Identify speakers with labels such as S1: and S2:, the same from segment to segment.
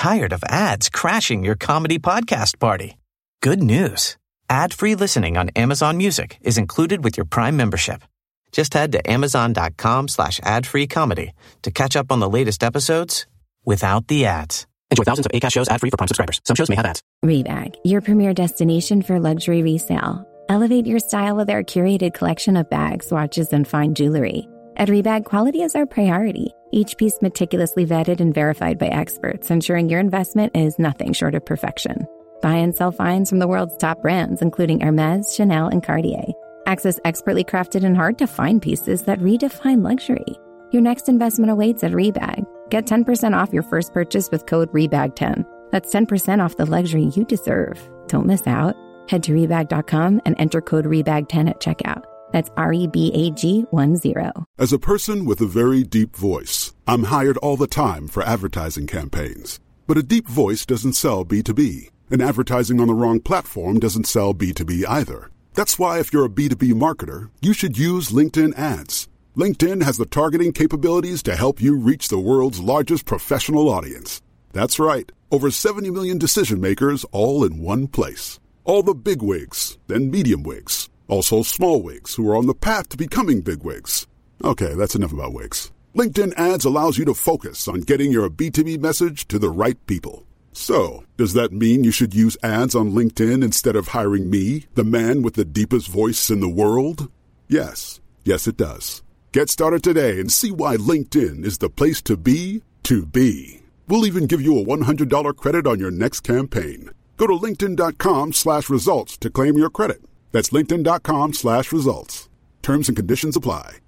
S1: tired of ads crashing your comedy podcast party? Good news. Ad-free listening on Amazon Music is included with your Prime membership. Just head to amazon.com slash ad-free comedy to catch up on the latest episodes without the ads. Enjoy thousands of ACAST shows ad-free for Prime subscribers. Some shows may have ads.
S2: Rebag, your premier destination for luxury resale. Elevate your style with our curated collection of bags, watches, and fine jewelry. At Rebag, quality is our priority. Each piece meticulously vetted and verified by experts, ensuring your investment is nothing short of perfection. Buy and sell finds from the world's top brands, including Hermes, Chanel, and Cartier. Access expertly crafted and hard to find pieces that redefine luxury. Your next investment awaits at Rebag. Get 10% off your first purchase with code REBAG10. That's 10% off the luxury you deserve. Don't miss out. Head to Rebag.com and enter code REBAG10 at checkout. That's R E B A G 1 0.
S3: As a person with a very deep voice, I'm hired all the time for advertising campaigns. But a deep voice doesn't sell B2B, and advertising on the wrong platform doesn't sell B2B either. That's why, if you're a B2B marketer, you should use LinkedIn ads. LinkedIn has the targeting capabilities to help you reach the world's largest professional audience. That's right, over 70 million decision makers all in one place. All the big wigs, then medium wigs, also small wigs who are on the path to becoming big wigs. Okay, that's enough about wigs. LinkedIn ads allows you to focus on getting your B2B message to the right people. So, does that mean you should use ads on LinkedIn instead of hiring me, the man with the deepest voice in the world? Yes. Yes, it does. Get started today and see why LinkedIn is the place to be to be. We'll even give you a $100 credit on your next campaign. Go to linkedin.com slash results to claim your credit. That's linkedin.com slash results. Terms and conditions apply.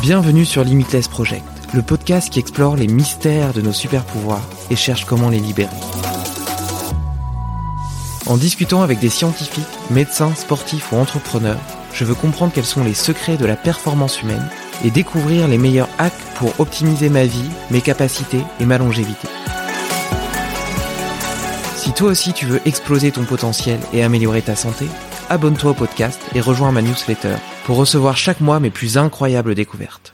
S4: Bienvenue sur Limitless Project, le podcast qui explore les mystères de nos super pouvoirs et cherche comment les libérer. En discutant avec des scientifiques, médecins, sportifs ou entrepreneurs, je veux comprendre quels sont les secrets de la performance humaine et découvrir les meilleurs hacks pour optimiser ma vie, mes capacités et ma longévité. Si toi aussi tu veux exploser ton potentiel et améliorer ta santé, abonne-toi au podcast et rejoins ma newsletter pour recevoir chaque mois mes plus incroyables découvertes.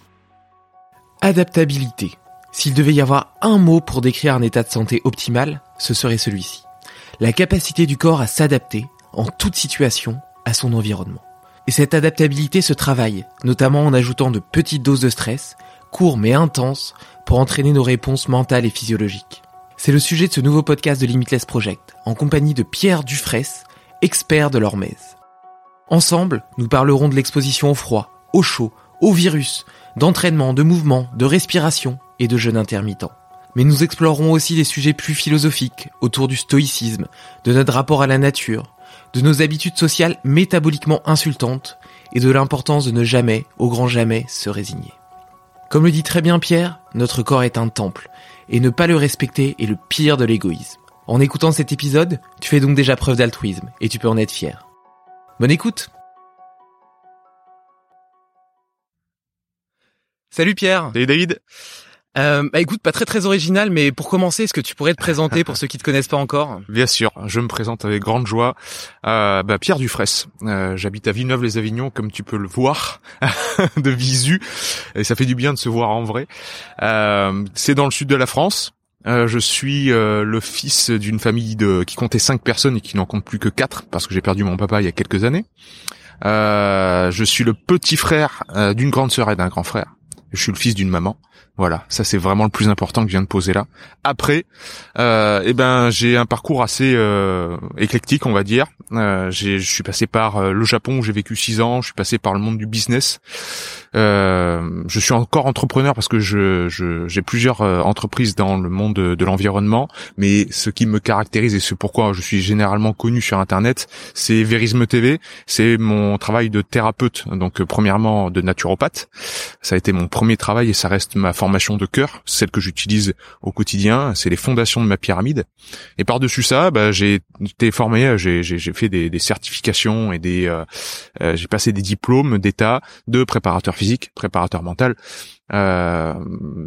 S4: Adaptabilité. S'il devait y avoir un mot pour décrire un état de santé optimal, ce serait celui-ci. La capacité du corps à s'adapter en toute situation à son environnement. Et cette adaptabilité se travaille, notamment en ajoutant de petites doses de stress, courts mais intenses, pour entraîner nos réponses mentales et physiologiques. C'est le sujet de ce nouveau podcast de Limitless Project, en compagnie de Pierre Dufresne, expert de l'hormèse. Ensemble, nous parlerons de l'exposition au froid, au chaud, au virus, d'entraînement, de mouvement, de respiration et de jeûne intermittent. Mais nous explorerons aussi des sujets plus philosophiques autour du stoïcisme, de notre rapport à la nature, de nos habitudes sociales métaboliquement insultantes et de l'importance de ne jamais, au grand jamais, se résigner. Comme le dit très bien Pierre, notre corps est un temple, et ne pas le respecter est le pire de l'égoïsme. En écoutant cet épisode, tu fais donc déjà preuve d'altruisme, et tu peux en être fier. Bonne écoute Salut Pierre
S5: Salut David
S4: euh, bah écoute, pas très très original, mais pour commencer, est-ce que tu pourrais te présenter pour ceux qui te connaissent pas encore?
S5: Bien sûr, je me présente avec grande joie. Euh, bah, Pierre Dufresne, euh, j'habite à Villeneuve-les-Avignon, comme tu peux le voir de visu, et ça fait du bien de se voir en vrai. Euh, c'est dans le sud de la France. Euh, je suis euh, le fils d'une famille de qui comptait cinq personnes et qui n'en compte plus que quatre parce que j'ai perdu mon papa il y a quelques années. je suis le petit frère d'une grande sœur et d'un grand frère. Je suis le fils d'une maman. Voilà, ça c'est vraiment le plus important que je viens de poser là. Après, euh, eh ben j'ai un parcours assez euh, éclectique, on va dire. Euh, je suis passé par euh, le Japon où j'ai vécu six ans. Je suis passé par le monde du business. Euh, je suis encore entrepreneur parce que je, j'ai plusieurs euh, entreprises dans le monde de, de l'environnement. Mais ce qui me caractérise et ce pourquoi je suis généralement connu sur Internet, c'est Verisme TV. C'est mon travail de thérapeute. Donc premièrement de naturopathe. Ça a été mon premier travail et ça reste ma formation de cœur, celle que j'utilise au quotidien, c'est les fondations de ma pyramide. Et par-dessus ça, bah, j'ai été formé, j'ai, fait des, certifications et des, euh, euh, j'ai passé des diplômes d'état de préparateur physique, préparateur mental. Euh,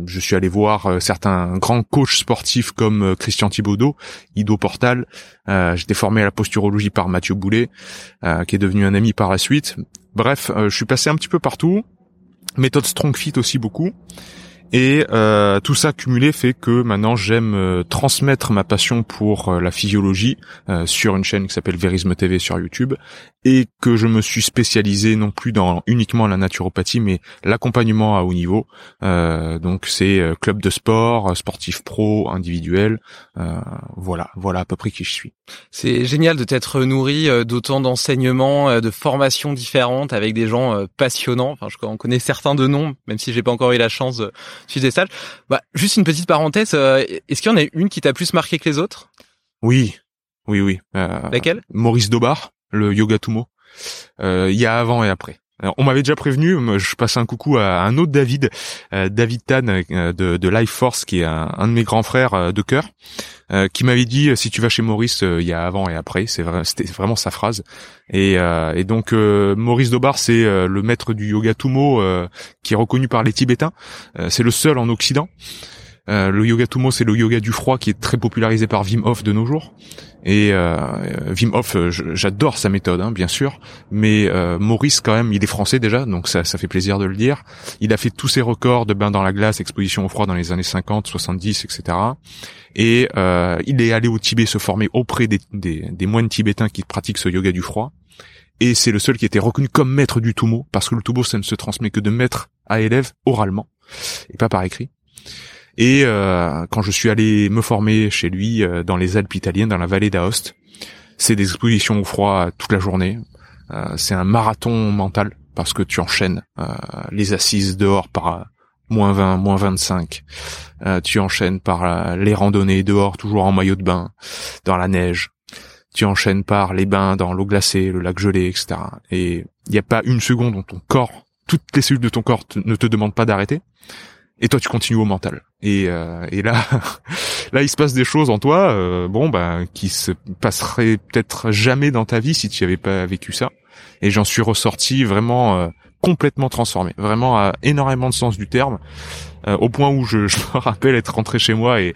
S5: je suis allé voir certains grands coachs sportifs comme Christian Thibaudot, Ido Portal. J'étais formé à la posturologie par Mathieu Boulet, qui est devenu un ami par la suite. Bref, je suis passé un petit peu partout Méthode Strong Fit aussi beaucoup. Et euh, tout ça cumulé fait que maintenant j'aime euh, transmettre ma passion pour euh, la physiologie euh, sur une chaîne qui s'appelle Verisme TV sur YouTube et que je me suis spécialisé non plus dans uniquement la naturopathie mais l'accompagnement à haut niveau. donc c'est club de sport, sportif pro, individuel. voilà, voilà à peu près qui je suis.
S4: C'est génial de t'être nourri d'autant d'enseignements, de formations différentes avec des gens passionnants. Enfin, je connais certains de noms, même si j'ai pas encore eu la chance tu des stages. Bah, juste une petite parenthèse. Euh, est-ce qu'il y en a une qui t'a plus marqué que les autres?
S5: Oui, oui, oui.
S4: Euh, Laquelle?
S5: Maurice Dobar, le Yoga Tumo. Euh, il y a avant et après. On m'avait déjà prévenu, je passe un coucou à un autre David, David Tan de, de Life Force, qui est un, de mes grands frères de cœur, euh, qui m'avait dit euh, si tu vas chez Maurice, euh, il y a avant et après. C'est c'était vraiment sa phrase. Et, et donc Maurice Dobar, c'est le maître du yoga Tumo, qui est reconnu par les Tibétains. c'est le seul en Occident. Le yoga Tumo, c'est le yoga du froid qui est très popularisé par Wim Hof de nos jours. Et euh, Wim Hof, j'adore sa méthode, hein, bien sûr, mais euh, Maurice quand même, il est français déjà, donc ça, ça fait plaisir de le dire. Il a fait tous ses records de bain dans la glace, exposition au froid dans les années 50, 70, etc. Et euh, il est allé au Tibet se former auprès des, des, des moines tibétains qui pratiquent ce yoga du froid. Et c'est le seul qui était reconnu comme maître du Tumo, parce que le Tumo, ça ne se transmet que de maître à élève oralement, et pas par écrit. Et euh, quand je suis allé me former chez lui euh, dans les Alpes italiennes, dans la vallée d'Aoste, c'est des expositions au froid toute la journée. Euh, c'est un marathon mental parce que tu enchaînes les assises dehors par moins 20, moins 25. tu enchaînes par les randonnées dehors, toujours en maillot de bain, dans la neige. Tu enchaînes par les bains dans l'eau glacée, le lac gelé, etc. Et il n'y a pas une seconde où ton corps, toutes les cellules de ton corps ne te demandent pas d'arrêter et toi tu continues au mental. Et, euh, et là, là il se passe des choses en toi, euh, bon bah qui se passeraient peut-être jamais dans ta vie si tu avais pas vécu ça. Et j'en suis ressorti vraiment euh, complètement transformé, vraiment à énormément de sens du terme, au point où je, je, me rappelle être rentré chez moi et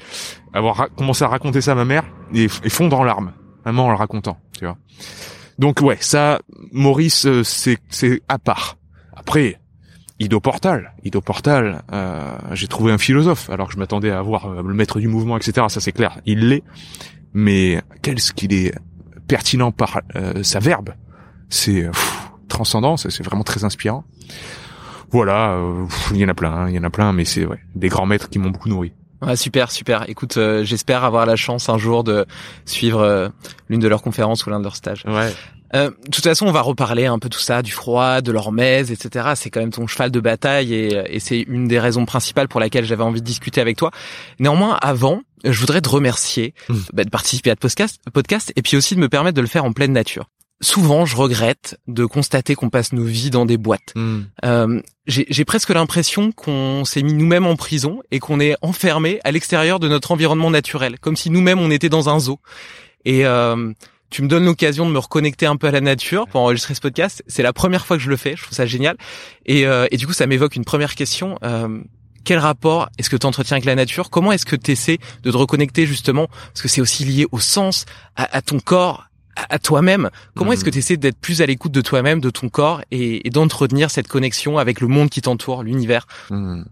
S5: avoir commencé à raconter ça à ma mère et, fondre en larmes, vraiment en le racontant, tu vois. Donc ouais, ça, Maurice, c'est c'est à part. Après, Ido Portal, Ido Portal, euh, j'ai trouvé un philosophe, alors que je m'attendais à voir euh, le maître du mouvement, etc. Ça c'est clair, il l'est. Mais qu'est-ce qu'il est pertinent par euh, sa verbe, c'est transcendant, c'est vraiment très inspirant. Voilà, il y en a plein, hein, il y en a plein, mais c'est ouais, des grands maîtres qui m'ont beaucoup nourri.
S4: Ouais, super, super. Écoute, j'espère avoir la chance un jour de suivre l'une de leurs conférences ou l'un de leurs stages.
S5: Ouais.
S4: Euh, de toute façon, on va reparler un peu tout ça, du froid, de l'hormèse, etc. C'est quand même ton cheval de bataille et, et c'est une des raisons principales pour laquelle j'avais envie de discuter avec toi. Néanmoins, avant, je voudrais te remercier mmh. bah, de participer à ce podcast, podcast et puis aussi de me permettre de le faire en pleine nature. Souvent, je regrette de constater qu'on passe nos vies dans des boîtes. Mmh. Euh, J'ai presque l'impression qu'on s'est mis nous-mêmes en prison et qu'on est enfermé à l'extérieur de notre environnement naturel, comme si nous-mêmes on était dans un zoo. Et euh, tu me donnes l'occasion de me reconnecter un peu à la nature pour enregistrer ce podcast. C'est la première fois que je le fais. Je trouve ça génial. Et, euh, et du coup, ça m'évoque une première question. Euh, quel rapport est-ce que tu entretiens avec la nature? Comment est-ce que tu essaies de te reconnecter justement Parce que c'est aussi lié au sens, à, ton corps, à, toi-même. Comment est-ce que mmh. tu essaies d'être plus à l'écoute de toi-même, de ton corps et, et d'entretenir cette connexion avec le monde qui t'entoure, l'univers?
S5: Mmh.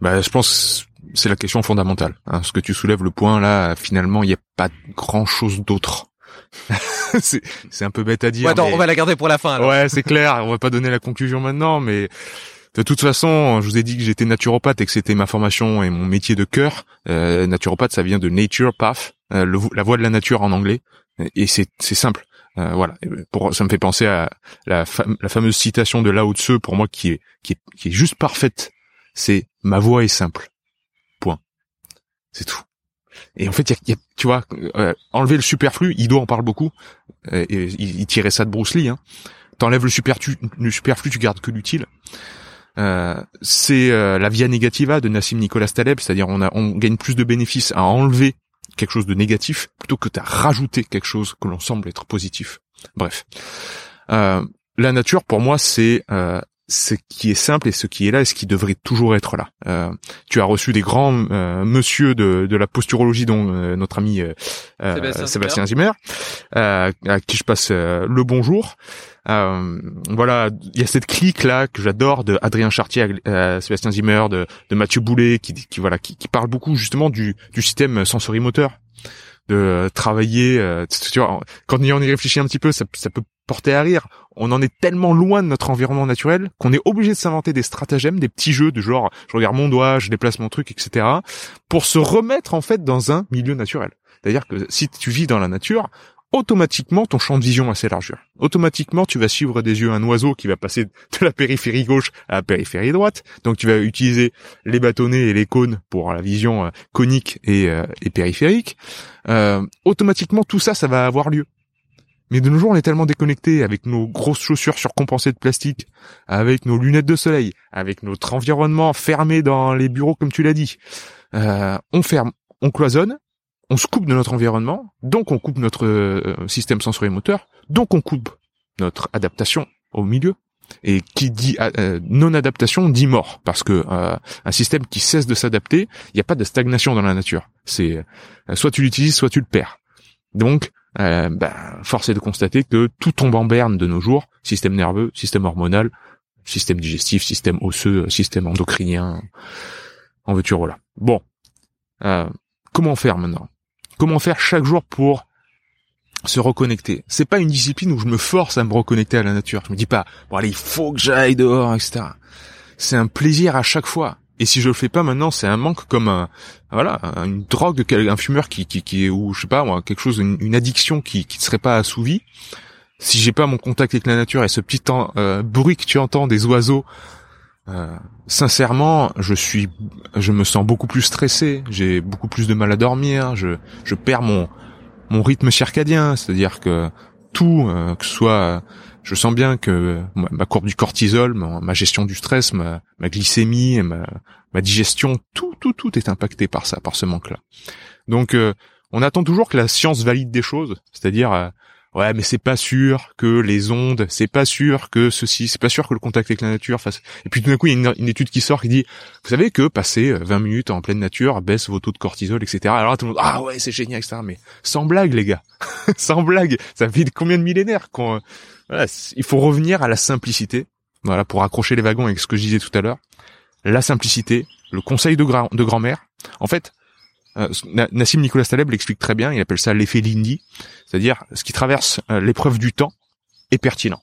S5: bah, Je pense c'est la question fondamentale. Hein. Ce que tu soulèves, le point là, finalement, il n'y a pas grand-chose d'autre c'est un peu bête à dire.
S4: attends, on va la garder pour la fin. Alors.
S5: Ouais, c'est clair. On va pas donner la conclusion maintenant, mais de toute façon, je vous ai dit que j'étais naturopathe et que c'était ma formation et mon métier de cœur. Euh, naturopathe, ça vient de nature path, euh, la voie de la nature en anglais, et c'est simple. Euh, voilà, pour, ça me fait penser à la, la fameuse citation de Lao Tzu pour moi qui est qui est, qui est juste parfaite. C'est ma voie est simple. Point. C'est tout. Et en fait, y a, tu vois, euh, enlever le superflu, Ido en parle beaucoup, euh, et, il, tirait ça de Bruce Lee. Hein. T'enlèves le superflu, tu gardes que l'utile. Euh, c'est euh, la via negativa de Nassim Nicolas Taleb, c'est-à-dire on, on gagne plus de bénéfices à enlever quelque chose de négatif plutôt que à rajouter quelque chose que l'on semble être positif. Bref, la nature pour moi c'est ce qui est simple et ce qui est là et ce qui devrait toujours être là. Euh, tu as reçu des grands euh, monsieur de, de la posturologie dont euh, notre ami euh,
S4: Sébastien,
S5: Sébastien Zimmer, à qui je passe le bonjour. voilà, il y a cette clique là que j'adore de Adrien Chartier, Sébastien Zimmer, de, de Mathieu Boulet, qui, qui voilà, qui, qui, parle beaucoup justement du, du système sensorimoteur de travailler. tu vois, quand on y réfléchit un petit peu, ça, ça peut porter à rire. On en est tellement loin de notre environnement naturel qu'on est obligé de s'inventer des stratagèmes, des petits jeux de genre je regarde mon doigt, je déplace mon truc, etc. pour se remettre en fait dans un milieu naturel. C'est-à-dire que si tu vis dans la nature, automatiquement ton champ de vision va s'élargir. Automatiquement, tu vas suivre des yeux un oiseau qui va passer de la périphérie gauche à la périphérie droite. Donc tu vas utiliser les bâtonnets et les cônes pour la vision euh, conique et, euh, périphérique. Euh, automatiquement, tout ça, ça va avoir lieu. Mais de nos jours, on est tellement déconnecté avec nos grosses chaussures surcompensées de plastique, avec nos lunettes de soleil, avec notre environnement fermé dans les bureaux, comme tu l'as dit. Euh, on ferme, on cloisonne, on se coupe de notre environnement, donc on coupe notre euh, système sensorimoteur, donc on coupe notre adaptation au milieu. Et qui dit euh, non-adaptation dit mort, parce que un système qui cesse de s'adapter, il n'y a pas de stagnation dans la nature. C'est soit tu l'utilises, soit tu le perds. Donc euh, bah, force est de constater que tout tombe en berne de nos jours, système nerveux, système hormonal, système digestif, système osseux, système endocrinien, en veux-tu voilà. Bon, euh, comment faire maintenant? Comment faire chaque jour pour se reconnecter? C'est pas une discipline où je me force à me reconnecter à la nature. Je me dis pas, bon allez, il faut que j'aille dehors, etc. C'est un plaisir à chaque fois. Et si je le fais pas maintenant, c'est un manque comme un, voilà, une drogue, un fumeur qui, qui, qui ou je sais pas, quelque chose, une, addiction qui, qui ne serait pas assouvie. Si j'ai pas mon contact avec la nature et ce petit euh, bruit que tu entends des oiseaux, euh, sincèrement, je suis, je me sens beaucoup plus stressé. J'ai beaucoup plus de mal à dormir. Je, je perds mon, mon rythme circadien, c'est-à-dire que tout, euh, que ce soit je sens bien que ma courbe du cortisol, ma, gestion du stress, ma, glycémie, ma, digestion, tout, tout, tout est impacté par ça, par ce manque-là. Donc, euh, on attend toujours que la science valide des choses, c'est-à-dire, euh, ouais, mais c'est pas sûr que les ondes, c'est pas sûr que ceci, c'est pas sûr que le contact avec la nature fasse. Et puis tout d'un coup, il y a une, étude qui sort qui dit, vous savez que passer 20 euh, minutes en pleine nature baisse vos taux de cortisol, etc. Alors tout le monde, ah ouais, c'est génial, etc. Mais sans blague, les gars, sans blague, ça fait combien de millénaires qu'on il faut revenir à la simplicité. Voilà, pour accrocher les wagons avec ce que je disais tout à l'heure. La simplicité, le conseil de, de grand-mère. En fait, euh, Nassim Nicolas Taleb l'explique très bien, il appelle ça l'effet Lindy, c'est-à-dire ce qui traverse euh, l'épreuve du temps est pertinent.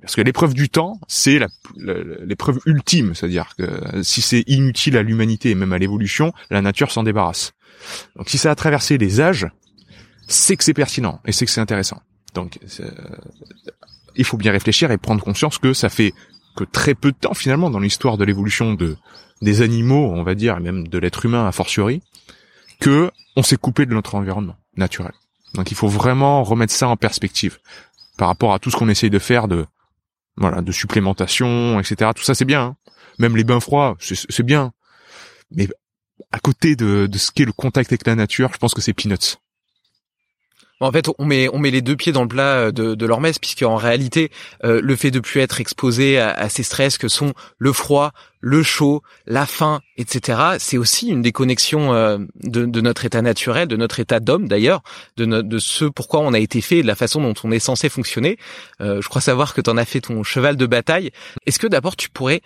S5: Parce que l'épreuve du temps, c'est l'épreuve ultime, c'est-à-dire que si c'est inutile à l'humanité et même à l'évolution, la nature s'en débarrasse. Donc si ça a traversé les âges, c'est que c'est pertinent et c'est que c'est intéressant. Donc, euh, il faut bien réfléchir et prendre conscience que ça fait que très peu de temps finalement dans l'histoire de l'évolution de des animaux, on va dire, et même de l'être humain a fortiori, que on s'est coupé de notre environnement naturel. Donc, il faut vraiment remettre ça en perspective par rapport à tout ce qu'on essaye de faire de voilà de supplémentation, etc. Tout ça c'est bien. Hein. Même les bains froids, c'est bien. Mais à côté de, de ce qu'est le contact avec la nature, je pense que c'est peanuts.
S4: En fait, on met on met les deux pieds dans le plat euh, de, de puisque puisqu'en réalité, euh, le fait de plus être exposé à, ces stress que sont le froid, le chaud, la faim, etc., c'est aussi une déconnexion euh, de, de, notre état naturel, de notre état d'homme d'ailleurs, de, de ce pourquoi on a été fait, de la façon dont on est censé fonctionner. je crois savoir que tu en as fait ton cheval de bataille. Est-ce que d'abord tu pourrais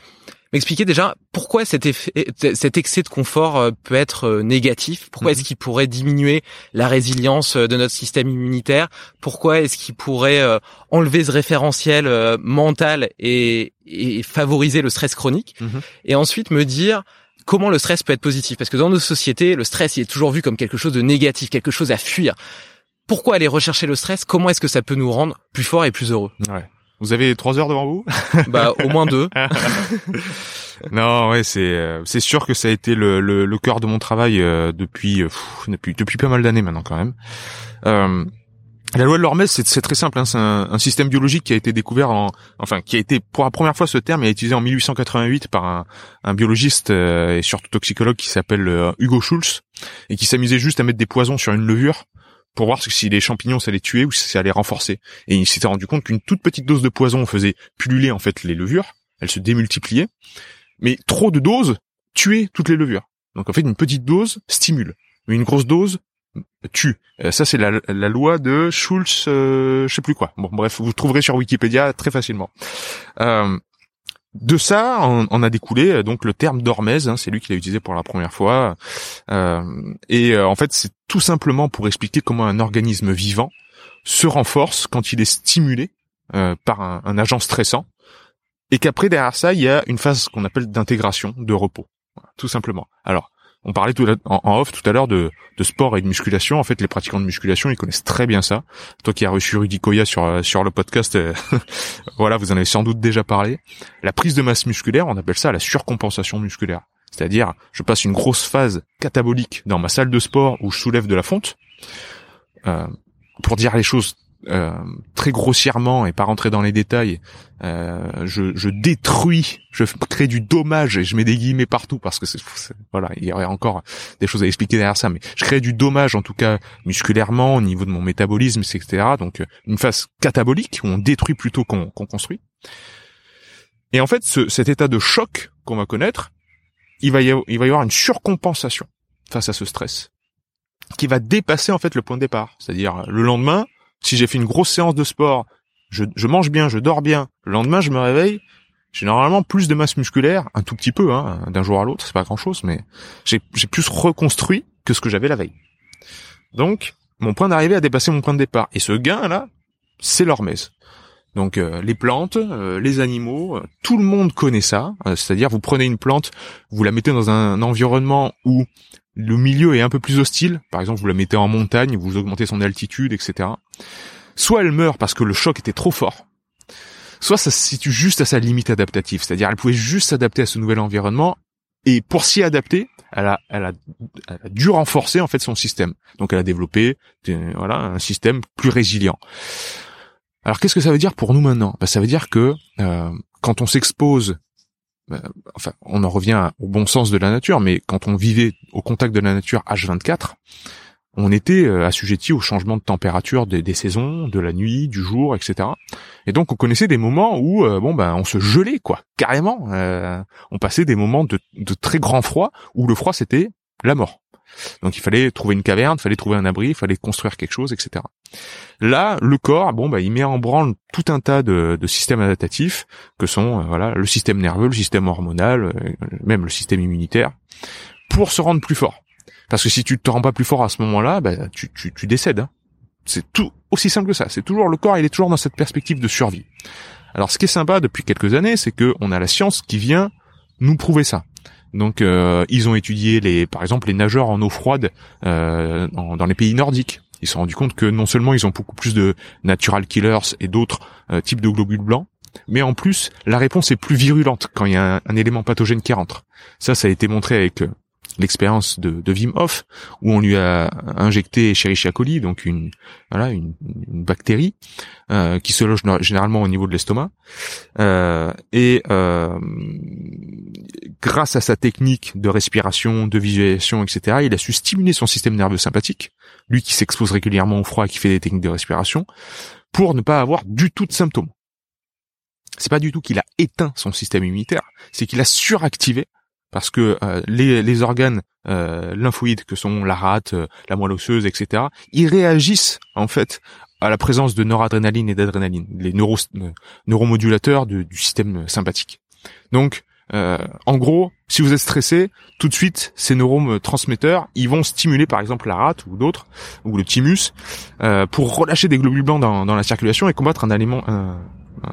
S4: m'expliquer déjà pourquoi cet, effet, cet excès de confort euh, peut être euh, négatif? Pourquoi est-ce mhm. qu'il pourrait diminuer la résilience euh, de notre système immunitaire? Pourquoi est-ce qu'il pourrait enlever ce référentiel mental et, et, favoriser le stress chronique? Mhm. Et ensuite me dire comment le stress peut être positif? Parce que dans nos sociétés, le stress il est toujours vu comme quelque chose de négatif, quelque chose à fuir. Pourquoi aller rechercher le stress? Comment est-ce que ça peut nous rendre plus forts et plus heureux?
S5: Ouais. Vous avez trois heures devant vous
S4: Bah au moins deux.
S5: non, ouais, c'est euh, c'est sûr que ça a été le le, le cœur de mon travail euh, depuis, euh, depuis depuis pas mal d'années maintenant quand même. Euh, la loi de l'Hormèse, c'est très simple. Hein, c'est un, un, système biologique qui a été découvert en, enfin, qui a été pour la première fois ce terme est utilisé en 1888 par un, un biologiste et surtout toxicologue qui s'appelle Hugo Schulz et qui s'amusait juste à mettre des poisons sur une levure pour voir si les champignons ça les tuer ou si ça allait renforcer. Et il s'était rendu compte qu'une toute petite dose de poison faisait pulluler en fait les levures, elle se démultipliait. Mais trop de doses tuait toutes les levures. Donc en fait, une petite dose stimule, mais une grosse dose tue. Euh, ça, c'est la, loi de Schulz, euh, je sais plus quoi. Bon, bref, vous trouverez sur Wikipédia très facilement. Euh, de ça, on, a découlé euh, donc le terme d'hormèse. Hein, c'est lui qui l'a utilisé pour la première fois. et en fait, c'est tout simplement pour expliquer comment un organisme vivant se renforce quand il est stimulé par un, un agent stressant et qu'après derrière ça, il y a une phase qu'on appelle d'intégration, de repos, tout simplement. Alors, on parlait tout en, off tout à l'heure de, sport et de musculation. En fait, les pratiquants de musculation, ils connaissent très bien ça. Toi qui as reçu Rudy Koya sur euh, le podcast, euh, voilà, vous en avez sans doute déjà parlé. La prise de masse musculaire, on appelle ça la surcompensation musculaire. C'est-à-dire, je passe une grosse phase catabolique dans ma salle de sport où je soulève de la fonte. Euh, pour dire les choses euh, très grossièrement et pas rentrer dans les détails, euh, je, je, détruis, je crée du dommage et je mets des guillemets partout parce que c'est voilà, il y aurait encore des choses à expliquer derrière ça, mais je crée du dommage en tout cas musculairement au niveau de mon métabolisme, etc. Donc euh, une phase catabolique où on détruit plutôt qu'on construit. Et en fait, ce, cet état de choc qu'on va connaître, il va, y avoir, il va y avoir une surcompensation face à ce stress qui va dépasser en fait le point de départ. C'est-à-dire le lendemain, si j'ai fait une grosse séance de sport, je, je, mange bien, je dors bien, le lendemain je me réveille, j'ai normalement plus de masse musculaire, un tout petit peu, hein, d'un jour à l'autre, c'est pas grand chose, mais j'ai plus reconstruit que ce que j'avais la veille. Donc, mon point d'arrivée a dépassé mon point de départ. Et ce gain-là, c'est l'hormèse. Donc euh, les plantes, euh, les animaux, euh, tout le monde connaît ça. C'est-à-dire vous prenez une plante, vous la mettez dans un environnement où le milieu est un peu plus hostile, par exemple vous la mettez en montagne, vous augmentez son altitude, etc. Soit elle meurt parce que le choc était trop fort, soit ça se situe juste à sa limite adaptative, c'est-à-dire elle pouvait juste s'adapter à ce nouvel environnement, et pour s'y adapter, elle a, elle, a, a dû renforcer en fait son système. Donc elle a développé voilà un système plus résilient. Alors qu'est-ce que ça veut dire pour nous maintenant? Ben, Ça veut dire que euh, quand on s'expose euh, enfin, on en revient au bon sens de la nature, mais quand on vivait au contact de la nature H24, on était euh, assujetti au changement de température des, saisons, de la nuit, du jour, etc. Et donc on connaissait des moments où euh, bon ben on se gelait quoi, carrément. on passait des moments de, de très grand froid où le froid c'était la mort. Donc il fallait trouver une caverne, il fallait trouver un abri, il fallait construire quelque chose, etc. Là, le corps, bon, bah, il met en branle tout un tas de, systèmes adaptatifs que sont, euh, voilà, le système nerveux, le système hormonal, euh, même le système immunitaire, pour se rendre plus fort. Parce que si tu te rends pas plus fort à ce moment-là, bah, tu, tu, décèdes. Hein. C'est tout aussi simple que ça. C'est toujours le corps, il est toujours dans cette perspective de survie. Alors, ce qui est sympa depuis quelques années, c'est que on a la science qui vient nous prouver ça. Donc euh, ils ont étudié les, par exemple les nageurs en eau froide euh, dans les pays nordiques. Ils se sont rendus compte que non seulement ils ont beaucoup plus de natural killers et d'autres euh, types de globules blancs, mais en plus la réponse est plus virulente quand il y a un, un élément pathogène qui rentre. Ça, ça a été montré avec l'expérience de, de Wim Hof où on lui a injecté Escherichia coli, donc une voilà une, bactérie euh, qui se loge généralement au niveau de l'estomac euh, et euh, grâce à sa technique de respiration, de visualisation, etc., il a su stimuler son système nerveux sympathique, lui qui s'expose régulièrement au froid et qui fait des techniques de respiration, pour ne pas avoir du tout de symptômes. C'est pas du tout qu'il a éteint son système immunitaire, c'est qu'il a suractivé parce que euh, les, organes euh, lymphoïdes que sont la rate, euh, la moelle osseuse, etc., ils réagissent en fait à la présence de noradrénaline et d'adrénaline, les neuromodulateurs du système sympathique. Donc, en gros, si vous êtes stressé, tout de suite, ces neurotransmetteurs, ils vont stimuler par exemple la rate ou d'autres, ou le thymus, pour relâcher des globules blancs dans, la circulation et combattre un aliment,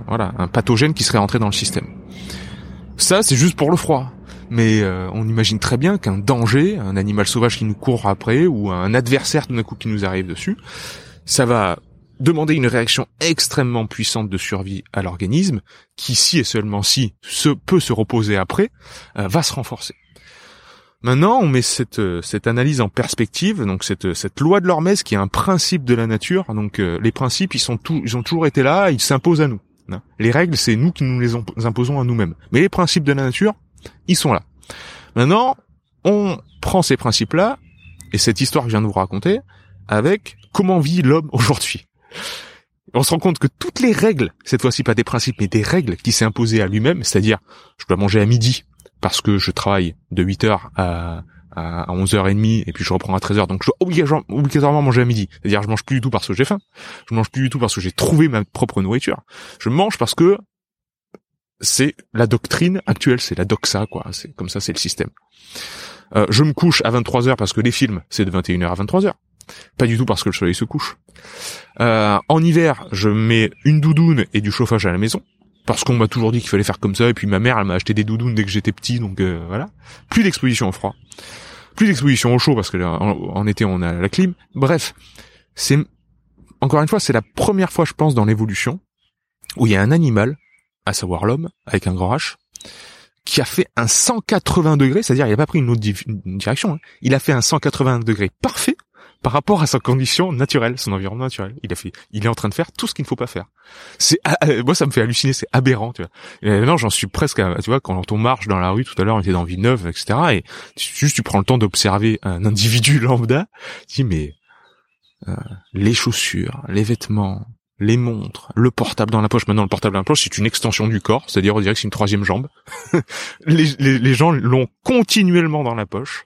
S5: voilà, un pathogène qui serait entré dans le système. Ça, c'est juste pour le froid mais euh, on imagine très bien qu'un danger, un animal sauvage qui nous court après, ou un adversaire tout d'un coup qui nous arrive dessus, ça va demander une réaction extrêmement puissante de survie à l'organisme, qui si et seulement si se, peut se reposer après, euh, va se renforcer. Maintenant, on met cette, euh, cette analyse en perspective, donc cette, cette loi de l'hormèse qui est un principe de la nature. Donc les principes, ils sont tout, ils ont toujours été là, ils s'imposent à nous. Hein. Les règles, c'est nous qui nous les imposons à nous-mêmes. Mais les principes de la nature, ils sont là. Maintenant, on prend ces principes-là et cette histoire que je viens de vous raconter avec comment vit l'homme aujourd'hui. on se rend compte que toutes les règles, cette fois-ci pas des principes, mais des règles qui s'est imposé à lui-même, c'est-à-dire, je dois manger à midi parce que je travaille de 8h à, à 11h30 et puis je reprends à 13h donc je dois obligatoirement manger à midi. C'est-à-dire je mange plus du tout parce que j'ai faim. Je mange plus du tout parce que j'ai trouvé ma propre nourriture. Je mange parce que c'est la doctrine actuelle, c'est la doxa quoi, c'est comme ça c'est le système. Euh, je me couche à 23h parce que les films c'est de 21h à 23h. Pas du tout parce que le soleil se couche. Euh, en hiver, je mets une doudoune et du chauffage à la maison parce qu'on m'a toujours dit qu'il fallait faire comme ça et puis ma mère elle m'a acheté des doudounes dès que j'étais petit donc euh, voilà. Plus d'exposition au froid plus d'exposition au chaud parce que en, été on a la clim. Bref, c'est encore une fois c'est la première fois je pense dans l'évolution où il y a un animal, à savoir l'homme avec un grand H, qui a fait un 180 degrés, c'est-à-dire il n'a pas pris une autre direction, hein. il a fait un 180 degrés parfait par rapport à sa condition naturelle, son environnement naturel. Il a fait, il est en train de faire tout ce qu'il ne faut pas faire. C'est, ah, euh, moi, ça me fait halluciner, c'est aberrant, tu vois. Non, j'en suis presque, à, tu vois, quand on marche dans la rue, tout à l'heure, on était dans Villeneuve, etc. Et juste, tu prends le temps d'observer un individu lambda, tu dis, mais, euh, les chaussures, les vêtements, les montres, le portable dans la poche. Maintenant, le portable dans la poche, c'est une extension du corps, c'est-à-dire on dirait que c'est une troisième jambe. les, gens l'ont continuellement dans la poche.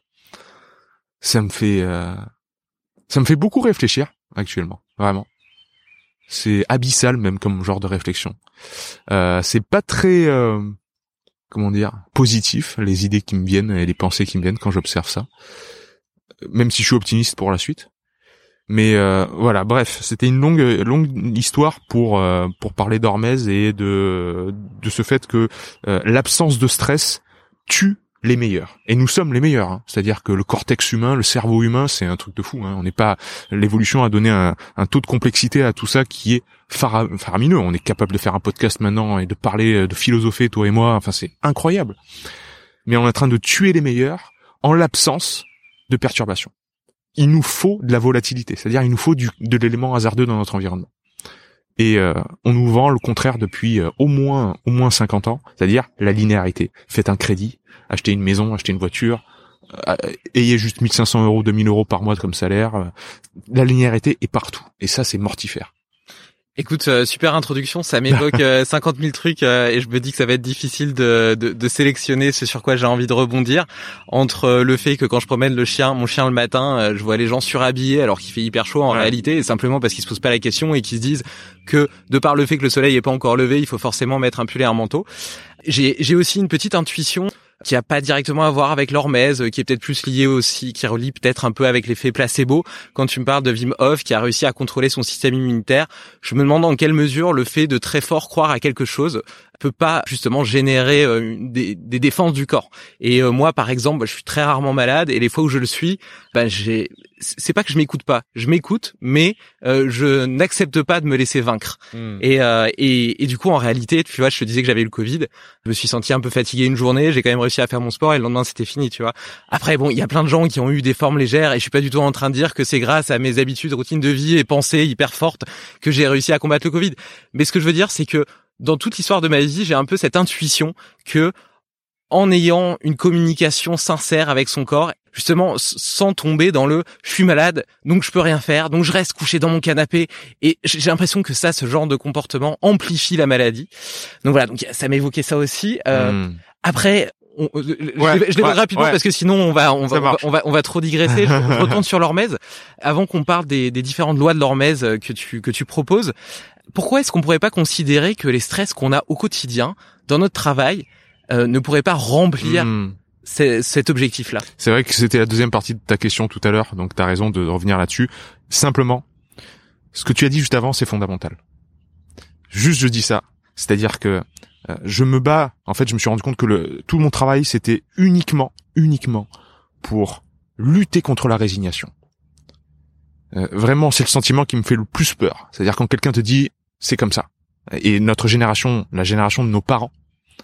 S5: Ça me fait, euh, ça me fait beaucoup réfléchir actuellement, vraiment. C'est abyssal même comme genre de réflexion. Euh, c'est pas très, euh, comment dire, positif les idées qui me viennent et les pensées qui me viennent quand j'observe ça. Même si je suis optimiste pour la suite. Mais euh, voilà, bref, c'était une longue longue histoire pour euh, pour parler d'Hormèse et de de ce fait que euh, l'absence de stress tue les meilleurs. Et nous sommes les meilleurs. Hein. C'est-à-dire que le cortex humain, le cerveau humain, c'est un truc de fou. Hein. On n'est pas. L'évolution a donné un, taux de complexité à tout ça qui est faramineux. On est capable de faire un podcast maintenant et de parler, de philosopher, toi et moi. Enfin, c'est incroyable. Mais on est en train de tuer les meilleurs en l'absence de perturbation. Il nous faut de la volatilité, c'est-à-dire il nous faut de l'élément hasardeux dans notre environnement. Et euh, on nous vend le contraire depuis euh, au moins au moins 50 ans, c'est-à-dire la linéarité. Faites un crédit, achetez une maison, achetez une voiture, euh, ayez juste 1500 euros, 2000 euros par mois comme salaire. La linéarité est partout. Et ça, c'est mortifère.
S4: Écoute, euh, super introduction, ça m'évoque euh, 50 000 trucs euh, et je me dis que ça va être difficile de, de, de sélectionner ce sur quoi j'ai envie de rebondir. Entre euh, le fait que quand je promène le chien, mon chien le matin, je vois les gens surhabillés alors qu'il fait hyper chaud en réalité, et simplement parce qu'ils se posent pas la question et qu'ils se disent que de par le fait que le soleil est pas encore levé, il faut forcément mettre un pull et un manteau. J'ai aussi une petite intuition qui a pas directement à voir avec l'hormèse, qui est peut-être plus lié aussi, qui relie peut-être un peu avec l'effet placebo. Quand tu me parles de Wim Hof, qui a réussi à contrôler son système immunitaire, je me demande en quelle mesure le fait de très fort croire à quelque chose peut pas justement générer euh, des, des, défenses du corps. Et euh, moi, par exemple, je suis très rarement malade et les fois où je le suis, ben j'ai, c'est pas que je m'écoute pas, je m'écoute, mais euh, je n'accepte pas de me laisser vaincre. Hmm. Et, et, et du coup, en réalité, tu vois, je te disais que j'avais eu le Covid, je me suis senti un peu fatigué une journée, j'ai quand même réussi à faire mon sport et le lendemain c'était fini, tu vois. Après, bon, il y a plein de gens qui ont eu des formes légères et je suis pas du tout en train de dire que c'est grâce à mes habitudes, routines de vie et pensées hyper fortes que j'ai réussi à combattre le Covid. Mais ce que je veux dire, c'est que dans toute l'histoire de ma vie, j'ai un peu cette intuition que en ayant une communication sincère avec son corps, justement sans tomber dans le je suis malade, donc je peux rien faire, donc je reste couché dans mon canapé et j'ai l'impression que ça, ce genre de comportement amplifie la maladie. Donc voilà, donc ça m'évoquait ça aussi. Euh, hmm. Après, on, euh, je, ouais, rapidement parce que sinon on va on va, on va on va trop digresser. je, retourne sur l'hormèse avant qu'on parle des, des différentes lois de l'hormèse que tu que tu proposes pourquoi est-ce qu'on pourrait pas considérer que les stress qu'on a au quotidien dans notre travail euh, ne pourraient pas remplir hmm. cet objectif-là?
S5: C'est vrai que c'était la deuxième partie de ta question tout à l'heure, donc tu as raison de revenir là-dessus. Simplement, ce que tu as dit juste avant, c'est fondamental. Juste, je dis ça, c'est-à-dire que euh, je me bats. En fait, je me suis rendu compte que le, tout mon travail, c'était uniquement, uniquement pour lutter contre la résignation. Euh, vraiment, c'est le sentiment qui me fait le plus peur. C'est-à-dire quand quelqu'un te dit c'est comme ça. Et notre génération, la génération de nos parents,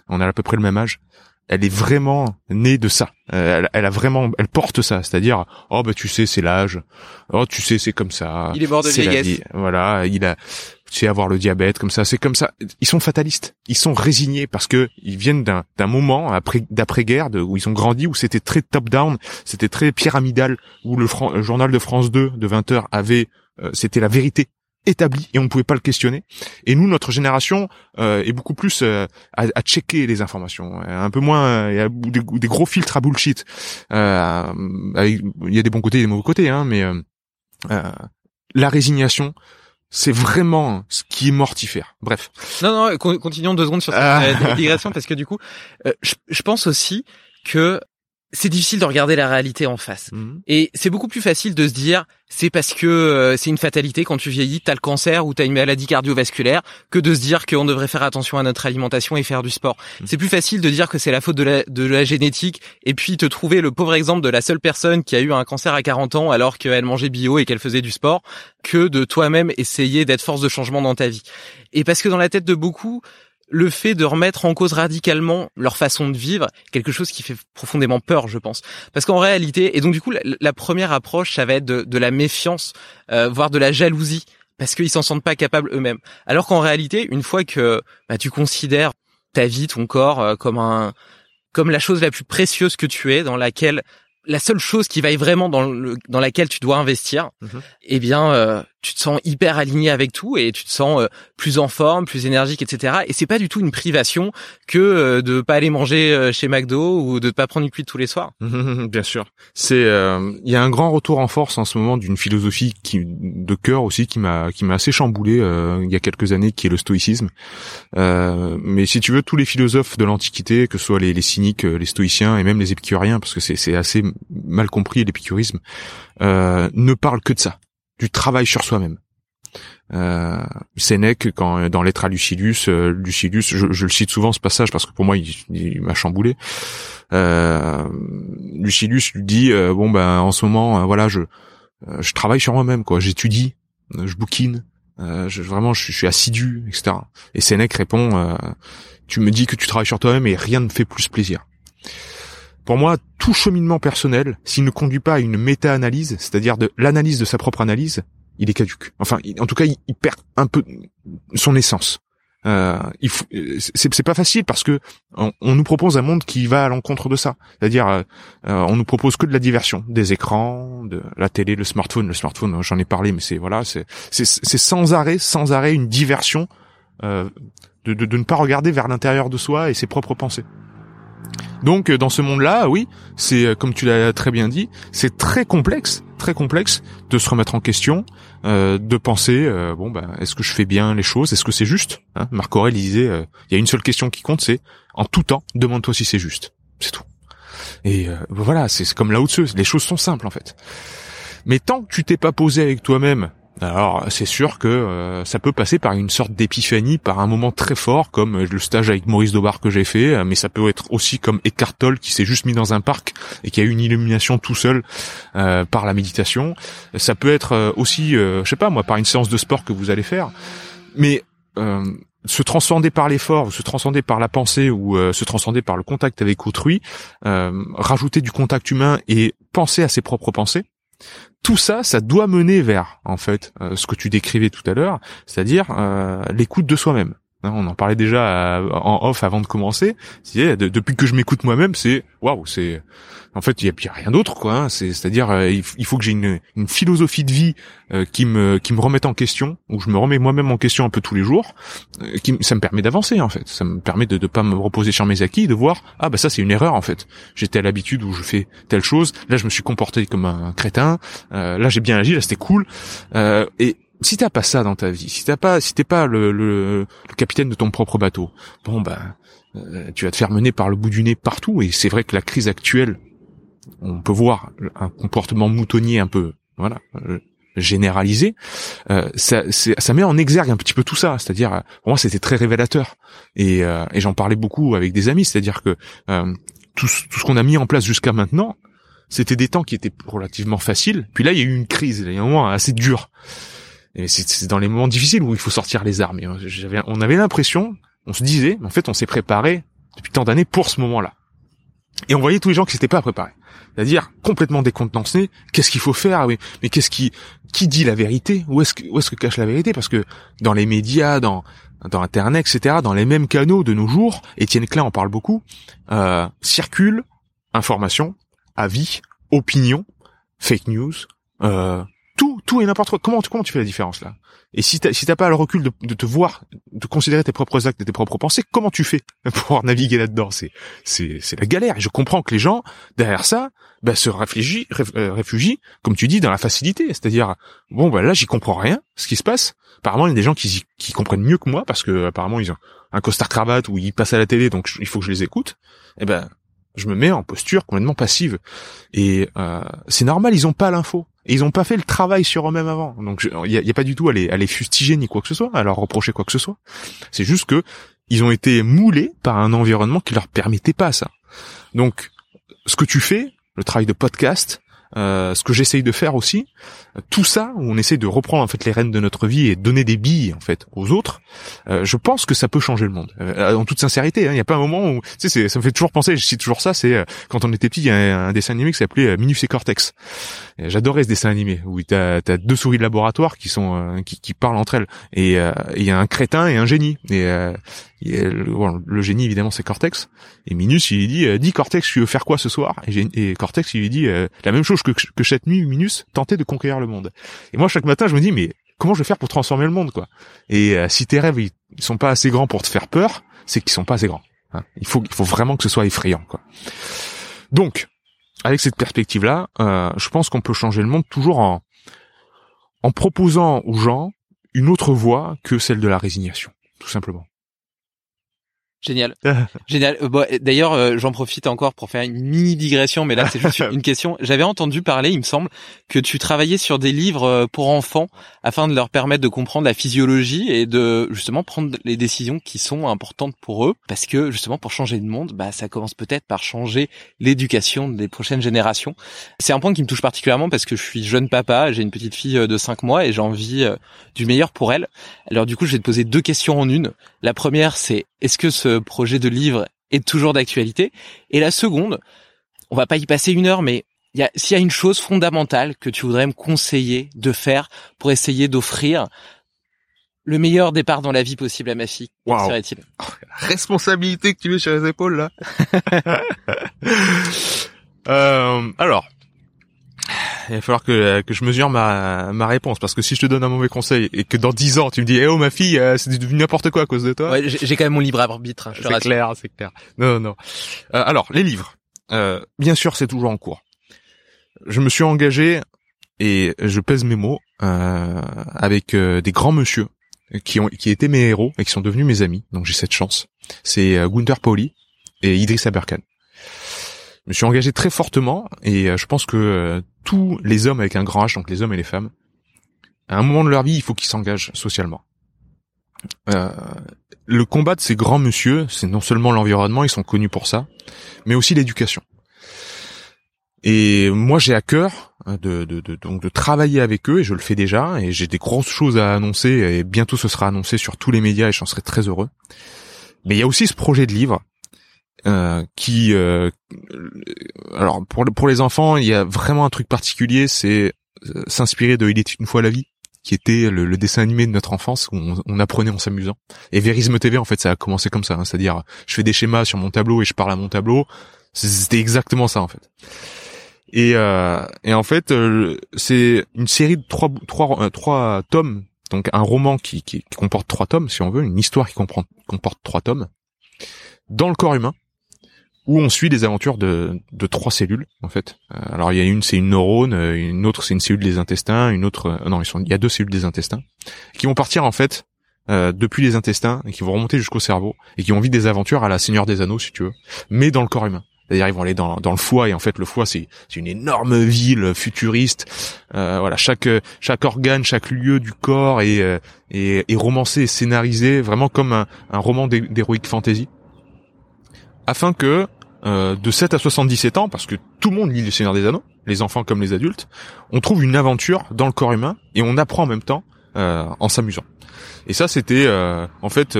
S5: on a à peu près le même âge, elle est vraiment née de ça. Euh, elle, a vraiment, elle porte ça, c'est-à-dire, oh bah tu sais, c'est l'âge. Oh tu sais, c'est comme ça.
S4: Il est mort de vieillesse.
S5: Voilà, il a, tu sais, avoir le diabète comme ça, c'est comme ça. Ils sont fatalistes, ils sont résignés parce que ils viennent d'un d'un moment après d'après-guerre où ils ont grandi où c'était très top-down, c'était très pyramidal, où le, journal de France 2 de 20 heures avait, euh, c'était la vérité établi et on ne pouvait pas le questionner. Et nous, notre génération euh, est beaucoup plus euh, à, à, checker les informations, un peu moins, il y a des, des gros filtres à bullshit. Euh, il y a des bons côtés et des mauvais côtés, hein, mais la résignation, c'est vraiment ce qui est mortifère. Bref.
S4: Non, non, continuons deux secondes sur cette ah. digression parce que du coup, je, je pense aussi que c'est difficile de regarder la réalité en face. Mhm. Et c'est beaucoup plus facile de se dire c'est parce que euh, c'est une fatalité quand tu vieillis, t'as le cancer ou t'as une maladie cardiovasculaire, que de se dire qu'on devrait faire attention à notre alimentation et faire du sport. Mhm. C'est plus facile de dire que c'est la faute de la, de la génétique et puis te trouver le pauvre exemple de la seule personne qui a eu un cancer à 40 ans alors qu'elle mangeait bio et qu'elle faisait du sport, que de toi-même essayer d'être force de changement dans ta vie. Et parce que dans la tête de beaucoup, le fait de remettre en cause radicalement leur façon de vivre, quelque chose qui fait profondément peur, je pense. Parce qu'en réalité, et donc du coup, la, première approche, ça va être de, la méfiance, euh, voire de la jalousie, parce qu'ils s'en sentent pas capables eux-mêmes. Alors qu'en réalité, une fois que bah, tu considères ta vie, ton corps, euh, comme un comme la chose la plus précieuse que tu es, dans laquelle la seule chose qui vaille vraiment dans le dans laquelle tu dois investir, mhm. eh bien, euh, tu te sens hyper aligné avec tout et tu te sens euh, plus en forme, plus énergique, etc. Et c'est pas du tout une privation que euh, de pas aller manger euh, chez McDo ou de pas prendre une cuite tous les soirs.
S5: Bien sûr. C'est il y a un grand retour en force en ce moment d'une philosophie qui de cœur aussi qui m'a qui m'a assez chamboulé il y a quelques années qui est le stoïcisme. mais si tu veux tous les philosophes de l'antiquité que ce soit les, les cyniques, les stoïciens et même les épicuriens parce que c'est c'est assez mal compris l'épicurisme ne parlent que de ça du travail sur soi-même. Euh, Sénèque, quand dans Lettre à Lucilius, euh, Lucilius, je, le cite souvent ce passage parce que pour moi il, m'a chamboulé. Euh, Lucilius lui dit euh, bon ben en ce moment euh, voilà je je travaille sur moi-même quoi, j'étudie, je bouquine, je, vraiment je, je, suis assidu etc. Et Sénèque répond tu me dis que tu travailles sur toi-même et rien ne me fait plus plaisir. Pour moi, tout cheminement personnel, s'il ne conduit pas à une méta-analyse, c'est-à-dire de l'analyse de sa propre analyse, il est caduque. Enfin, en tout cas, il, perd un peu son essence. Euh, il c'est, pas facile parce que on, nous propose un monde qui va à l'encontre de ça. C'est-à-dire, euh, euh, on nous propose que de la diversion, des écrans, de la télé, le smartphone. Le smartphone, j'en ai parlé, mais c'est voilà, c'est, sans arrêt, sans arrêt, une diversion euh, de, de, de ne pas regarder vers l'intérieur de soi et ses propres pensées. Donc euh, dans ce monde-là, oui, c'est euh, comme tu l'as très bien dit, c'est très complexe, très complexe de se remettre en question, euh, de penser bon ben est-ce que je fais bien les choses, est-ce que c'est juste? Hein Marc Aurèle disait il y a une seule question qui compte, c'est en tout temps demande-toi si c'est juste, c'est tout. Et voilà, c'est comme là haut les choses sont simples en fait. Mais tant que tu t'es pas posé avec toi-même alors c'est sûr que euh, ça peut passer par une sorte d'épiphanie, par un moment très fort, comme le stage avec Maurice Dobar que j'ai fait, euh, mais ça peut être aussi comme Eckhart Tolle qui s'est juste mis dans un parc et qui a eu une illumination tout seul euh, par la méditation. Ça peut être aussi, je sais pas moi, par une séance de sport que vous allez faire. Mais se transcender par l'effort, se transcender par la pensée ou se transcender par le contact avec autrui, rajouter du contact humain et penser à ses propres pensées, tout ça, ça doit mener vers, en fait, euh, ce que tu décrivais tout à l'heure, c'est-à-dire euh, l'écoute de soi-même. Hein, on en parlait déjà euh, en off avant de commencer. depuis que je m'écoute moi-même, c'est waouh, c'est en fait il y a, rien d'autre quoi. Hein. C'est, à dire il, faut que j'ai une, philosophie de vie qui me qui me remette en question, où je me remets moi-même en question un peu tous les jours. qui, ça me permet d'avancer en fait. Ça me permet de ne pas me reposer sur mes acquis, de voir ah bah ça c'est une erreur en fait. J'étais à l'habitude où je fais telle chose, là je me suis comporté comme un crétin, là j'ai bien agi, là c'était cool. et si t'as pas ça dans ta vie, si t'as pas, si t'es pas le, le, capitaine de ton propre bateau, bon ben, euh, tu vas te faire mener par le bout du nez partout. Et c'est vrai que la crise actuelle, on peut voir un comportement moutonnier un peu, voilà, euh, généralisé. Euh, ça, ça met en exergue un petit peu tout ça. C'est-à-dire, pour moi, c'était très révélateur. Et, et j'en parlais beaucoup avec des amis. C'est-à-dire que tout, tout ce qu'on a mis en place jusqu'à maintenant, c'était des temps qui étaient relativement faciles. Puis là, il y a eu une crise, il y a un moment assez dur. Et c'est dans les moments difficiles où il faut sortir les armes. J'avais, on avait l'impression, on se disait, en fait, on s'est préparé depuis tant d'années pour ce moment-là. Et on voyait tous les gens qui s'étaient pas préparés. C'est-à-dire complètement décontenancés. Qu'est-ce qu'il faut faire oui. Mais qu'est-ce qui, qui dit la vérité? Où est-ce que, où est-ce que cache la vérité? Parce que dans les médias, dans dans Internet, etc., dans les mêmes canaux de nos jours, Étienne Klein en parle beaucoup, euh, circulent information, avis, opinion, fake news, euh, tout et n'importe quoi. Comment, comment tu fais la différence là? Et si t'as si t'as pas le recul de, de, te voir, de considérer tes propres actes et tes propres pensées, comment tu fais pour naviguer là-dedans? C'est c'est c'est la galère. Et je comprends que les gens derrière ça bah, se réfugient, euh, réfugient, comme tu dis, dans la facilité. C'est-à-dire bon bah là j'y comprends rien, ce qui se passe. Apparemment il y a des gens qui qui comprennent mieux que moi parce que apparemment ils ont un costard cravate ou ils passent à la télé, donc il faut que je les écoute. Eh ben je me mets en posture complètement passive. Et euh, c'est normal, ils ont pas l'info. Et ils ont pas fait le travail sur eux-mêmes avant. Donc il y a, pas du tout à les, à les fustiger ni quoi que ce soit, à leur reprocher quoi que ce soit. C'est juste que ils ont été moulés par un environnement qui leur permettait pas ça. Donc ce que tu fais, le travail de podcast, ce que j'essaye de faire aussi, tout ça où on essaie de reprendre en fait les rênes de notre vie et donner des billes en fait aux autres, euh, je pense que ça peut changer le monde. Euh, en toute sincérité, hein. il n'y a pas un moment où tu sais, ça me fait toujours penser, je cite toujours ça, c'est quand on était petit, il y a un, dessin animé qui s'appelait Minus et Cortex. J'adorais ce dessin animé où t'as as deux souris de laboratoire qui sont qui, qui, parlent entre elles et il y a un crétin et un génie et le, génie évidemment c'est Cortex. Et Minus il lui dit euh, dis Cortex tu veux faire quoi ce soir? Et, Cortex il lui dit euh, la même chose que, que cette nuit Minus tenter de conquérir le monde et moi chaque matin je me dis mais comment je vais faire pour transformer le monde quoi? Et euh, si tes rêves ils, sont pas assez grands pour te faire peur c'est qu'ils sont pas assez grands hein. il faut il faut vraiment que ce soit effrayant quoi. Donc avec cette perspective là je pense qu'on peut changer le monde toujours en en proposant aux gens une autre voie que celle de la résignation tout simplement
S4: Génial. Génial. Euh, bon, D'ailleurs, euh, j'en profite encore pour faire une mini digression, mais là c'est juste une question. J'avais entendu parler, il me semble, que tu travaillais sur des livres euh, pour enfants afin de leur permettre de comprendre la physiologie et de justement prendre les décisions qui sont importantes pour eux, parce que justement pour changer le monde, bah ça commence peut-être par changer l'éducation des prochaines générations. C'est un point qui me touche particulièrement parce que je suis jeune papa, j'ai une petite fille de 5 mois et j'ai envie du meilleur pour elle. Alors du coup, je vais te poser deux questions en une. La première, c'est est-ce que ce projet de livre est toujours d'actualité Et la seconde, on va pas y passer une heure, mais s'il y a une chose fondamentale que tu voudrais me conseiller de faire pour essayer d'offrir le meilleur départ dans la vie possible à ma fille,
S5: wow. serait-il? Oh, La responsabilité que tu mets sur les épaules là. euh, alors, il va falloir que, que je mesure ma, ma réponse. Parce que si je te donne un mauvais conseil et que dans dix ans tu me dis eh oh ma fille euh, c'est devenu n'importe quoi à cause de toi.
S4: Ouais, j'ai quand même mon libre arbitre hein,
S5: c'est clair c'est clair. Non non euh, alors les livres. Euh, bien sûr c'est toujours en cours. Je me suis engagé et je pèse mes mots euh, avec euh, des grands monsieur qui ont qui étaient mes héros et qui sont devenus mes amis. Donc j'ai cette chance. C'est Gunther Pauli et Idriss Aberkan je me suis engagé très fortement et euh, je pense que euh, tous les hommes avec un grand H, donc les hommes et les femmes, à un moment de leur vie, il faut qu'ils s'engagent socialement. Euh, le combat de ces grands monsieur, c'est non seulement l'environnement, ils sont connus pour ça, mais aussi l'éducation. Et moi, j'ai à cœur de, donc de travailler avec eux, et je le fais déjà, et j'ai des grosses choses à annoncer, et bientôt ce sera annoncé sur tous les médias, et j'en serai très heureux. Mais il y a aussi ce projet de livre euh, qui euh, alors pour pour les enfants il y a vraiment un truc particulier c'est euh, s'inspirer de Il est une fois la vie qui était le, dessin animé de notre enfance où on, apprenait en s'amusant. Et Vérisme TV en fait ça a commencé comme ça hein, c'est-à-dire je fais des schémas sur mon tableau et je parle à mon tableau. C'était exactement ça en fait. Et et en fait c'est une série de trois trois trois tomes donc un roman qui, qui, qui comporte trois tomes si on veut une histoire qui comprend, comporte trois tomes dans le corps humain où on suit les aventures de, de trois cellules en fait. Euh, alors il y a une c'est une neurone, euh, une autre c'est une cellule des intestins, une autre euh, non ils sont il y a deux cellules des intestins qui vont partir en fait depuis les intestins et qui vont remonter jusqu'au cerveau et qui vont vivre des aventures à la Seigneur des Anneaux si tu veux, mais dans le corps humain. C'est-à-dire ils vont aller dans, dans le foie et en fait le foie c'est une énorme ville futuriste. voilà chaque chaque organe, chaque lieu du corps est est, est romancé scénarisé vraiment comme un, un roman d'héroïque fantasy afin que euh, de 7 à 77 ans, parce que tout le monde lit Le Seigneur des Anneaux, les enfants comme les adultes, on trouve une aventure dans le corps humain et on apprend en même temps euh, en s'amusant. Et ça, c'était euh, en fait,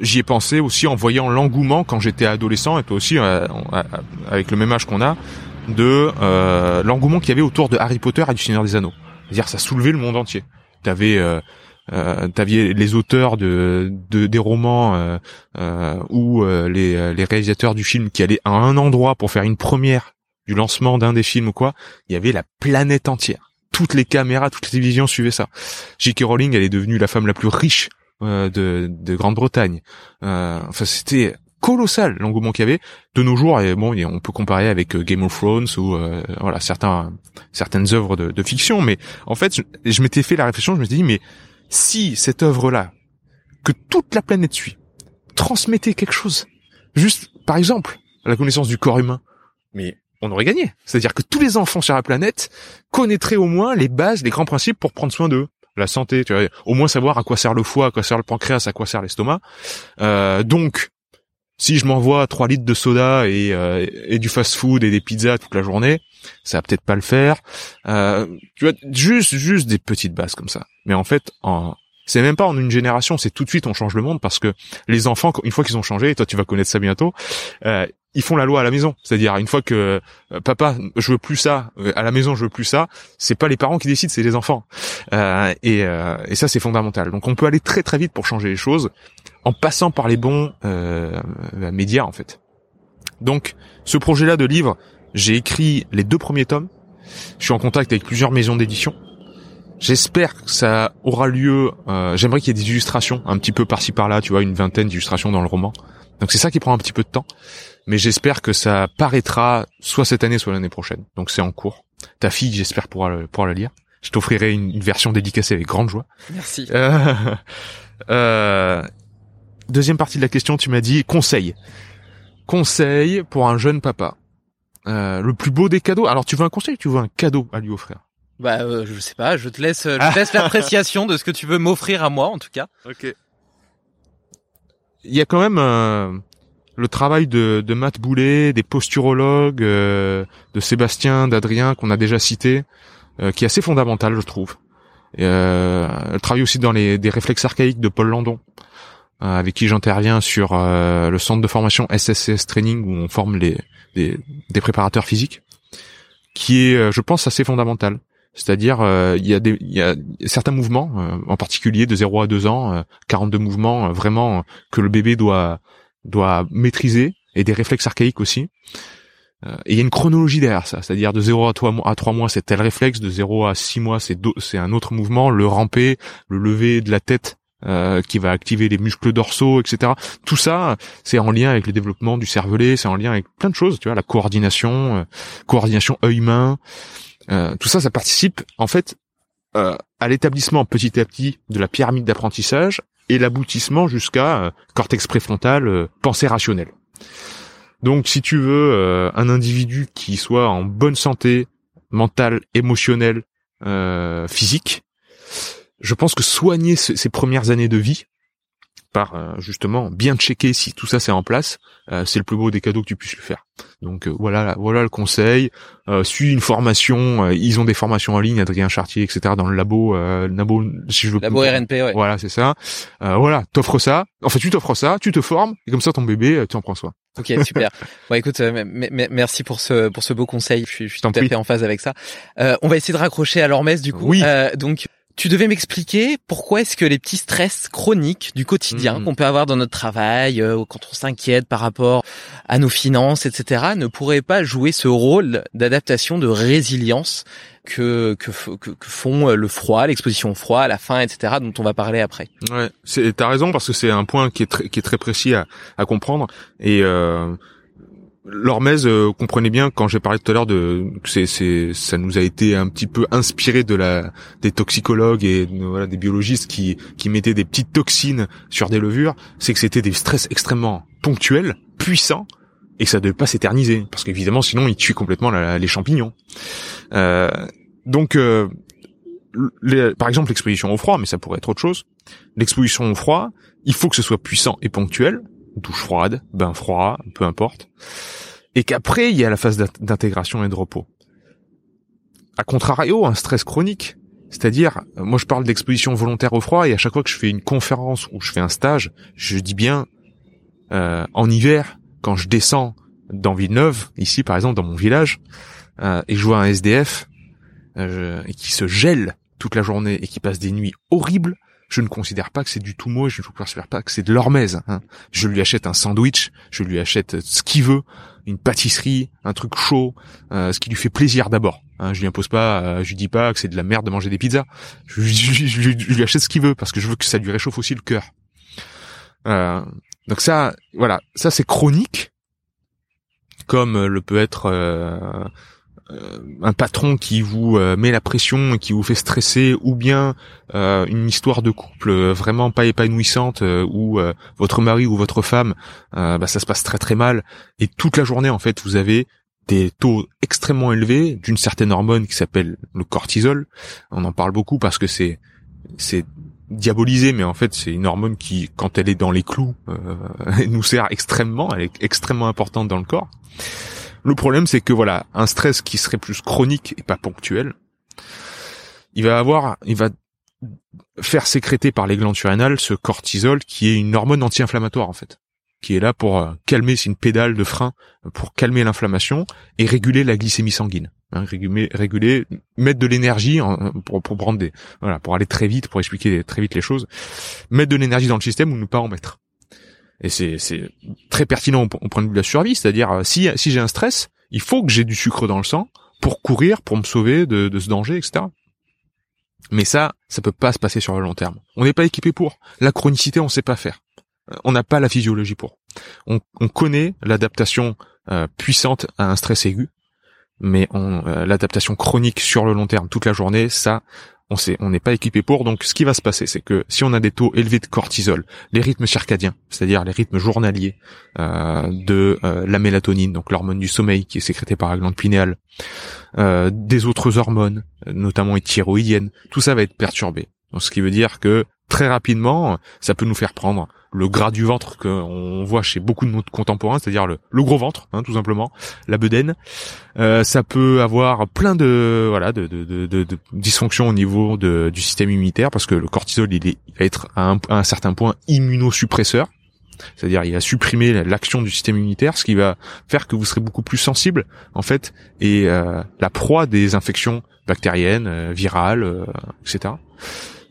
S5: j'y ai pensé aussi en voyant l'engouement quand j'étais adolescent et toi aussi avec le même âge qu'on a de l'engouement qu'il y avait autour de Harry Potter et du Seigneur des Anneaux. C'est-à-dire ça soulevait le monde entier. T'avais euh, les auteurs de, de des romans euh, euh, ou euh, les, les réalisateurs du film qui allaient à un endroit pour faire une première du lancement d'un des films ou quoi, il y avait la planète entière. toutes les caméras, toutes les télévisions suivaient ça. J.K. Rowling, elle est devenue la femme la plus riche euh, de, de Grande-Bretagne. Euh, enfin, c'était colossal l'engouement qu'il y avait. De nos jours, bon, on peut comparer avec Game of Thrones ou voilà certains certaines œuvres de, de, fiction, mais en fait, je m'étais fait la réflexion, je me suis dit, mais si cette œuvre-là, que toute la planète suit, transmettait quelque chose, juste par exemple la connaissance du corps humain, mais on aurait gagné. C'est-à-dire que tous les enfants sur la planète connaîtraient au moins les bases, les grands principes pour prendre soin d'eux. La santé, tu vois, au moins savoir à quoi sert le foie, à quoi sert le pancréas, à quoi sert l'estomac. Euh, donc, si je m'envoie 3 litres de soda et, euh, et du fast-food et des pizzas toute la journée, ça va peut-être pas le faire. Euh, tu vois, juste, juste des petites bases comme ça. Mais en fait, en, c'est même pas en une génération, c'est tout de suite on change le monde parce que les enfants, une fois qu'ils ont changé, et toi tu vas connaître ça bientôt, euh, ils font la loi à la maison. C'est-à-dire une fois que euh, papa, je veux plus ça, euh, à la maison je veux plus ça, c'est pas les parents qui décident, c'est les enfants. Euh, et, et, ça c'est fondamental. Donc on peut aller très très vite pour changer les choses en passant par les bons médias en fait. Donc ce projet-là de livre, j'ai écrit les deux premiers tomes. Je suis en contact avec plusieurs maisons d'édition. J'espère que ça aura lieu. Euh, J'aimerais qu'il y ait des illustrations, un petit peu par-ci par-là, tu vois, une vingtaine d'illustrations dans le roman. Donc c'est ça qui prend un petit peu de temps, mais j'espère que ça paraîtra soit cette année, soit l'année prochaine. Donc c'est en cours. Ta fille, j'espère pourra le, pourra le lire. Je t'offrirai une, version dédicacée avec grande joie.
S4: Merci.
S5: Euh, euh, deuxième partie de la question, tu m'as dit conseil. Conseil pour un jeune papa. Euh, le plus beau des cadeaux. Alors tu veux un conseil ou tu veux un cadeau à lui offrir?
S4: Bah, euh, je sais pas. Je te laisse, je te laisse l'appréciation de ce que tu veux m'offrir à moi, en tout cas.
S5: Ok. Il y a quand même euh, le travail de, de Matt Boulet, des posturologues, euh, de Sébastien, d'Adrien qu'on a déjà cité, qui est assez fondamental, je trouve. Et, le travail aussi dans les des réflexes archaïques de Paul Landon, avec qui j'interviens sur le centre de formation SSCS Training où on forme les des, des préparateurs physiques, qui est, je pense, assez fondamental. C'est-à-dire, euh, il y a des, il y a certains mouvements, euh, en particulier de 0 à 2 ans, 42 euh, mouvements vraiment que le bébé doit doit maîtriser et des réflexes archaïques aussi. et il y a une chronologie derrière ça, c'est-à-dire de 0 à 3 mois, à 3 mois c'est tel réflexe, de 0 à 6 mois c'est c'est un autre mouvement, le ramper, le lever de la tête qui va activer les muscles dorsaux, etc. Tout ça, c'est en lien avec le développement du cervelet, c'est en lien avec plein de choses, tu vois, la coordination, coordination œil-main, euh, tout ça, ça participe en fait euh, à l'établissement petit à petit de la pyramide d'apprentissage et l'aboutissement jusqu'à euh, cortex préfrontal, pensée rationnelle. Donc, si tu veux un individu qui soit en bonne santé mentale, émotionnelle, physique, je pense que soigner ces premières années de vie, par euh, justement bien checker si tout ça c'est en place, euh, c'est le plus beau des cadeaux que tu puisses lui faire. Donc euh, voilà, voilà le conseil. suis une formation, ils ont des formations en ligne, Adrien Chartier, etc. Dans le labo, le labo, si je veux.
S4: Labo RNP, ouais.
S5: Voilà, c'est ça. voilà, t'offres ça. En fait, tu t'offres ça, tu te formes, et comme ça ton bébé, tu en prends soin.
S4: Ok, super. bon, écoute, merci pour ce pour ce beau conseil. Je suis, je suis tout à fait en phase avec ça. on va essayer de raccrocher à l'hormesse du coup.
S5: Oui.
S4: donc tu devais m'expliquer pourquoi est-ce que les petits stress chroniques du quotidien mm-hmm. qu'on peut avoir dans notre travail, euh, quand on s'inquiète par rapport à nos finances, etc., ne pourraient pas jouer ce rôle d'adaptation, de résilience que, que, font euh, le froid, l'exposition au froid, la faim, etc., dont on va parler après.
S5: Ouais, t'as raison parce que c'est un point qui est très, qui est très précis à, à comprendre et euh, Lormez, euh, comprenez bien quand j'ai parlé tout à l'heure de c'est c'est ça nous a été un petit peu inspiré de la des toxicologues et voilà des biologistes qui qui mettaient des petites toxines sur des levures, c'est que c'était des stress extrêmement ponctuels, puissants et que ça devait pas s'éterniser parce qu'évidemment sinon ils tuent complètement les champignons. Euh, donc euh, par exemple l'exposition au froid, mais ça pourrait être autre chose. L'exposition au froid, il faut que ce soit puissant et ponctuel, douche froide, bain froid, peu importe. Et qu'après, il y a la phase d'intégration et de repos. A contrario, un stress chronique, c'est-à-dire, moi je parle d'exposition volontaire au froid et à chaque fois que je fais une conférence ou je fais un stage, je dis bien, euh, en hiver, quand je descends dans Villeneuve, ici par exemple dans mon village, euh, et je vois un SDF euh, qui se gèle toute la journée et qui passe des nuits horribles, je ne considère pas que c'est du tout moi, je ne considère pas que c'est de l'hormèse. Hein. Je lui achète un sandwich, je lui achète ce qu'il veut, une pâtisserie, un truc chaud, euh, ce qui lui fait plaisir d'abord. Hein, je lui impose pas, euh, je lui dis pas que c'est de la merde de manger des pizzas. Je, je- je- lui achète ce qu'il veut parce que je veux que ça lui réchauffe aussi le cœur. Euh, donc ça, voilà, ça c'est chronique, comme le peut être euh, un patron qui vous euh, met la pression et qui vous fait stresser, ou bien euh, une histoire de couple euh, vraiment pas épanouissante euh, où euh, votre mari ou votre femme, euh, bah, ça se passe très très mal et toute la journée en fait vous avez des taux extrêmement élevés d'une certaine hormone qui s'appelle le cortisol. On en parle beaucoup parce que c'est c'est diabolisé, mais en fait c'est une hormone qui, quand elle est dans les clous, euh, nous sert extrêmement, elle est extrêmement importante dans le corps. Le problème c'est que voilà, un stress qui serait plus chronique et pas ponctuel, il va avoir, il va faire sécréter par les glandes surrénales ce cortisol qui est une hormone anti-inflammatoire en fait, qui est là pour euh, calmer, c'est une pédale de frein pour calmer l'inflammation et réguler la glycémie sanguine. Hein, réguler, mettre de l'énergie pour, pour prendre voilà, pour aller très vite, pour expliquer très vite les choses, mettre de l'énergie dans le système ou ne pas en mettre. Et c'est, très pertinent au, point de vue de la survie, c'est-à-dire euh, si, j'ai un stress, il faut que j'ai du sucre dans le sang pour courir, pour me sauver de, ce danger, etc. Mais ça, ça peut pas se passer sur le long terme. On n'est pas équipé pour. La chronicité, on sait pas faire. Euh, On n'a pas la physiologie pour. On, on connaît l'adaptation euh, puissante à un stress aigu, mais on, l'adaptation chronique sur le long terme, toute la journée, ça, on sait, on n'est pas équipé pour. Donc, ce qui va se passer, c'est que si on a des taux élevés de cortisol, les rythmes circadiens, c'est-à-dire les rythmes journaliers euh, de euh, la mélatonine, donc l'hormone du sommeil qui est sécrétée par la glande pinéale, euh, des autres hormones, notamment les thyroïdiennes, tout ça va être perturbé. Donc, ce qui veut dire que très rapidement, ça peut nous faire prendre le gras du ventre qu'on voit chez beaucoup de nos contemporains, c'est-à-dire le, gros ventre, hein, tout simplement, la bedaine. Euh, ça peut avoir plein de voilà de, de, dysfonctions au niveau du système immunitaire parce que le cortisol il, est, il va être à un, certain point immunosuppresseur, c'est-à-dire il va supprimer l'action du système immunitaire, ce qui va faire que vous serez beaucoup plus sensible en fait et euh, la proie des infections bactériennes, euh, virales, etc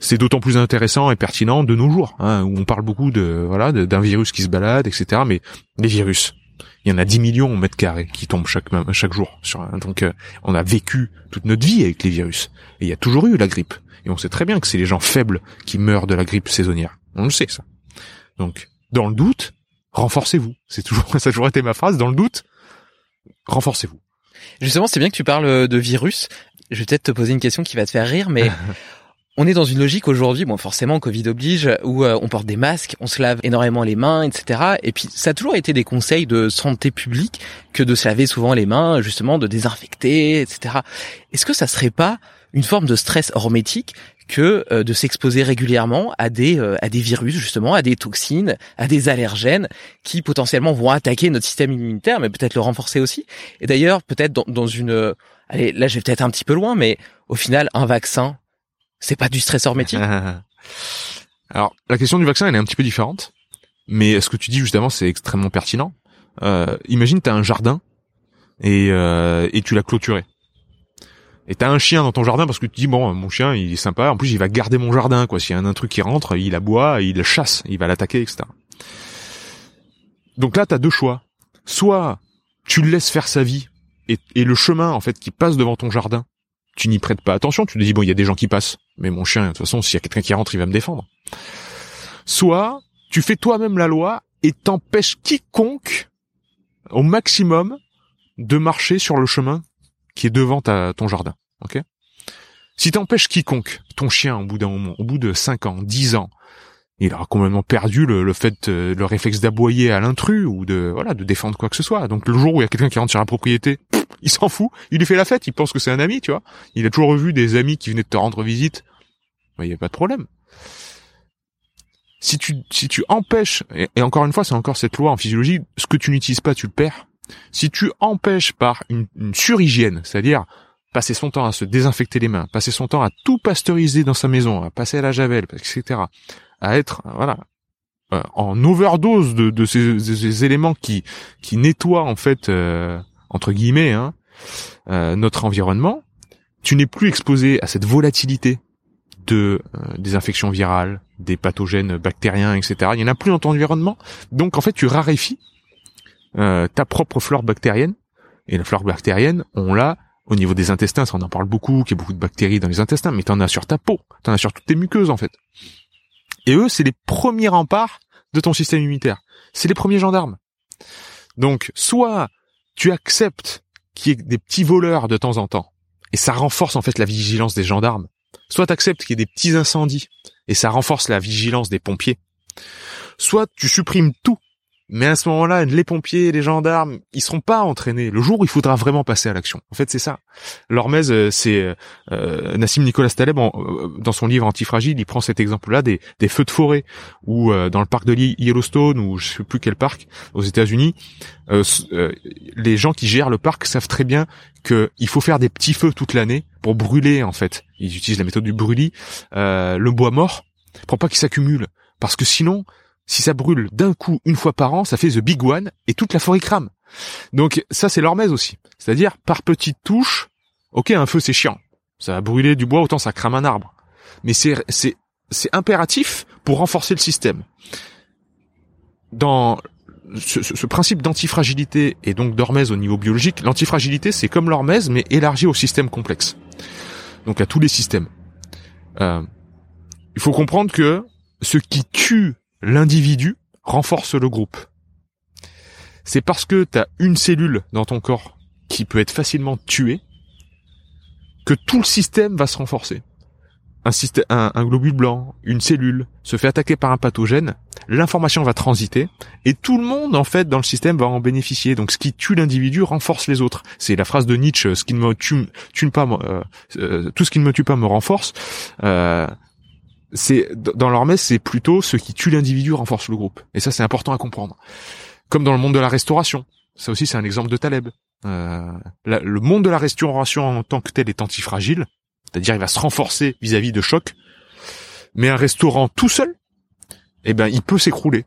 S5: c'est d'autant plus intéressant et pertinent de nos jours, hein, où on parle beaucoup de voilà d'un virus qui se balade, etc. Mais les virus, il y en a 10 millions au mètre carré qui tombent chaque chaque jour. Sur, donc euh, on a vécu toute notre vie avec les virus. Et il y a toujours eu la grippe. Et on sait très bien que c'est les gens faibles qui meurent de la grippe saisonnière. On le sait ça. Donc dans le doute, renforcez-vous. C'est toujours ça a toujours été ma phrase. Dans le doute, renforcez-vous.
S4: Justement, c'est bien que tu parles de virus. Je vais peut-être te poser une question qui va te faire rire, mais on est dans une logique aujourd'hui, bon forcément Covid oblige, où euh, on porte des masques, on se lave énormément les mains, etc. Et puis ça a toujours été des conseils de santé publique que de se laver souvent les mains, justement de désinfecter, etc. Est-ce que ça serait pas une forme de stress hormétique que euh, de s'exposer régulièrement à des euh, à des virus justement, à des toxines, à des allergènes qui potentiellement vont attaquer notre système immunitaire, mais peut-être le renforcer aussi? Et d'ailleurs, peut-être dans, dans une euh, allez, là je vais peut-être un petit peu loin, mais au final, un vaccin, c'est pas du stress hormétique.
S5: Alors, la question du vaccin, elle est un petit peu différente, mais ce que tu dis justement, c'est extrêmement pertinent. Euh, imagine, t'as un jardin et, euh, et tu l'as clôturé. Et t'as un chien dans ton jardin parce que tu dis bon, mon chien, il est sympa. En plus, il va garder mon jardin, quoi. S'il y a un truc qui rentre, il aboie, il chasse, il va l'attaquer, etc. Donc là, t'as deux choix. Soit tu le laisses faire sa vie et, et le chemin en fait qui passe devant ton jardin, tu n'y prêtes pas attention. Tu te dis bon, il y a des gens qui passent, mais mon chien, de toute façon, s'il y a quelqu'un qui rentre, il va me défendre. Soit tu fais toi-même la loi et t'empêches quiconque au maximum de marcher sur le chemin qui est devant ta, ton jardin. Ok? Si t'empêches quiconque, ton chien, au bout d'un moment, au bout de 5 ans, 10 ans, il aura complètement perdu le, le fait, euh, le réflexe d'aboyer à l'intrus ou de voilà de défendre quoi que ce soit. Donc le jour où il y a quelqu'un qui rentre sur la propriété, il s'en fout, il lui fait la fête, il pense que c'est un ami, tu vois. Il a toujours vu des amis qui venaient de te rendre visite. Il n'y a pas de problème. Si tu si tu empêches et, encore une fois c'est encore cette loi en physiologie, ce que tu n'utilises pas tu le perds. Si tu empêches par une, une surhygiène, c'est-à-dire passer son temps à se désinfecter les mains, passer son temps à tout pasteuriser dans sa maison, à passer à la javel, etc., à être voilà euh, en overdose de, de ces, ces éléments qui qui nettoient en fait euh, entre guillemets hein, euh, notre environnement, tu n'es plus exposé à cette volatilité de euh, des infections virales, des pathogènes bactériens, etc. Il y en a plus dans ton environnement, donc en fait tu raréfies euh, ta propre flore bactérienne. Et la flore bactérienne, on l'a au niveau des intestins, ça on en parle beaucoup, qu'il y a beaucoup de bactéries dans les intestins, mais t'en as sur ta peau, t'en as sur toutes tes muqueuses en fait. Et eux, c'est les premiers remparts de ton système immunitaire. C'est les premiers gendarmes. Donc, soit tu acceptes qu'il y ait des petits voleurs de temps en temps, et ça renforce en fait la vigilance des gendarmes. Soit tu acceptes qu'il y ait des petits incendies, et ça renforce la vigilance des pompiers. Soit tu supprimes tout mais à ce moment-là, les pompiers, les gendarmes, ils seront pas entraînés. Le jour où il faudra vraiment passer à l'action. En fait, c'est ça. L'Hormèse, euh, c'est euh, Nassim Nicolas Taleb euh, dans son livre Antifragile, il prend cet exemple-là des, des, feux de forêt ou euh, dans le parc de Yellowstone ou je sais plus quel parc aux États-Unis, les gens qui gèrent le parc savent très bien qu'il faut faire des petits feux toute l'année pour brûler en fait. Ils utilisent la méthode du brûlis, le bois mort pour pas qu'il s'accumule parce que sinon si ça brûle d'un coup une fois par an, ça fait the big one et toute la forêt crame. Donc ça c'est l'hormèse aussi. C'est-à-dire par petites touches, ok un feu c'est chiant, ça va brûler du bois autant ça crame un arbre. Mais c'est impératif pour renforcer le système. Dans ce, ce principe d'antifragilité et donc d'hormèse au niveau biologique, l'antifragilité c'est comme l'hormèse mais élargi au système complexe. Donc à tous les systèmes. Euh, il faut comprendre que ce qui tue l'individu renforce le groupe. C'est parce que tu as une cellule dans ton corps qui peut être facilement tuée que tout le système va se renforcer. Un, globule blanc, une cellule se fait attaquer par un pathogène, l'information va transiter et tout le monde en fait dans le système va en bénéficier. Donc ce qui tue l'individu renforce les autres. C'est la phrase de Nietzsche ce qui ne me tue, tue pas, euh, euh, tout ce qui ne me tue pas me renforce. Euh, c'est dans leur c'est plutôt ce qui tue l'individu renforce le groupe. Et ça, c'est important à comprendre. Comme dans le monde de la restauration. Ça aussi, c'est un exemple de Taleb. Euh, le monde de la restauration en tant que tel est antifragile, c'est-à-dire il va se renforcer vis-à-vis de chocs. Mais un restaurant tout seul, eh ben, il peut s'écrouler.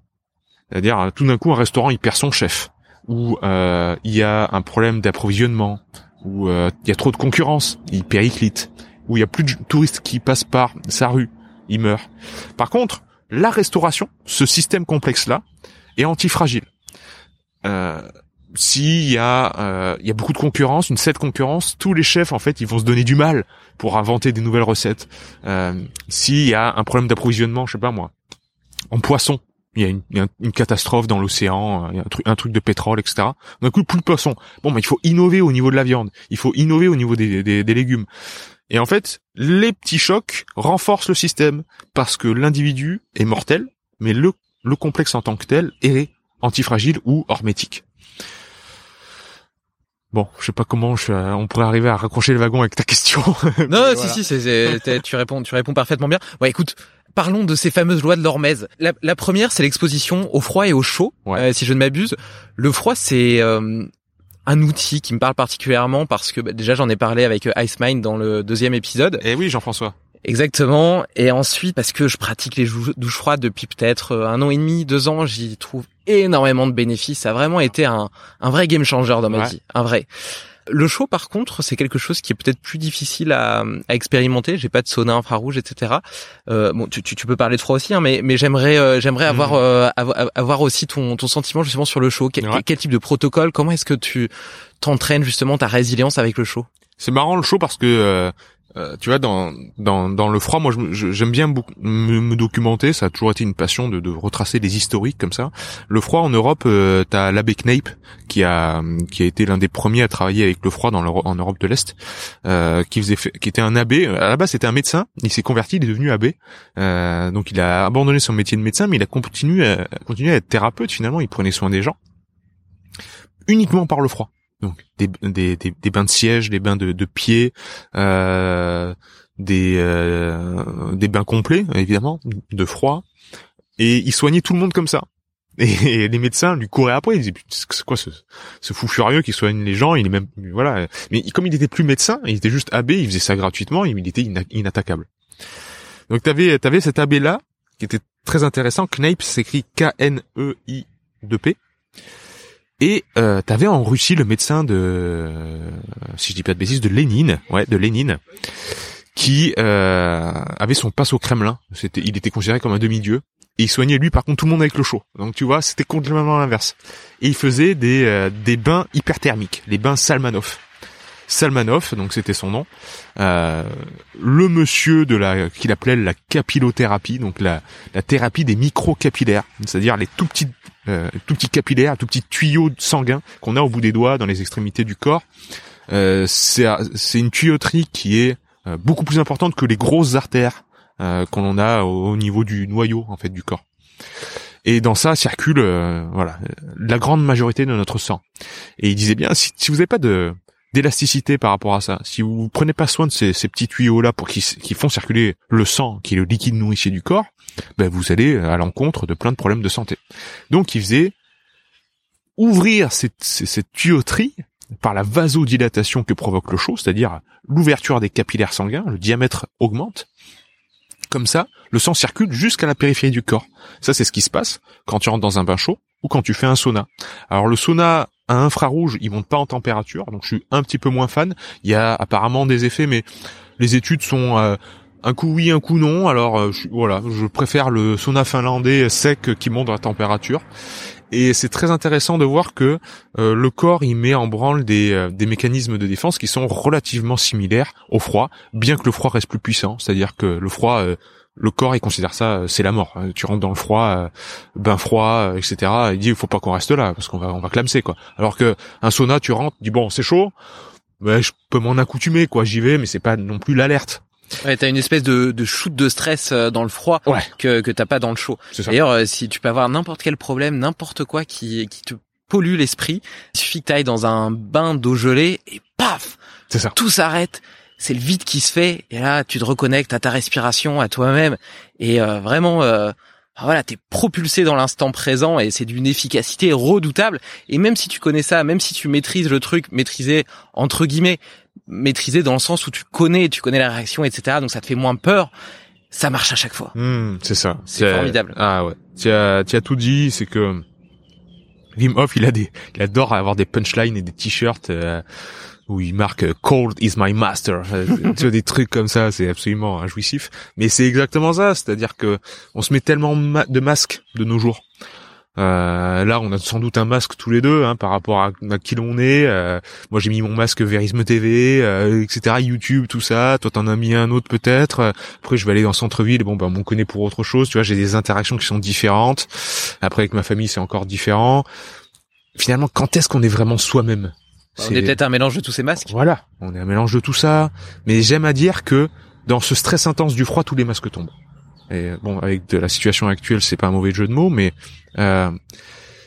S5: C'est-à-dire, tout d'un coup, un restaurant, il perd son chef, ou euh, il y a un problème d'approvisionnement, ou euh, il y a trop de concurrence, il périclite, ou il y a plus de touristes qui passent par sa rue, il meurt. Par contre, la restauration, ce système complexe-là, est antifragile. Euh, s'il y a euh, il y a beaucoup de concurrence, une cette concurrence, tous les chefs en fait ils vont se donner du mal pour inventer des nouvelles recettes. Euh, s'il y a un problème d'approvisionnement, je sais pas moi, en poisson, il y a une, catastrophe dans l'océan, a un truc, un truc de pétrole, etc. D'un coup plus de poisson. Bon, bah, il faut innover au niveau de la viande, il faut innover au niveau des légumes. Et en fait, les petits chocs renforcent le système parce que l'individu est mortel, mais le, le complexe en tant que tel est antifragile ou hormétique. Bon, je sais pas comment je, on pourrait arriver à raccrocher le wagon avec ta question.
S4: non, si, si, c'est, tu réponds, tu réponds parfaitement bien. Ouais, écoute, parlons de ces fameuses lois de l'hormèse. La, la première, c'est l'exposition au froid et au chaud. Euh, si je ne m'abuse, le froid, c'est euh, un outil qui me parle particulièrement parce que bah, déjà j'en ai parlé avec euh, Ice Mind dans le deuxième épisode.
S5: Et eh oui, Jean-François.
S4: Exactement. Et ensuite, parce que je pratique les douches froides depuis peut-être euh, un an et demi, deux ans, j'y trouve énormément de bénéfices. Ça a vraiment été un, un vrai game changer dans ma vie. Un vrai. Le chaud, par contre, c'est quelque chose qui est peut-être plus difficile à, à expérimenter. J'ai pas de sauna infrarouge, etc. Euh, bon, tu, tu, tu, peux parler de froid aussi, hein, mais, mais j'aimerais, euh, j'aimerais avoir, mhm. euh, avoir aussi ton, ton sentiment justement sur le chaud. Quel, quel type de protocole Comment est-ce que tu t'entraînes justement ta résilience avec le chaud
S5: C'est marrant le chaud parce que euh, tu vois, dans, dans, dans le froid, moi, j'aime bien me, me, documenter. Ça a toujours été une passion de, de, retracer des historiques comme ça. Le froid en Europe, euh, t'as l'abbé Kneip qui a qui a été l'un des premiers à travailler avec le froid dans en Europe de l'Est, euh, qui faisait qui était un abbé. À la base, c'était un médecin. Il s'est converti, il est devenu abbé. Euh, donc, il a abandonné son métier de médecin, mais il a continué à, continué à être thérapeute. Finalement, il prenait soin des gens uniquement par le froid. Donc des, des, des, bains de siège, des bains de, de pieds, euh, des, euh, des bains complets évidemment, de froid. Et il soignait tout le monde comme ça. Et, les médecins lui couraient après, ils disaient c'est quoi ce, ce fou furieux qui soigne les gens, il est même voilà. Mais comme il était plus médecin, il était juste abbé, il faisait ça gratuitement, il était inattaquable. Donc t'avais avais cet abbé là qui était très intéressant. Kneip s'écrit K N E I 2 P et euh, t'avais en Russie le médecin de, euh, si je dis pas de bêtises, de Lénine, ouais, de Lénine, qui euh, avait son passe au Kremlin. C'était, il était considéré comme un demi-dieu. Et il soignait lui, par contre, tout le monde avec le chaud. Donc tu vois, c'était complètement l'inverse. Et il faisait des, euh, des bains hyperthermiques, les bains Salmanov. Salmanov, donc c'était son nom, euh, le monsieur de la qu'il appelait la capillothérapie, donc la, la thérapie des microcapillaires, c'est-à-dire les tout petits euh, tout petits capillaires, tout petits tuyaux sanguins qu'on a au bout des doigts dans les extrémités du corps. Euh, c'est c'est une tuyauterie qui est euh, beaucoup plus importante que les grosses artères euh, qu'on a au, niveau du noyau en fait du corps. Et dans ça circule euh, voilà la grande majorité de notre sang. Et il disait bien si, si vous n'avez pas de d'élasticité par rapport à ça, si vous prenez pas soin de ces, ces petits tuyaux là pour qui, qui font circuler le sang, qui est le liquide nourricier du corps, ben vous allez à l'encontre de plein de problèmes de santé. Donc il faisait ouvrir cette, cette tuyauterie par la vasodilatation que provoque le chaud, c'est-à-dire l'ouverture des capillaires sanguins, le diamètre augmente. Comme ça, le sang circule jusqu'à la périphérie du corps. Ça, c'est ce qui se passe quand tu rentres dans un bain chaud ou quand tu fais un sauna. Alors le sauna à infrarouge, il monte pas en température, donc je suis un petit peu moins fan. Il y a apparemment des effets, mais les études sont euh, un coup oui, un coup non. Alors euh, voilà, je préfère le sauna finlandais sec qui monte la température. Et c'est très intéressant de voir que euh, le corps il met en branle des, mécanismes de défense qui sont relativement similaires au froid, bien que le froid reste plus puissant. C'est-à-dire que le froid, le corps il considère ça c'est la mort. Tu rentres dans le froid, bain froid, etc. Il dit il faut pas qu'on reste là parce qu'on va on va clamser quoi. Alors que un sauna tu rentres, dis bon c'est chaud, mais je peux m'en accoutumer quoi. J'y vais mais c'est pas non plus l'alerte.
S4: Ouais, t'as une espèce de, de shoot de stress euh, dans le froid que que t'as pas dans le chaud. D'ailleurs, euh, si tu peux avoir n'importe quel problème, n'importe quoi qui qui te pollue l'esprit, il suffit que t'ailles dans un bain d'eau gelée et paf,
S5: c'est ça.
S4: Tout s'arrête. C'est le vide qui se fait et là tu te reconnectes à ta respiration, à toi-même et euh, vraiment euh, voilà, t'es propulsé dans l'instant présent et c'est d'une efficacité redoutable. Et même si tu connais ça, même si tu maîtrises le truc, maîtriser entre guillemets, maîtriser dans le sens où tu connais, tu connais la réaction, etc. Donc ça te fait moins peur. Ça marche à chaque fois.
S5: Hmm, c'est ça.
S4: C'est formidable.
S5: Ah ouais. Tu as, tu as tout dit. C'est que Wim Hof, il a des, il adore avoir des punchlines et des t-shirts. Euh, où il marque euh, Cold is my master. Tu vois des trucs comme ça, c'est absolument injouissif. Mais c'est exactement ça, c'est-à-dire que on se met tellement de masques de nos jours. Euh, là, on a sans doute un masque tous les deux hein, par rapport à, qui l'on est. Euh, moi, j'ai mis mon masque Verisme TV, euh, etc. YouTube, tout ça. Toi, t'en as mis un autre peut-être. Après, je vais aller dans centre-ville. Bon, ben, on connaît pour autre chose. Tu vois, j'ai des interactions qui sont différentes. Après, avec ma famille, c'est encore différent. Finalement, quand est-ce qu'on est vraiment soi-même?
S4: On est peut-être un mélange de tous ces masques.
S5: Voilà, on est un mélange de tout ça. Mais j'aime à dire que dans ce stress intense du froid, tous les masques tombent. Et bon, avec de la situation actuelle, c'est pas un mauvais jeu de mots, mais euh,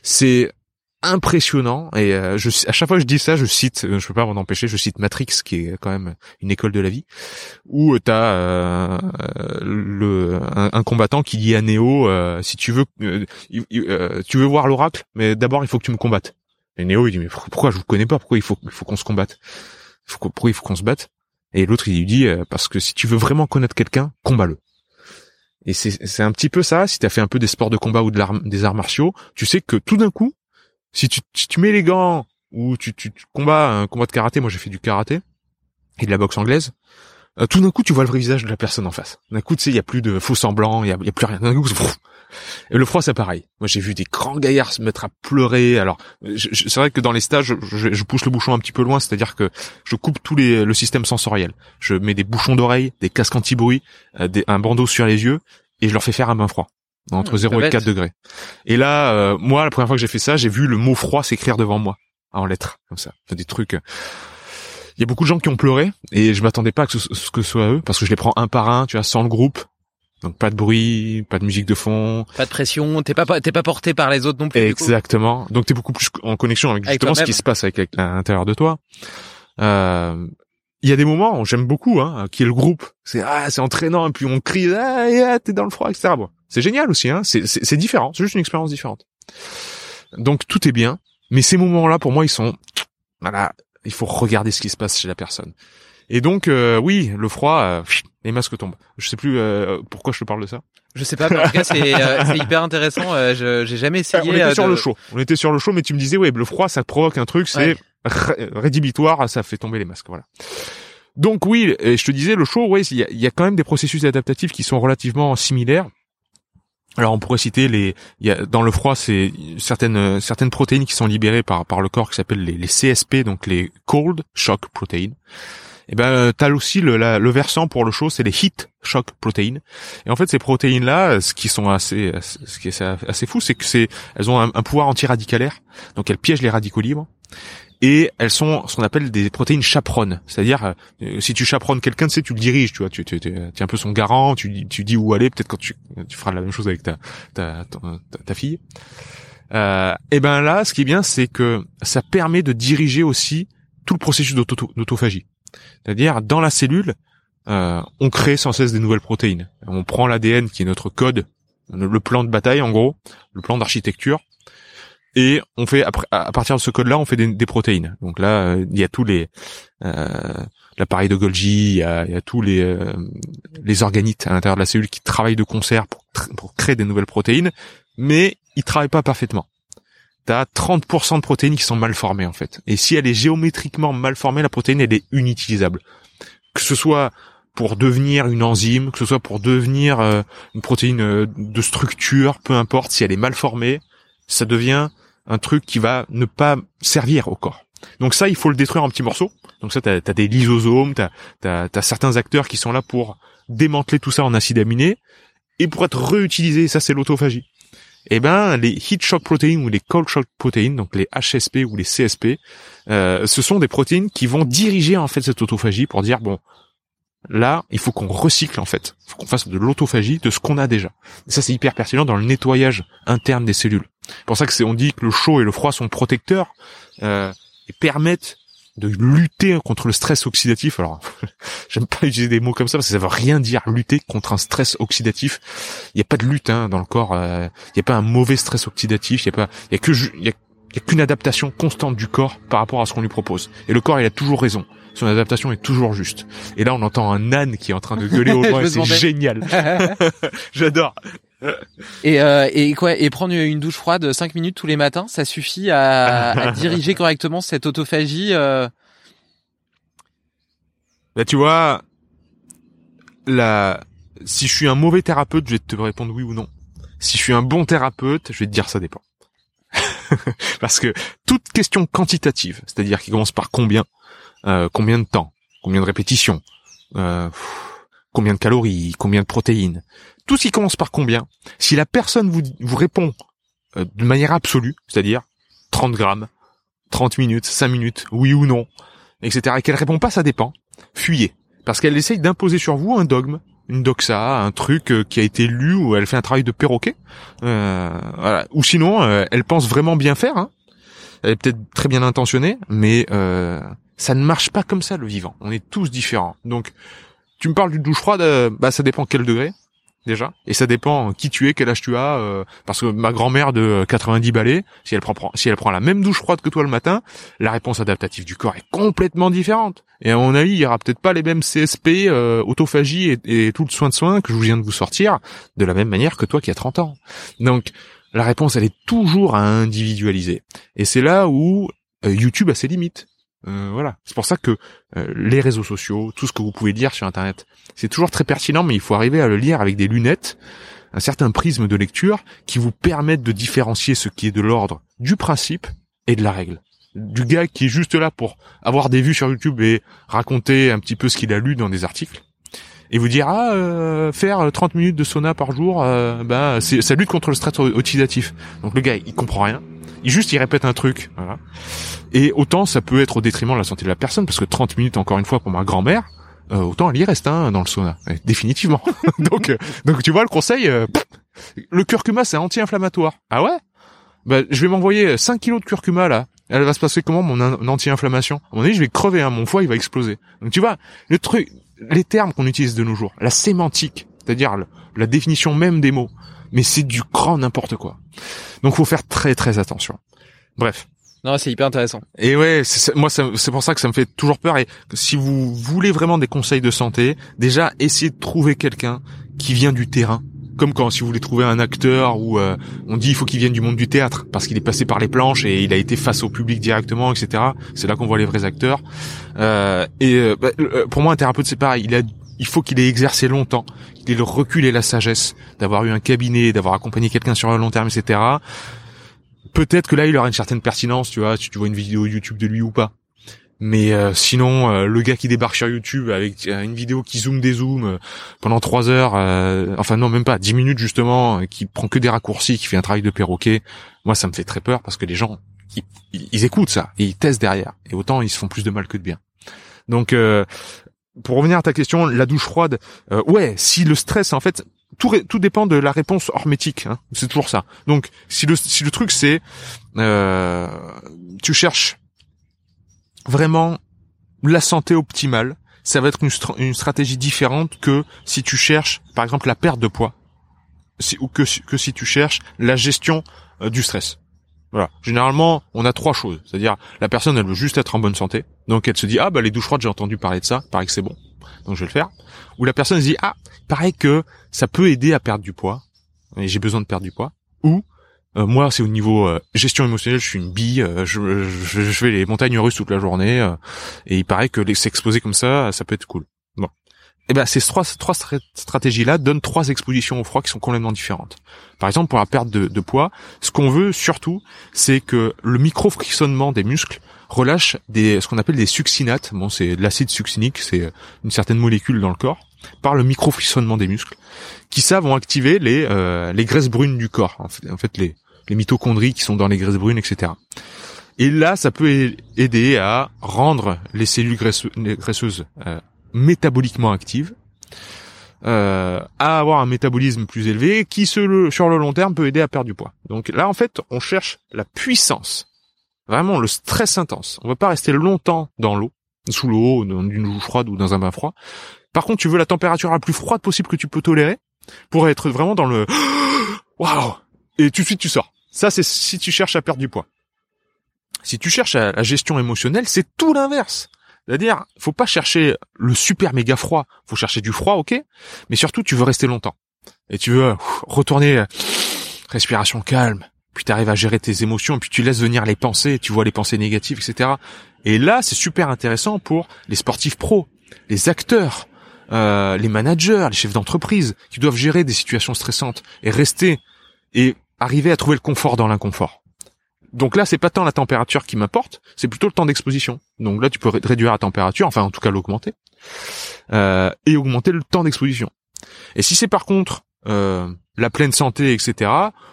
S5: c'est impressionnant. Et euh, je, à chaque fois que je dis ça, je cite, je peux pas m'en empêcher, je cite Matrix, qui est quand même une école de la vie, où t'as euh, le un, combattant qui dit à Neo, euh, si tu veux, euh, tu veux voir l'oracle, mais d'abord il faut que tu me combattes. Et Néo, il dit, mais pourquoi je vous connais pas? Pourquoi il faut, il faut qu'on se combatte? pourquoi il faut qu'on se batte? Et l'autre, il lui dit, euh, parce que si tu veux vraiment connaître quelqu'un, combat-le. Et c'est un petit peu ça, si tu as fait un peu des sports de combat ou de des arts martiaux, tu sais que tout d'un coup, si tu, tu mets les gants ou tu, tu, combats un combat de karaté, moi j'ai fait du karaté et de la boxe anglaise, euh, tout d'un coup tu vois le vrai visage de la personne en face. D'un coup tu sais, il y a plus de faux semblants, il y a, y a, plus rien. D'un coup, et le froid, c'est pareil. Moi, j'ai vu des grands gaillards se mettre à pleurer. Alors, c'est vrai que dans les stages, je, je, pousse le bouchon un petit peu loin, c'est-à-dire que je coupe tout les, le système sensoriel. Je mets des bouchons d'oreilles, des casques anti-bruit, euh, un bandeau sur les yeux, et je leur fais faire un bain froid entre 0 et 4 degrés. Et là, euh, moi, la première fois que j'ai fait ça, j'ai vu le mot froid s'écrire devant moi en lettres, comme ça. Des trucs. Il y a beaucoup de gens qui ont pleuré et je m'attendais pas à ce, que ce soit eux parce que je les prends un par un, tu vois, sans le groupe. Donc pas de bruit, pas de musique de fond,
S4: pas de pression, t'es pas t'es pas porté par les autres non plus.
S5: Exactement. Donc t'es beaucoup plus en connexion avec justement ce qui se passe avec, à l'intérieur de toi. Euh, il y a des moments, j'aime beaucoup, hein, qui est le groupe. C'est ah, c'est entraînant, et puis on crie, ah, t'es dans le froid, etc. Bon, c'est génial aussi, hein. C'est c'est différent, c'est juste une expérience différente. Donc tout est bien, mais ces moments-là, pour moi, ils sont, voilà, il faut regarder ce qui se passe chez la personne. Et donc, euh, oui, le froid, euh, les masques tombent. Je sais plus euh, pourquoi je te parle de ça.
S4: Je sais pas, mais en tout cas, c'est hyper intéressant. je j'ai jamais essayé.
S5: on était sur le chaud. On était sur le chaud, mais tu me disais, ouais, le froid, ça provoque un truc, c'est rédhibitoire, ça fait tomber les masques, voilà. Donc oui, et je te disais, le chaud, ouais, il y a, y a, quand même des processus adaptatifs qui sont relativement similaires. Alors on pourrait citer les, y a, dans le froid, c'est certaines certaines protéines qui sont libérées par par le corps qui s'appellent les, les CSP, donc les cold shock proteins. Et ben t'as aussi le, le versant pour le chaud, c'est les heat shock proteins. Et en fait ces protéines là, ce qui sont assez, ce qui est assez fou, c'est que c'est elles ont un pouvoir antiradicalaire, donc elles piègent les radicaux libres et elles sont ce qu'on appelle des protéines chaperones, c'est-à-dire euh, si tu chaperonnes quelqu'un, tu sais, tu le diriges, tu vois, tu, tu, es un peu son garant, tu, tu dis où aller, peut-être quand tu, tu feras la même chose avec ta ta, ta, fille. Euh, et ben là, ce qui est bien, c'est que ça permet de diriger aussi tout le processus d'autophagie. C'est-à-dire dans la cellule, euh, on crée sans cesse des nouvelles protéines. On prend l'ADN qui est notre code, le plan de bataille en gros, le plan d'architecture, et on fait à partir de ce code-là, on fait des, protéines. Donc là, euh, il y a tous les euh, l'appareil de Golgi, il y a, tous les euh, les organites à l'intérieur de la cellule qui travaillent de concert pour, pour créer des nouvelles protéines, mais ils travaillent pas parfaitement. T'as 30% de protéines qui sont mal formées en fait. Et si elle est géométriquement mal formée, la protéine elle est inutilisable. Que ce soit pour devenir une enzyme, que ce soit pour devenir euh, une protéine de structure, peu importe, si elle est mal formée, ça devient un truc qui va ne pas servir au corps. Donc ça, il faut le détruire en petits morceaux. Donc ça, t'as as des lysosomes, t'as as, certains acteurs qui sont là pour démanteler tout ça en acides aminés et pour être réutilisé. Ça, c'est l'autophagie. Eh ben, les heat shock proteins ou les cold shock proteins, donc les HSP ou les CSP, euh, ce sont des protéines qui vont diriger en fait cette autophagie pour dire bon, Là, il faut qu'on recycle en fait, faut qu'on fasse de l'autophagie de ce qu'on a déjà. Et ça, c'est hyper pertinent dans le nettoyage interne des cellules. C'est pour ça que c'est on dit que le chaud et le froid sont protecteurs euh, et permettent de lutter contre le stress oxydatif. Alors, j'aime pas utiliser des mots comme ça parce que ça veut rien dire lutter contre un stress oxydatif. Il n'y a pas de lutte hein, dans le corps. Euh, il n'y a pas un mauvais stress oxydatif. Il y a pas, il y a que, il y a, qu'une adaptation constante du corps par rapport à ce qu'on lui propose. Et le corps, il a toujours raison son adaptation est toujours juste. Et là, on entend un âne qui est en train de gueuler au loin, c'est génial. J'adore.
S4: Et, euh, et quoi Et prendre une douche froide 5 minutes tous les matins, ça suffit à, à diriger correctement cette autophagie euh...
S5: Là, tu vois, si je suis un mauvais thérapeute, je vais te répondre oui ou non. Si je suis un bon thérapeute, je vais te dire ça dépend. Parce que toute question quantitative, c'est-à-dire qui commence par combien, euh, combien de temps, combien de répétitions, euh, combien de calories, combien de protéines. Tout ce qui commence par combien. Si la personne vous, vous répond euh, de manière absolue, c'est-à-dire 30 grammes, 30 minutes, 5 minutes, oui ou non, etc., et qu'elle répond pas, ça dépend, fuyez. Parce qu'elle essaye d'imposer sur vous un dogme, une doxa, un truc qui a été lu ou elle fait un travail de perroquet. voilà. Ou sinon, elle pense vraiment bien faire. Hein. Elle est peut-être très bien intentionnée, mais ça ne marche pas comme ça le vivant. On est tous différents. Donc, tu me parles d'une douche froide, euh, bah ça dépend quel degré déjà, et ça dépend qui tu es, quel âge tu as. Euh, parce que ma grand-mère de 90 balais, si elle prend si elle prend la même douche froide que toi le matin, la réponse adaptative du corps est complètement différente. Et à mon avis, il y aura peut-être pas les mêmes CSP, euh, autophagie et, tout le soin de soin que je viens de vous sortir de la même manière que toi qui as 30 ans. Donc la réponse, elle est toujours à individualiser. Et c'est là où YouTube a ses limites. Euh, voilà. C'est pour ça que euh, les réseaux sociaux, tout ce que vous pouvez lire sur Internet, c'est toujours très pertinent, mais il faut arriver à le lire avec des lunettes, un certain prisme de lecture qui vous permettent de différencier ce qui est de l'ordre du principe et de la règle. Du gars qui est juste là pour avoir des vues sur YouTube et raconter un petit peu ce qu'il a lu dans des articles, et vous dire ah euh, faire 30 minutes de sauna par jour, ben ça lutte contre le stress oxydatif. Donc le gars il comprend rien, il juste il répète un truc. Voilà. Et autant ça peut être au détriment de la santé de la personne, parce que 30 minutes, encore une fois, pour ma grand-mère, euh, autant elle y reste hein, dans le sauna, définitivement. donc, euh, donc tu vois le conseil, euh, le curcuma c'est anti-inflammatoire. Ah ouais? Bah, je vais m'envoyer 5 kilos de curcuma là. Elle va se passer comment mon anti-inflammation? À mon avis, je vais crever, hein, mon foie il va exploser. Donc tu vois, le truc, les termes qu'on utilise de nos jours, la sémantique, c'est-à-dire la définition même des mots, mais c'est du grand n'importe quoi. Donc faut faire très très attention. Bref,
S4: non, c'est hyper intéressant.
S5: Et ouais, moi c'est pour ça que ça me fait toujours peur. Et si vous voulez vraiment des conseils de santé, déjà essayez de trouver quelqu'un qui vient du terrain. Comme quand si vous voulez trouver un acteur où euh, on dit il faut qu'il vienne du monde du théâtre parce qu'il est passé par les planches et il a été face au public directement, etc. C'est là qu'on voit les vrais acteurs. Euh, et euh, bah, pour moi un thérapeute c'est pareil. Il a il faut qu'il ait exercé longtemps, qu'il ait le recul et la sagesse d'avoir eu un cabinet, d'avoir accompagné quelqu'un sur un long terme, etc. Peut-être que là, il aura une certaine pertinence, tu vois, si tu vois une vidéo YouTube de lui ou pas. Mais euh, sinon, euh, le gars qui débarque sur YouTube avec euh, une vidéo qui zoome des zooms pendant trois heures, enfin non même pas, dix minutes justement, qui prend que des raccourcis, qui fait un travail de perroquet, moi ça me fait très peur parce que les gens, ils, ils écoutent ça et ils testent derrière. Et autant ils se font plus de mal que de bien. Donc pour revenir à ta question, la douche froide, ouais, si le stress en fait, tout, tout dépend de la réponse hormétique. Hein, c'est toujours ça. Donc si le si le truc c'est, tu cherches vraiment la santé optimale, ça va être une, stratégie différente que si tu cherches, par exemple, la perte de poids, ou que, que si tu cherches la gestion euh, du stress. Voilà. Généralement, on a trois choses. C'est-à-dire, la personne, elle veut juste être en bonne santé. Donc, elle se dit, ah, bah, les douches froides, j'ai entendu parler de ça. paraît que c'est bon. Donc, je vais le faire. Ou la personne se dit, ah, paraît que ça peut aider à perdre du poids. Et j'ai besoin de perdre du poids. Ou, euh, moi, c'est au niveau euh, gestion émotionnelle, je suis une bille. Euh, je, je, je, fais les montagnes russes toute la journée, et il paraît que s'exposer comme ça, ça peut être cool. Eh ben ces trois stratégies-là donnent trois expositions au froid qui sont complètement différentes. Par exemple, pour la perte de, poids, ce qu'on veut surtout, c'est que le micro frictionnement des muscles relâche des ce qu'on appelle des succinates. Bon, c'est de l'acide succinique, c'est une certaine molécule dans le corps par le micro frictionnement des muscles qui ça vont activer les euh, les graisses brunes du corps en fait, les les mitochondries qui sont dans les graisses brunes etc et là ça peut aider à rendre les cellules graisseuses euh, métaboliquement actives euh, à avoir un métabolisme plus élevé qui sur le, long terme peut aider à perdre du poids donc là en fait on cherche la puissance vraiment le stress intense on va pas rester longtemps dans l'eau sous l'eau dans une douche froide ou dans un bain froid par contre, tu veux la température la plus froide possible que tu peux tolérer pour être vraiment dans le waouh et tout de suite tu sors. Ça c'est si tu cherches à perdre du poids. Si tu cherches à la gestion émotionnelle, c'est tout l'inverse. C'est-à-dire, faut pas chercher le super méga froid, faut chercher du froid, ok, mais surtout tu veux rester longtemps et tu veux retourner respiration calme, puis tu arrives à gérer tes émotions, puis tu laisses venir les pensées, tu vois les pensées négatives, etc. Et là, c'est super intéressant pour les sportifs pros, les acteurs, euh, les managers, les chefs d'entreprise, qui doivent gérer des situations stressantes et rester et arriver à trouver le confort dans l'inconfort. Donc là, c'est pas tant la température qui m'importe, c'est plutôt le temps d'exposition. Donc là, tu peux réduire la température, enfin en tout cas l'augmenter, euh, et augmenter le temps d'exposition. Et si c'est par contre euh, la pleine santé, etc.,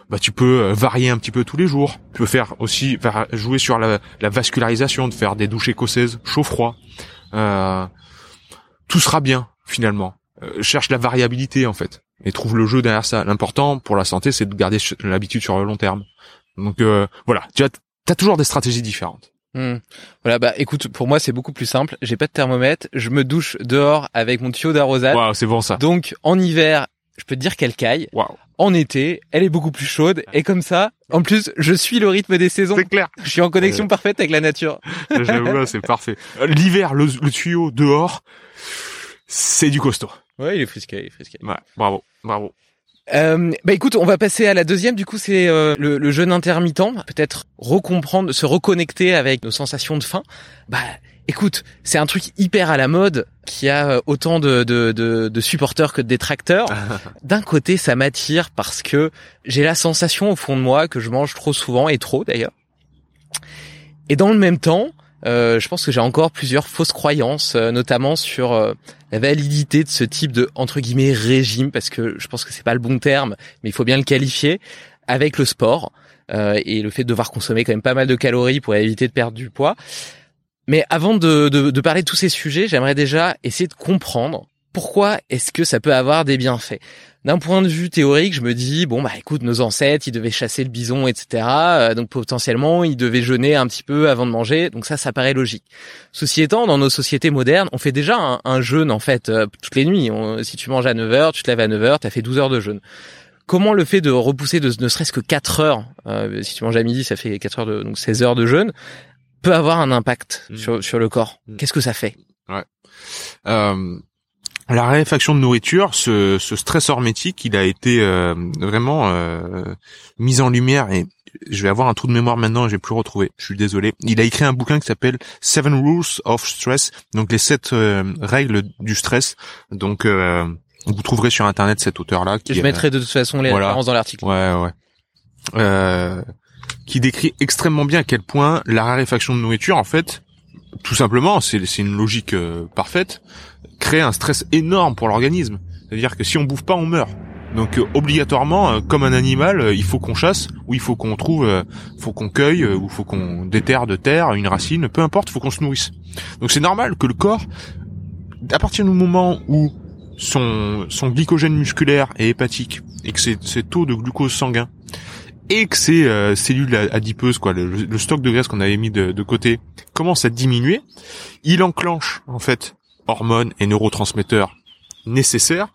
S5: bah tu peux varier un petit peu tous les jours. Tu peux faire aussi jouer sur la, la vascularisation, de faire des douches écossaises chaud-froid. tout sera bien finalement. Euh, cherche la variabilité en fait et trouve le jeu derrière ça. L'important pour la santé, c'est de garder l'habitude sur le long terme. Donc euh, voilà, tu as, as toujours des stratégies différentes.
S4: Hmm. Voilà, bah écoute, pour moi c'est beaucoup plus simple. J'ai pas de thermomètre, je me douche dehors avec mon tuyau d'arrosage.
S5: Wow, c'est bon ça.
S4: Donc en hiver, je peux te dire qu'elle caille.
S5: Wow.
S4: En été, elle est beaucoup plus chaude et comme ça, en plus, je suis le rythme des saisons.
S5: C'est clair.
S4: Je suis en connexion parfaite avec la nature.
S5: J'avoue, c'est parfait. L'hiver, le, le tuyau dehors, c'est du costaud.
S4: Ouais, il est frisqué, il est frisqué.
S5: Ouais, bravo, bravo.
S4: Euh, bah écoute, on va passer à la deuxième. Du coup, c'est euh, le, le, jeûne intermittent. Peut-être recomprendre, se reconnecter avec nos sensations de faim. Bah, écoute, c'est un truc hyper à la mode qui a euh, autant de, de, de, de supporters que de détracteurs. D'un côté, ça m'attire parce que j'ai la sensation au fond de moi que je mange trop souvent et trop d'ailleurs. Et dans le même temps, euh, je pense que j'ai encore plusieurs fausses croyances, euh, notamment sur euh, la validité de ce type de entre guillemets régime, parce que je pense que c'est pas le bon terme, mais il faut bien le qualifier avec le sport et le fait de devoir consommer quand même pas mal de calories pour éviter de perdre du poids. Mais avant de, de, de parler de tous ces sujets, j'aimerais déjà essayer de comprendre pourquoi est-ce que ça peut avoir des bienfaits? D'un point de vue théorique, je me dis bon bah écoute, nos ancêtres, ils devaient chasser le bison, etc. Euh, donc potentiellement, ils devaient jeûner un petit peu avant de manger. Donc ça, ça paraît logique. Ceci étant, dans nos sociétés modernes, on fait déjà un, jeûne en fait euh, toutes les nuits. si tu manges à 9 h tu te lèves à 9 h tu as fait 12 heures de jeûne. Comment le fait de repousser de ne serait-ce que 4 heures, euh, si tu manges à midi, ça fait 4 heures de donc 16 heures de jeûne, peut avoir un impact mmh. sur, sur le corps? Mmh. Qu'est-ce que ça fait?
S5: Ouais. Euh, la raréfaction de nourriture, ce, ce stress hormétique, il a été euh, vraiment euh, mis en lumière et je vais avoir un trou de mémoire maintenant, je vais plus retrouver. Je suis désolé. Il a écrit un bouquin qui s'appelle Seven Rules of Stress, donc les sept euh, règles du stress. Donc euh, vous trouverez sur internet cet auteur-là.
S4: Je mettrai de toute façon les références dans l'article.
S5: Ouais, ouais. Euh, qui décrit extrêmement bien à quel point la raréfaction de nourriture, en fait, tout simplement, c'est une logique euh, parfaite, crée un stress énorme pour l'organisme. C'est-à-dire que si on bouffe pas, on meurt. Donc euh, obligatoirement, euh, comme un animal, il faut qu'on chasse, ou il faut qu'on trouve, faut qu'on cueille, ou faut qu'on déterre de terre une racine, peu importe, faut qu'on se nourrisse. Donc c'est normal que le corps, à partir du moment où son, glycogène musculaire et hépatique et que ses, ses taux de glucose sanguin et que euh, cellules adipeuses, quoi, le, stock de graisse qu'on avait mis de, côté, commence à diminuer, il enclenche en fait hormones et neurotransmetteurs nécessaires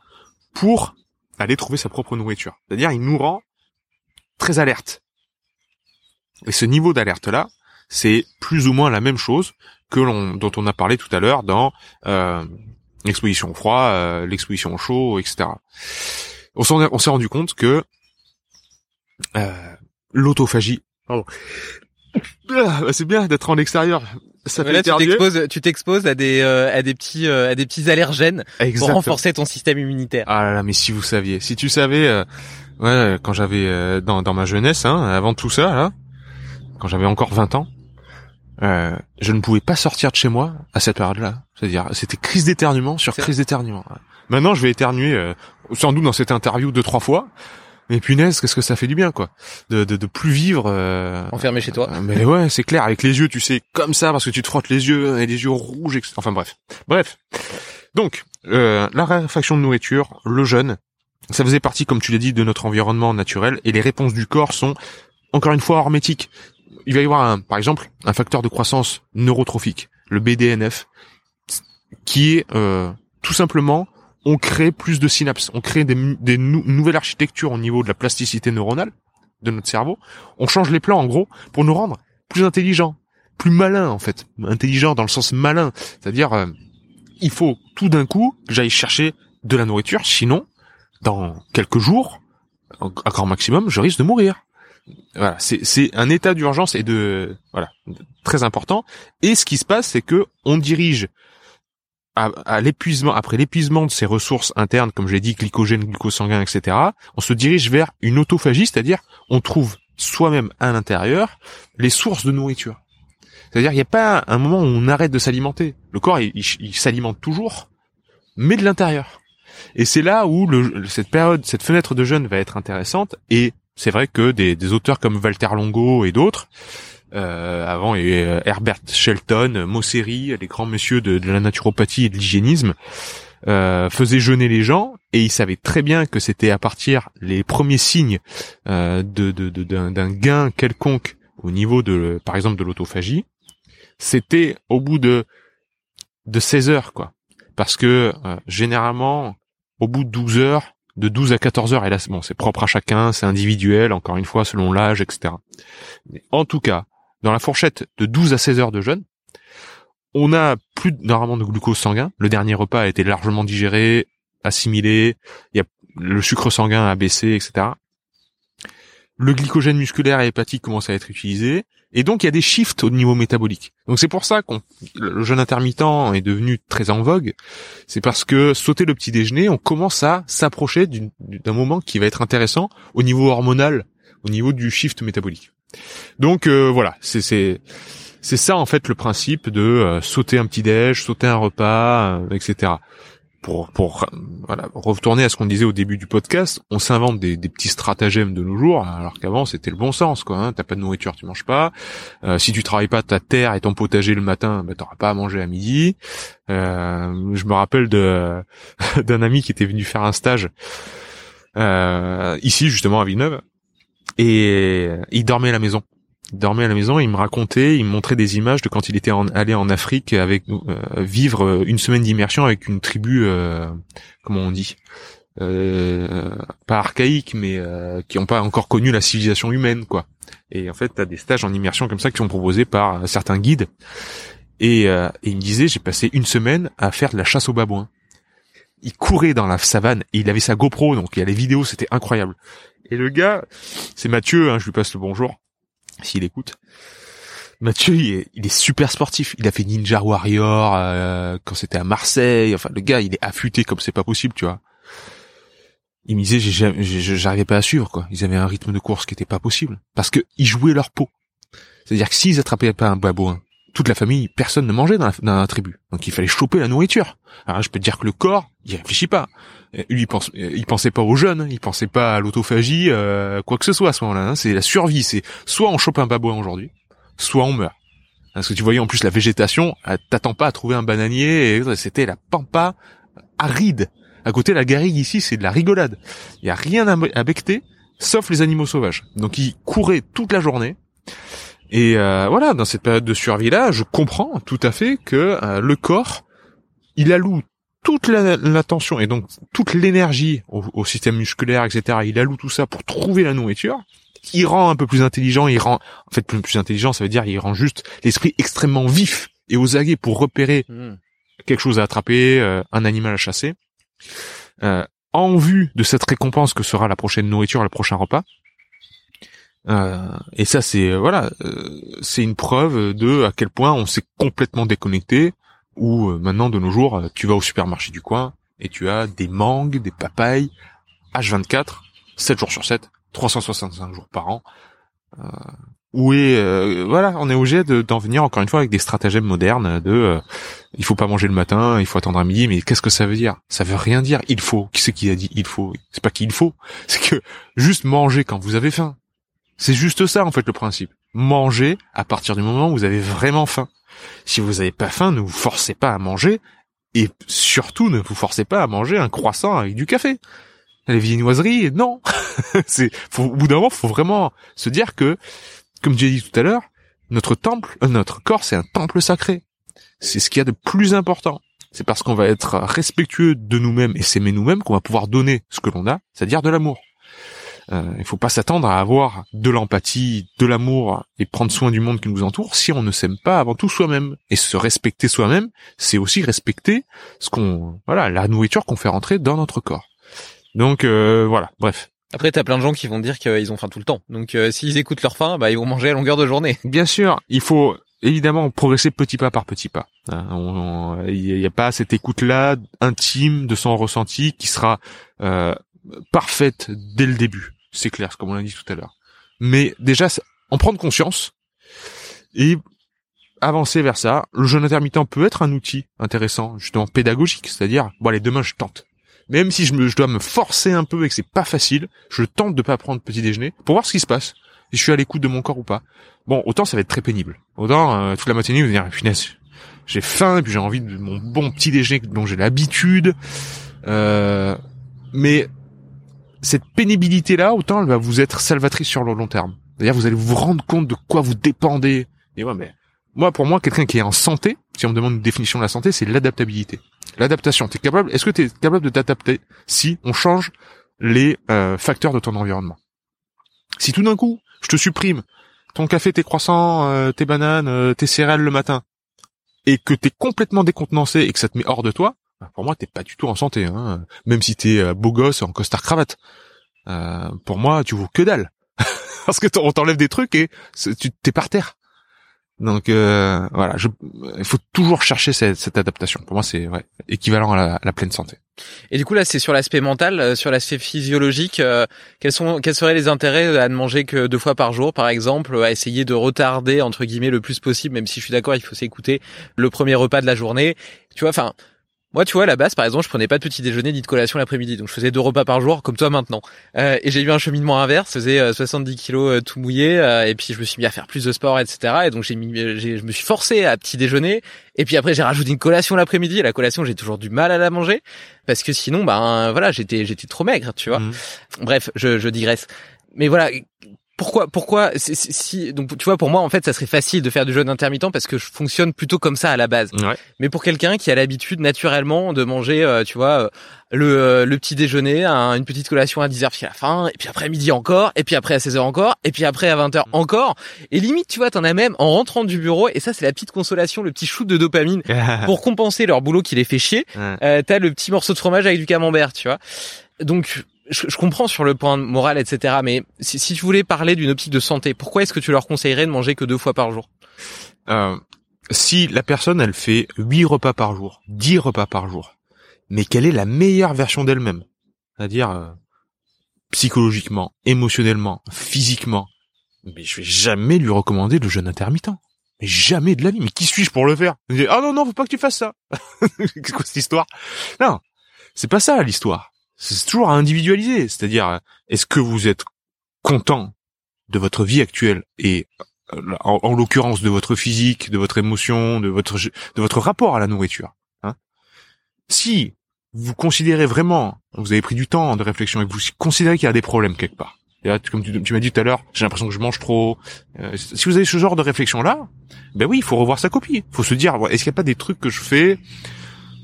S5: pour aller trouver sa propre nourriture. C'est-à-dire, il nous rend très alerte. Et ce niveau d'alerte-là, c'est plus ou moins la même chose que l'on, dont on a parlé tout à l'heure dans euh, l'exposition au froid, euh, l'exposition au chaud, etc. On s'est rendu compte que euh, l'autophagie. Bah, c'est bien d'être en extérieur. Ça fait
S4: tu t'exposes, tu t'exposes à des euh, à des petits euh, à des petits allergènes pour renforcer ton système immunitaire.
S5: Ah là là, mais si vous saviez, si tu savais, ouais, quand j'avais dans dans ma jeunesse, hein, avant tout ça, là, quand j'avais encore 20 ans, je ne pouvais pas sortir de chez moi à cette période-là. C'est-à-dire, c'était crise d'éternuement sur crise d'éternuement. Maintenant, je vais éternuer sans doute dans cette interview deux trois fois. Mais punaise, qu'est-ce que ça fait du bien, quoi, de de, de plus vivre euh,
S4: enfermé chez toi.
S5: Euh, mais ouais, c'est clair, avec les yeux, tu sais, comme ça, parce que tu te frottes les yeux et les yeux rouges. Etc. Enfin bref, bref. Donc, euh, la raréfaction de nourriture, le jeûne, ça faisait partie, comme tu l'as dit, de notre environnement naturel, et les réponses du corps sont encore une fois hermétiques. Il va y avoir, un, par exemple, un facteur de croissance neurotrophique, le BDNF, qui est euh, tout simplement on crée plus de synapses, on crée des, nouvelles architectures au niveau de la plasticité neuronale de notre cerveau. On change les plans en gros pour nous rendre plus intelligents, plus malins en fait, intelligents dans le sens malin, c'est-à-dire euh, il faut tout d'un coup que j'aille chercher de la nourriture, sinon dans quelques jours, à grand maximum, je risque de mourir. Voilà, c'est un état d'urgence et de voilà très important. Et ce qui se passe, c'est que on dirige à, l'épuisement, après l'épuisement de ses ressources internes, comme je l'ai dit, glycogène, glucosanguin, etc., on se dirige vers une autophagie, c'est-à-dire on trouve soi-même à l'intérieur les sources de nourriture. C'est-à-dire il n'y a pas un moment où on arrête de s'alimenter. Le corps, il, s'alimente toujours, mais de l'intérieur. Et c'est là où cette période, cette fenêtre de jeûne va être intéressante. Et c'est vrai que des auteurs comme Walter Longo et d'autres euh, avant, avait Herbert Shelton, Mosseri, les grands messieurs de, la naturopathie et de l'hygiénisme, euh, faisaient jeûner les gens et ils savaient très bien que c'était à partir les premiers signes euh, de, d'un, gain quelconque au niveau de, par exemple, de l'autophagie, c'était au bout de de 16 heures, quoi. Parce que euh, généralement, au bout de 12 heures, de 12 à 14 heures, et là, bon, c'est propre à chacun, c'est individuel, encore une fois, selon l'âge, etc. Mais en tout cas, dans la fourchette de 12 à 16 heures de jeûne, on a plus normalement de glucose sanguin. Le dernier repas a été largement digéré, assimilé, il y a le sucre sanguin a baissé, etc. Le glycogène musculaire et hépatique commence à être utilisé, et donc il y a des shifts au niveau métabolique. Donc c'est pour ça qu'on le jeûne intermittent est devenu très en vogue. C'est parce que sauter le petit déjeuner, on commence à s'approcher d'un moment qui va être intéressant au niveau hormonal, au niveau du shift métabolique. Donc euh, voilà, c'est c'est c'est ça en fait le principe de euh, sauter un petit déj, sauter un repas, euh, etc. Pour pour voilà retourner à ce qu'on disait au début du podcast, on s'invente des, des petits stratagèmes de nos jours, alors qu'avant c'était le bon sens quoi. Hein, T'as pas de nourriture, tu manges pas. si tu travailles pas ta terre et ton potager le matin, bah, t'auras pas à manger à midi. je me rappelle de d'un ami qui était venu faire un stage ici justement à Villeneuve et il dormait à la maison. Il dormait à la maison, il me racontait, il me montrait des images de quand il était allé en Afrique avec euh, vivre une semaine d'immersion avec une tribu, euh, comment on dit, euh, pas archaïque, mais euh, qui n'ont pas encore connu la civilisation humaine, quoi. Et en fait, t'as des stages en immersion comme ça qui sont proposés par certains guides. Et, et il me disait, j'ai passé une semaine à faire de la chasse aux babouins. Il courait dans la savane et il avait sa GoPro, donc il y a les vidéos, c'était incroyable. Et le gars, c'est Mathieu, hein, je lui passe le bonjour. s'il écoute. Mathieu, il est, super sportif. Il a fait Ninja Warrior euh, quand c'était à Marseille. Enfin, le gars, il est affûté comme c'est pas possible, tu vois. Il me disait, j'arrivais pas à suivre, quoi. Ils avaient un rythme de course qui était pas possible parce que ils jouaient leur peau. C'est-à-dire que s'ils attrapaient pas un babouin, toute la famille, personne ne mangeait dans la, tribu. Donc il fallait choper la nourriture. Je peux te dire que le corps, il réfléchit pas. Lui, il, pense, il pensait pas aux jeunes, il pensait pas à l'autophagie, euh, quoi que ce soit à ce moment-là. Hein. C'est la survie. C'est soit on chope un babouin aujourd'hui, soit on meurt. Parce que tu voyais en plus la végétation, t'attends pas à trouver un bananier, c'était la pampa aride. À côté, la garrigue ici, c'est de la rigolade. Il y a rien à becter, sauf les animaux sauvages. Donc ils couraient toute la journée. Et euh, voilà, dans cette période de survie-là, je comprends tout à fait que euh, le corps, il alloue toute l'attention et donc toute l'énergie au, système musculaire, etc. Il alloue tout ça pour trouver la nourriture. Il rend un peu plus intelligent, il rend, en fait, plus, plus intelligent, ça veut dire il rend juste l'esprit extrêmement vif et aux aguets pour repérer hmm. quelque chose à attraper, euh, un animal à chasser. en vue de cette récompense que sera la prochaine nourriture, le prochain repas, euh, et ça, c'est euh, voilà, euh, c'est une preuve de à quel point on s'est complètement déconnecté. Ou maintenant, de nos jours, tu vas au supermarché du coin et tu as des mangues, des papayes, H24, 7 jours sur 7, 365 jours par an. Euh, où est voilà, on est obligé d'en venir encore une fois avec des stratagèmes modernes de il faut pas manger le matin, il faut attendre à midi, mais qu'est-ce que ça veut dire? Ça veut rien dire. Il faut. Qui c'est qui a dit il faut? C'est pas qu'il faut. C'est que juste manger quand vous avez faim. C'est juste ça en fait le principe. Manger à partir du moment où vous avez vraiment faim. Si vous n'avez pas faim, ne vous forcez pas à manger et surtout ne vous forcez pas à manger un croissant avec du café. Les viennoiseries, non. c'est au bout d'un moment, faut vraiment se dire que, comme j'ai dit tout à l'heure, notre temple, euh, notre corps, c'est un temple sacré. C'est ce qu'il y a de plus important. C'est parce qu'on va être respectueux de nous-mêmes et s'aimer nous-mêmes qu'on va pouvoir donner ce que l'on a, c'est-à-dire de l'amour. Euh, il faut pas s'attendre à avoir de l'empathie, de l'amour et prendre soin du monde qui nous entoure si on ne s'aime pas avant tout soi-même. Et se respecter soi-même, c'est aussi respecter ce qu'on, voilà, la nourriture qu'on fait rentrer dans notre corps. Donc euh, voilà, bref.
S4: Après, t'as plein de gens qui vont dire qu'ils ont faim tout le temps. Donc, euh, s'ils écoutent leur faim, bah, ils vont manger à longueur de journée.
S5: Bien sûr, il faut évidemment progresser petit pas par petit pas. Hein, il n'y a pas cette écoute-là intime de son ressenti qui sera euh, parfaite dès le début c'est clair, comme on l'a dit tout à l'heure. Mais déjà, en prendre conscience et avancer vers ça. Le jeûne intermittent peut être un outil intéressant, justement pédagogique, c'est-à-dire, bon allez, demain je tente. Même si je, dois me forcer un peu et que c'est pas facile, je tente de pas prendre petit déjeuner pour voir ce qui se passe. Si je suis à l'écoute de mon corps ou pas. Bon, autant ça va être très pénible. Autant euh, toute la matinée vous dire, finesse, j'ai faim et puis j'ai envie de mon bon petit déjeuner dont j'ai l'habitude. Euh, mais cette pénibilité-là, autant elle va vous être salvatrice sur le long terme. D'ailleurs, vous allez vous rendre compte de quoi vous dépendez. Et ouais, mais moi, pour moi, quelqu'un qui est en santé, si on me demande une définition de la santé, c'est l'adaptabilité. L'adaptation. T'es capable Est-ce que tu es capable de t'adapter si on change les euh, facteurs de ton environnement? Si tout d'un coup, je te supprime ton café, tes croissants, euh, tes bananes, euh, tes céréales le matin, et que t'es complètement décontenancé et que ça te met hors de toi, pour moi, t'es pas du tout en santé, hein. Même si t'es euh, beau gosse en costard cravate. Euh, pour moi, tu vaux que dalle. Parce que on t'enlève des trucs et tu t'es par terre. Donc euh, voilà, il faut toujours chercher cette, cette adaptation. Pour moi, c'est ouais, équivalent à la, à la, pleine santé.
S4: Et du coup là, c'est sur l'aspect mental, euh, sur l'aspect physiologique. Euh, quels sont, quels seraient les intérêts à ne manger que deux fois par jour, par exemple, à essayer de retarder entre guillemets le plus possible, même si je suis d'accord, il faut s'écouter le premier repas de la journée. Tu vois, enfin, moi, tu vois, à la base, par exemple, je prenais pas de petit déjeuner ni de collation l'après-midi, donc je faisais deux repas par jour, comme toi maintenant. Euh, et j'ai eu un cheminement inverse, je faisais 70 euh, kilos euh, tout mouillé, et puis je me suis mis à faire plus de sport, etc. Et donc j'ai mis, je me suis forcé à petit déjeuner, et puis après j'ai rajouté une collation l'après-midi. La collation, j'ai toujours du mal à la manger parce que sinon, ben voilà, j'étais j'étais trop maigre, tu vois. Mmh. Bref, je, je digresse. Mais voilà, pourquoi pourquoi si donc tu vois pour moi en fait ça serait facile de faire du jeûne intermittent parce que je fonctionne plutôt comme ça à la base. Mais pour quelqu'un qui a l'habitude naturellement de manger euh, tu vois euh, le, euh, le petit déjeuner, une petite collation à 10h puis à la fin et puis après midi encore et puis après à 16h encore et puis après à 20h mm. encore et limite tu vois t'en as même en rentrant du bureau et ça c'est la petite consolation le petit shoot de dopamine pour compenser leur boulot qui les fait chier. Euh, t'as le petit morceau de fromage avec du camembert tu vois. Donc je, je, comprends sur le point moral, etc. Mais si, si tu voulais parler d'une optique de santé, pourquoi est-ce que tu leur conseillerais de manger que deux fois par jour?
S5: Euh, Si la personne, elle fait huit repas par jour, dix repas par jour, mais quelle est la meilleure version d'elle-même C'est-à-dire euh, psychologiquement, émotionnellement, physiquement. Mais je vais jamais lui recommander le jeûne intermittent. Mais jamais de la vie. Mais qui suis-je pour le faire? Ah non, non, faut pas que tu fasses ça. Qu'est-ce que cette histoire? Non, c'est pas ça l'histoire. C'est toujours à individualiser. C'est-à-dire, est-ce que vous êtes content de votre vie actuelle et euh, en, en l'occurrence de votre physique, de votre émotion, de votre de votre rapport à la nourriture. Hein? Si vous considérez vraiment, vous avez pris du temps de réflexion et que vous considérez qu'il y a des problèmes quelque part. Et là, comme tu, tu m'as dit tout à l'heure, j'ai l'impression que je mange trop. Euh, si vous avez ce genre de réflexion là, ben oui, il faut revoir sa copie. Il faut se dire, est-ce qu'il n'y a pas des trucs que je fais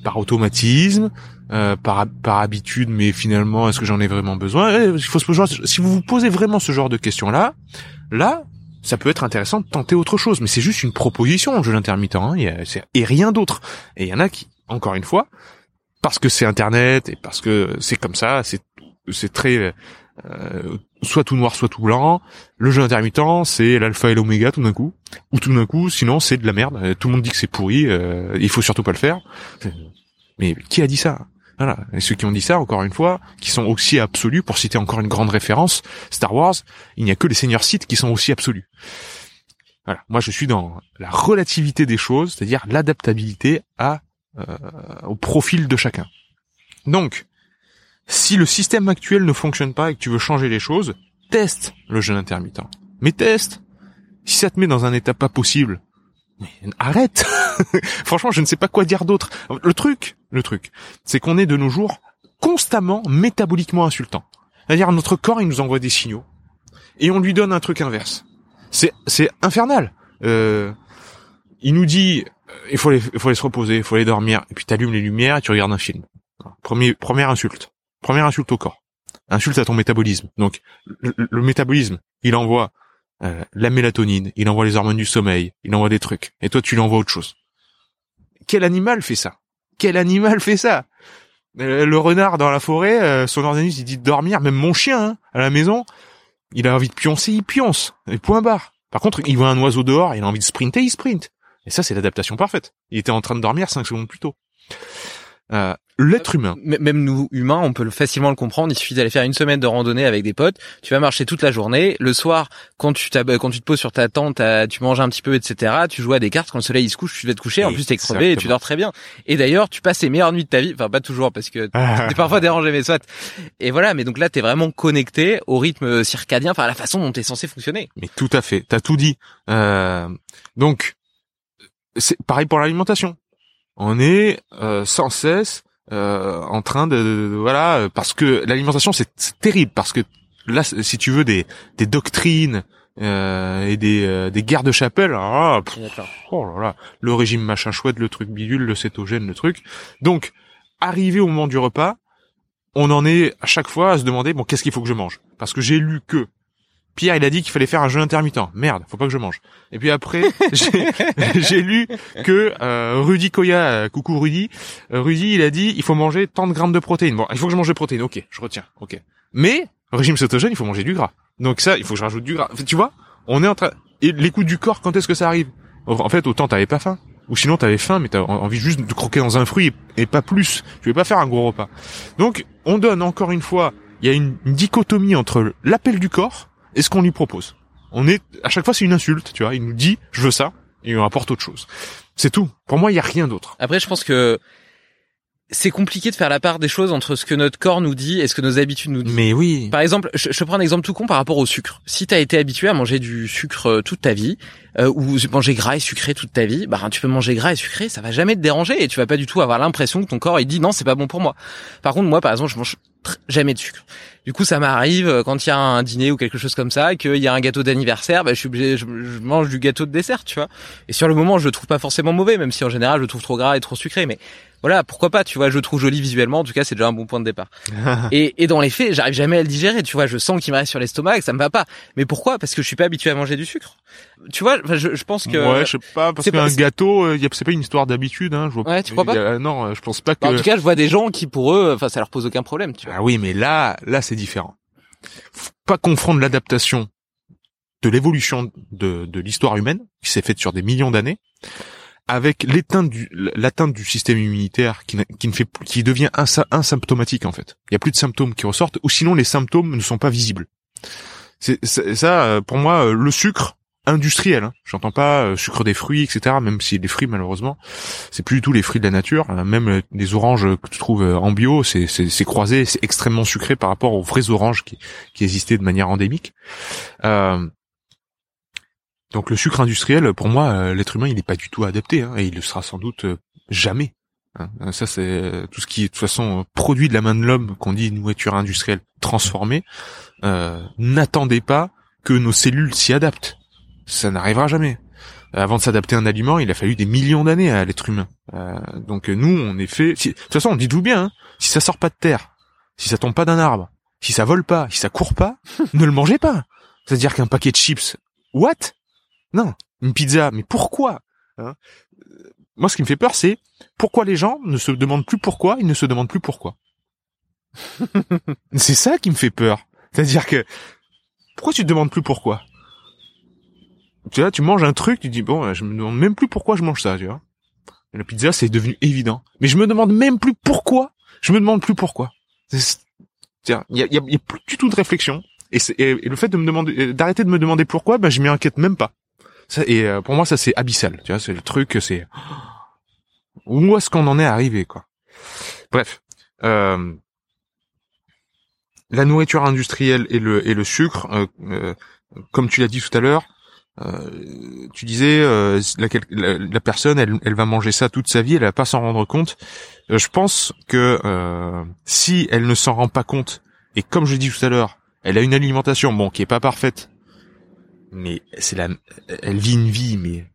S5: par automatisme, euh, par, par habitude, mais finalement, est-ce que j'en ai vraiment besoin? Il faut se poser. Si vous vous posez vraiment ce genre de questions là, ça peut être intéressant de tenter autre chose. Mais c'est juste une proposition, jeu intermittent, hein, et rien d'autre. Et il y en a qui, encore une fois, parce que c'est Internet et parce que c'est comme ça, c'est c'est très euh, soit tout noir, soit tout blanc. Le jeu intermittent, c'est l'alpha et l'oméga tout d'un coup, ou tout d'un coup, sinon c'est de la merde. Tout le monde dit que c'est pourri, euh, il faut surtout pas le faire. Mais qui a dit ça? Voilà. Et ceux qui ont dit ça, encore une fois, qui sont aussi absolus, pour citer encore une grande référence, Star Wars, il n'y a que les seigneurs Sith qui sont aussi absolus. Voilà. Moi, je suis dans la relativité des choses, c'est-à-dire l'adaptabilité à euh, au profil de chacun. Donc, si le système actuel ne fonctionne pas et que tu veux changer les choses, teste le jeûne intermittent. Mais teste. Si ça te met dans un état pas possible, arrête. Franchement, je ne sais pas quoi dire d'autre. Le truc, le truc, c'est qu'on est de nos jours constamment métaboliquement insultant. C'est-à-dire notre corps, il nous envoie des signaux et on lui donne un truc inverse. C'est c'est infernal. Euh, il nous dit euh, il faut aller, il faut aller se reposer, il faut aller dormir, et puis t'allumes les lumières et tu regardes un film. Premier, première insulte. Première insulte au corps. Insulte à ton métabolisme. Donc, le, métabolisme, il envoie euh, la mélatonine, il envoie les hormones du sommeil, il envoie des trucs. Et toi, tu lui envoies autre chose. Quel animal fait ça? Quel animal fait ça? Euh, Le renard dans la forêt, son organisme, il dit de dormir. Même mon chien, hein, à la maison, il a envie de pioncer, il pionce. Point barre. Par contre, il voit un oiseau dehors, il a envie de sprinter, il sprint. Et ça, c'est l'adaptation parfaite. Il était en train de dormir cinq secondes plus tôt. Euh, l'être humain.
S4: Même nous, humains, on peut facilement le comprendre. Il suffit d'aller faire une semaine de randonnée avec des potes. Tu vas marcher toute la journée. Le soir, quand tu, quand tu te poses sur ta tente, tu manges un petit peu, etc. Tu joues à des cartes. Quand le soleil se couche, tu vas te coucher. En plus, t'es crevé et tu dors très bien. Et d'ailleurs, tu passes les meilleures nuits de ta vie. Enfin, pas toujours parce que t'es parfois dérangé, mais soit. Et voilà. Mais donc là, t'es vraiment connecté au rythme circadien, enfin à la façon dont t'es censé fonctionner.
S5: Mais tout à fait. T'as tout dit. Euh, donc, c'est pareil pour l'alimentation. On est euh, sans cesse euh, en train de, voilà parce que l'alimentation c'est terrible parce que là si tu veux des des doctrines euh, et des des guerres de chapelle ah, oh là là le régime machin chouette le truc bidule le cétogène le truc. Donc arrivé au moment du repas on en est à chaque fois à se demander bon qu'est-ce qu'il faut que je mange? Parce que j'ai lu que Pierre, il a dit qu'il fallait faire un jeûne intermittent. Merde, faut pas que je mange. Et puis après, j'ai lu que euh, Rudy Koya, euh, coucou Rudy, euh, Rudy, il a dit il faut manger tant de grammes de protéines. Bon, il faut que je mange de protéines. Ok, je retiens. Ok. Mais régime cétogène, il faut manger du gras. Donc ça, il faut que je rajoute du gras. Tu vois, on est en train. Et l'écoute du corps, quand est-ce que ça arrive? En fait, autant t'avais pas faim. Ou sinon t'avais faim, mais t'as envie juste de croquer dans un fruit et, pas plus. Tu veux pas faire un gros repas. Donc, on donne encore une fois, il y a une dichotomie entre l'appel du corps et ce qu'on lui propose. On est à chaque fois c'est une insulte, tu vois. Il nous dit je veux ça et il apporte autre chose. C'est tout. Pour moi, il y a rien d'autre.
S4: Après, je pense que c'est compliqué de faire la part des choses entre ce que notre corps nous dit et ce que nos habitudes nous disent.
S5: Mais oui.
S4: Par exemple, je, je prends un exemple tout con par rapport au sucre. Si tu as été habitué à manger du sucre euh, toute ta vie, euh, ou manger gras et sucré toute ta vie, bah tu peux manger gras et sucré, ça va jamais te déranger et tu vas pas du tout avoir l'impression que ton corps il dit non c'est pas bon pour moi. Par contre moi par exemple je mange jamais de sucre. Du coup ça m'arrive euh, quand il y a un dîner ou quelque chose comme ça, qu'il y a un gâteau d'anniversaire, bah, je suis obligé, je, mange du gâteau de dessert, tu vois. Et sur le moment je le trouve pas forcément mauvais, même si en général je le trouve trop gras et trop sucré, mais voilà, pourquoi pas, tu vois, je le trouve joli visuellement, en tout cas, c'est déjà un bon point de départ. et, et dans les faits, j'arrive jamais à le digérer, tu vois, je sens qu'il me reste sur l'estomac, ça me va pas. Mais pourquoi? Parce que je suis pas habitué à manger du sucre. Tu vois, je, je pense que
S5: Ouais, je sais pas parce qu'un gâteau, euh, c'est pas une histoire d'habitude hein, je vois
S4: Ouais, tu crois pas
S5: a- Non, euh, je pense pas que
S4: Bah, en tout cas, je vois des gens qui pour eux, enfin, ça leur pose aucun problème, tu vois.
S5: Ah oui, mais là, là, c'est différent. Faut pas confondre l'adaptation de l'évolution de, de l'histoire humaine, qui s'est faite sur des millions d'années, avec l'éteinte du, l'atteinte du système immunitaire qui, qui ne fait, qui devient asymptomatique, en fait. Il y a plus de symptômes qui ressortent, ou sinon les symptômes ne sont pas visibles. C'est, ça, euh, pour moi, le sucre industriel, hein. j'entends pas euh, sucre des fruits, etc., même si les fruits, malheureusement, c'est plus du tout les fruits de la nature. Euh, Même euh, les oranges que tu trouves euh, en bio, c'est croisé, c'est extrêmement sucré par rapport aux vraies oranges qui existaient de manière endémique. Euh, donc le sucre industriel, pour moi, euh, l'être humain, il n'est pas du tout adapté, hein, et il le sera sans doute euh, jamais. hein. Euh, Ça, c'est euh, tout ce qui est de toute façon euh, produit de la main de l'homme, qu'on dit nourriture industrielle transformée. Euh, N'attendez pas que nos cellules s'y adaptent. Ça n'arrivera jamais. Euh, Avant de s'adapter à un aliment, il a fallu des millions d'années à l'être humain. Euh, donc euh, nous, on est fait. si- De toute façon, dites-vous bien, hein, si ça sort pas de terre, si ça tombe pas d'un arbre, si ça vole pas, si ça court pas, ne le mangez pas. C'est-à-dire qu'un paquet de chips, what? Non, une pizza, mais pourquoi? Hein? Euh, Moi, ce qui me fait peur, c'est pourquoi les gens ne se demandent plus pourquoi, ils ne se demandent plus pourquoi. c'est ça qui me fait peur. C'est-à-dire que pourquoi tu te demandes plus pourquoi? Tu vois, tu manges un truc, tu dis bon, je me demande même plus pourquoi je mange ça, tu vois. La pizza, c'est devenu évident. Mais je me demande même plus pourquoi. Je me demande plus pourquoi. Tiens, il y a, plus du tout de réflexion. Et, le fait de me demander, euh, d'arrêter de me demander pourquoi, ben je m'y inquiète même pas. Ça, et euh, pour moi, ça c'est abyssal. Tu vois, c'est le truc, c'est où est-ce qu'on en est arrivé, quoi. Bref, euh, la nourriture industrielle et le et le sucre, euh, euh, comme tu l'as dit tout à l'heure, euh, tu disais euh, la, la, la personne, elle, elle va manger ça toute sa vie, elle va pas s'en rendre compte. Euh, je pense que euh, si elle ne s'en rend pas compte, et comme je dit tout à l'heure, elle a une alimentation, bon, qui est pas parfaite, mais c'est la, elle vit une vie, mais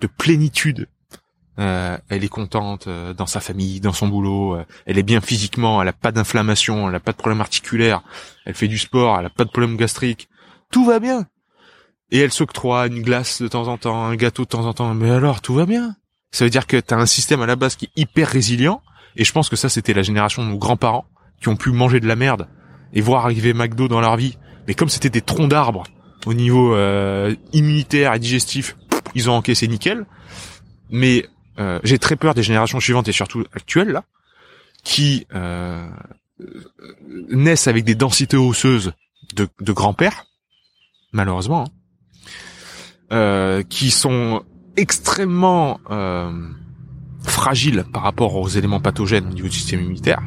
S5: de plénitude. Euh, elle est contente dans sa famille, dans son boulot. elle est bien physiquement. Elle a pas d'inflammation. Elle a pas de problème articulaire. Elle fait du sport. Elle a pas de problème gastrique. Tout va bien. Et elle s'octroie une glace de temps en temps, un gâteau de temps en temps. Mais alors, tout va bien. Ça veut dire que t'as un système à la base qui est hyper résilient. Et je pense que ça, c'était la génération de nos grands-parents qui ont pu manger de la merde et voir arriver McDo dans leur vie. Mais comme c'était des troncs d'arbres au niveau euh, immunitaire et digestif, ils ont encaissé nickel. Mais euh, j'ai très peur des générations suivantes et surtout actuelles là, qui euh, naissent avec des densités osseuses de, de grand-père, malheureusement, hein, euh, qui sont extrêmement euh, fragiles par rapport aux éléments pathogènes au niveau du système immunitaire,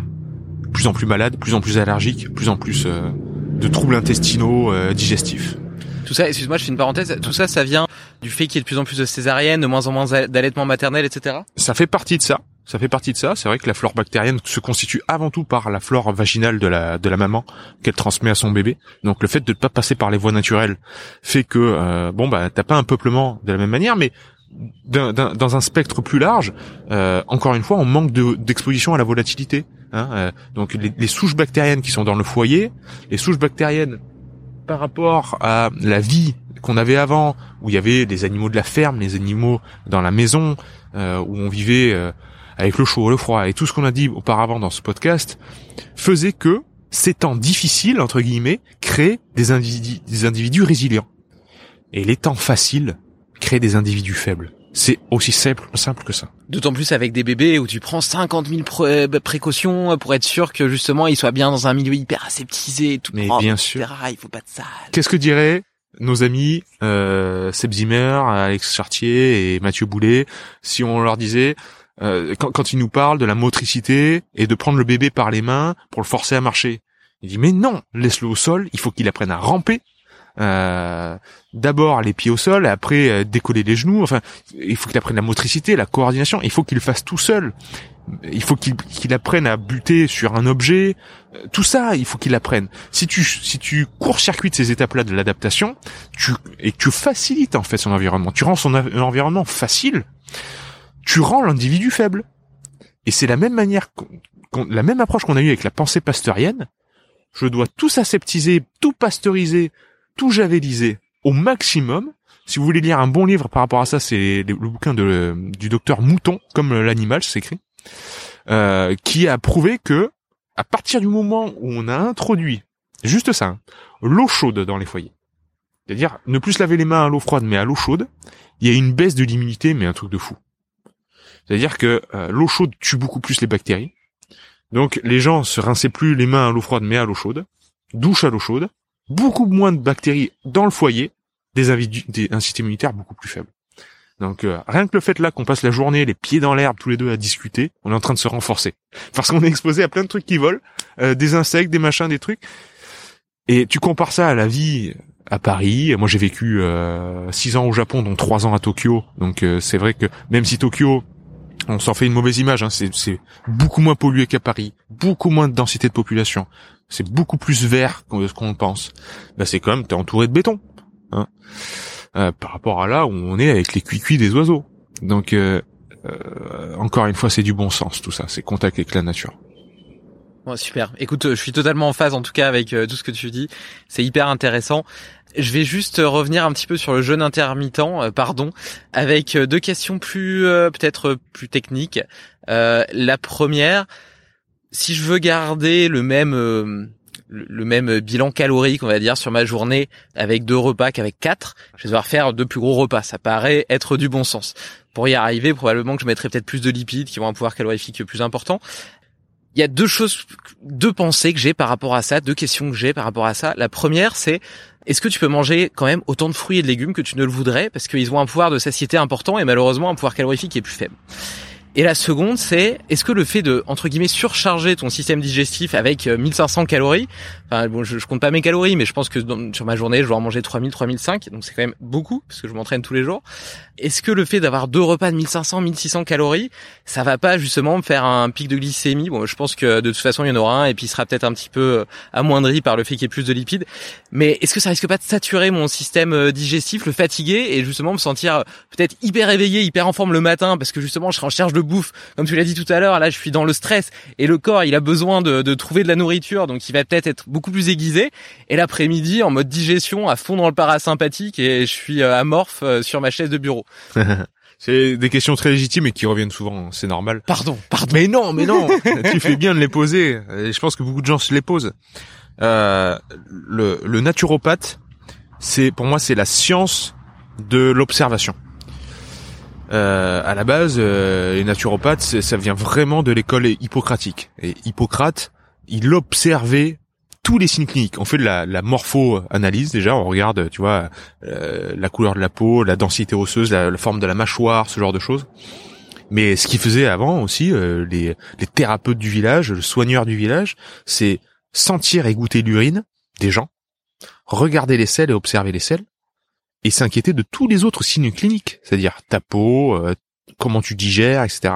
S5: plus en plus malades, de plus en plus allergiques, plus en plus euh, de troubles intestinaux, euh, digestifs.
S4: Tout ça, excuse-moi, je fais une parenthèse. Tout ça, ça vient du fait qu'il y ait de plus en plus de césariennes, de moins en moins d'allaitement maternel, etc.
S5: Ça fait partie de ça. Ça fait partie de ça. C'est vrai que la flore bactérienne se constitue avant tout par la flore vaginale de la de la maman qu'elle transmet à son bébé. Donc le fait de ne pas passer par les voies naturelles fait que euh, bon bah t'as pas un peuplement de la même manière, mais d'un- d'un- dans un spectre plus large, euh, encore une fois, on manque de- d'exposition à la volatilité. hein, euh, donc les, les souches bactériennes qui sont dans le foyer, les souches bactériennes par rapport à la vie qu'on avait avant, où il y avait les animaux de la ferme, les animaux dans la maison, euh, où on vivait euh, avec le chaud, le froid, et tout ce qu'on a dit auparavant dans ce podcast, faisait que ces temps difficiles, entre guillemets, créent des individus, des individus résilients. Et les temps faciles créent des individus faibles. C'est aussi simple, simple que ça.
S4: D'autant plus avec des bébés où tu prends 50 000 pré- précautions pour être sûr que justement ils soient bien dans un milieu hyper aseptisé, tout
S5: Mais
S4: propre,
S5: bien
S4: etc.
S5: sûr.
S4: Il faut pas de sale.
S5: Qu'est-ce que diraient nos amis euh, Seb Zimmer, Alex Chartier et Mathieu Boulet si on leur disait euh, quand, quand ils nous parlent de la motricité et de prendre le bébé par les mains pour le forcer à marcher Il dit mais non, laisse-le au sol. Il faut qu'il apprenne à ramper. Euh, D'abord les pieds au sol, après euh, décoller les genoux. Enfin, il faut qu'il apprenne la motricité, la coordination. Il faut qu'il le fasse tout seul. Il faut qu'il apprenne à buter sur un objet. Euh, Tout ça, il faut qu'il apprenne. Si tu si tu court-circuites ces étapes-là de l'adaptation, tu et tu facilites en fait son environnement, tu rends son environnement facile, tu rends l'individu faible. Et c'est la même manière, la même approche qu'on a eue avec la pensée pasteurienne. Je dois tout aseptiser, tout pasteuriser, tout javeliser au maximum. Si vous voulez lire un bon livre par rapport à ça, c'est le bouquin de, du docteur Mouton, comme l'animal, c'est écrit, euh, qui a prouvé que à partir du moment où on a introduit juste ça, hein, l'eau chaude dans les foyers, c'est-à-dire ne plus laver les mains à l'eau froide mais à l'eau chaude, il y a une baisse de l'immunité mais un truc de fou. C'est-à-dire que euh, l'eau chaude tue beaucoup plus les bactéries. Donc les gens se rinçaient plus les mains à l'eau froide mais à l'eau chaude, douche à l'eau chaude, beaucoup moins de bactéries dans le foyer, des, des un système immunitaire beaucoup plus faible. Donc euh, rien que le fait là qu'on passe la journée les pieds dans l'herbe tous les deux à discuter, on est en train de se renforcer parce qu'on est exposé à plein de trucs qui volent, euh, des insectes, des machins, des trucs. Et tu compares ça à la vie à Paris. Moi j'ai vécu euh, six ans au Japon, dont trois ans à Tokyo. Donc c'est vrai que même si Tokyo on s'en fait une mauvaise image, hein, c'est beaucoup moins pollué qu'à Paris, beaucoup moins de densité de population, c'est beaucoup plus vert que ce qu'on pense. Bah c'est quand même t'es entouré de béton. Hein. Euh, par rapport à là où on est avec les cuicuis des oiseaux. Donc euh, euh, encore une fois, c'est du bon sens tout ça, c'est contact avec la nature.
S4: super. Écoute, je suis totalement en phase en tout cas avec tout ce que tu dis. C'est hyper intéressant. Je vais juste revenir un petit peu sur le jeûne intermittent, pardon, avec deux questions plus peut-être plus techniques. la première, si je veux garder le même le même bilan calorique, on va dire, sur ma journée avec deux repas qu'avec quatre, je vais devoir faire deux plus gros repas. Ça paraît être du bon sens. Pour y arriver, probablement que je mettrai peut-être plus de lipides qui vont un pouvoir calorifique plus important. Il y a deux choses, deux pensées que j'ai par rapport à ça, deux questions que j'ai par rapport à ça. La première, c'est est-ce que tu peux manger quand même autant de fruits et de légumes que tu ne le voudrais? Parce qu'ils ont un pouvoir de satiété important et malheureusement un pouvoir calorifique qui est plus faible. Et la seconde, c'est est-ce que le fait de entre guillemets surcharger ton système digestif avec 1500 euh, calories, enfin bon, je, je compte pas mes calories, mais je pense que sur ma journée, je vais en manger 3000, 3005, donc c'est quand même beaucoup parce que je m'entraîne tous les jours. Est-ce que le fait d'avoir deux repas de 1500, 1600 calories, ça va pas justement me faire un pic de glycémie? Bon, je pense que de toute façon il y en aura un et puis il sera peut-être un petit peu euh, amoindri par le fait qu'il y ait plus de lipides. Mais est-ce que ça risque pas de saturer mon système euh, digestif, le fatiguer et justement me sentir peut-être hyper éveillé, hyper en forme le matin parce que justement je serai en charge de bouffe, comme tu l'as dit tout à l'heure, là je suis dans le stress et le corps il a besoin de, de trouver de la nourriture, donc il va peut-être être beaucoup plus aiguisé. Et l'après-midi en mode digestion à fond dans le parasympathique et je suis euh, amorphe euh, sur ma chaise de bureau.
S5: C'est des questions très légitimes et qui reviennent souvent, c'est normal.
S4: Pardon, pardon.
S5: Mais non, mais non, tu fais bien de les poser. Et je pense que beaucoup de gens se les posent. Euh, le, le naturopathe, c'est pour moi c'est la science de l'observation. Euh, à la base, euh, les naturopathes, ça vient vraiment de l'école hippocratique. Et Hippocrate, il observait tous les signes cliniques. On fait de la, morpho-analyse déjà, on regarde, tu vois, euh, la couleur de la peau, la densité osseuse, la, forme de la mâchoire, ce genre de choses. Mais ce qu'il faisait avant aussi, euh, les, les thérapeutes du village, le soigneur du village, c'est sentir et goûter l'urine des gens, regarder les selles et observer les selles, et s'inquiéter de tous les autres signes cliniques, c'est-à-dire ta peau, euh, comment tu digères, etc.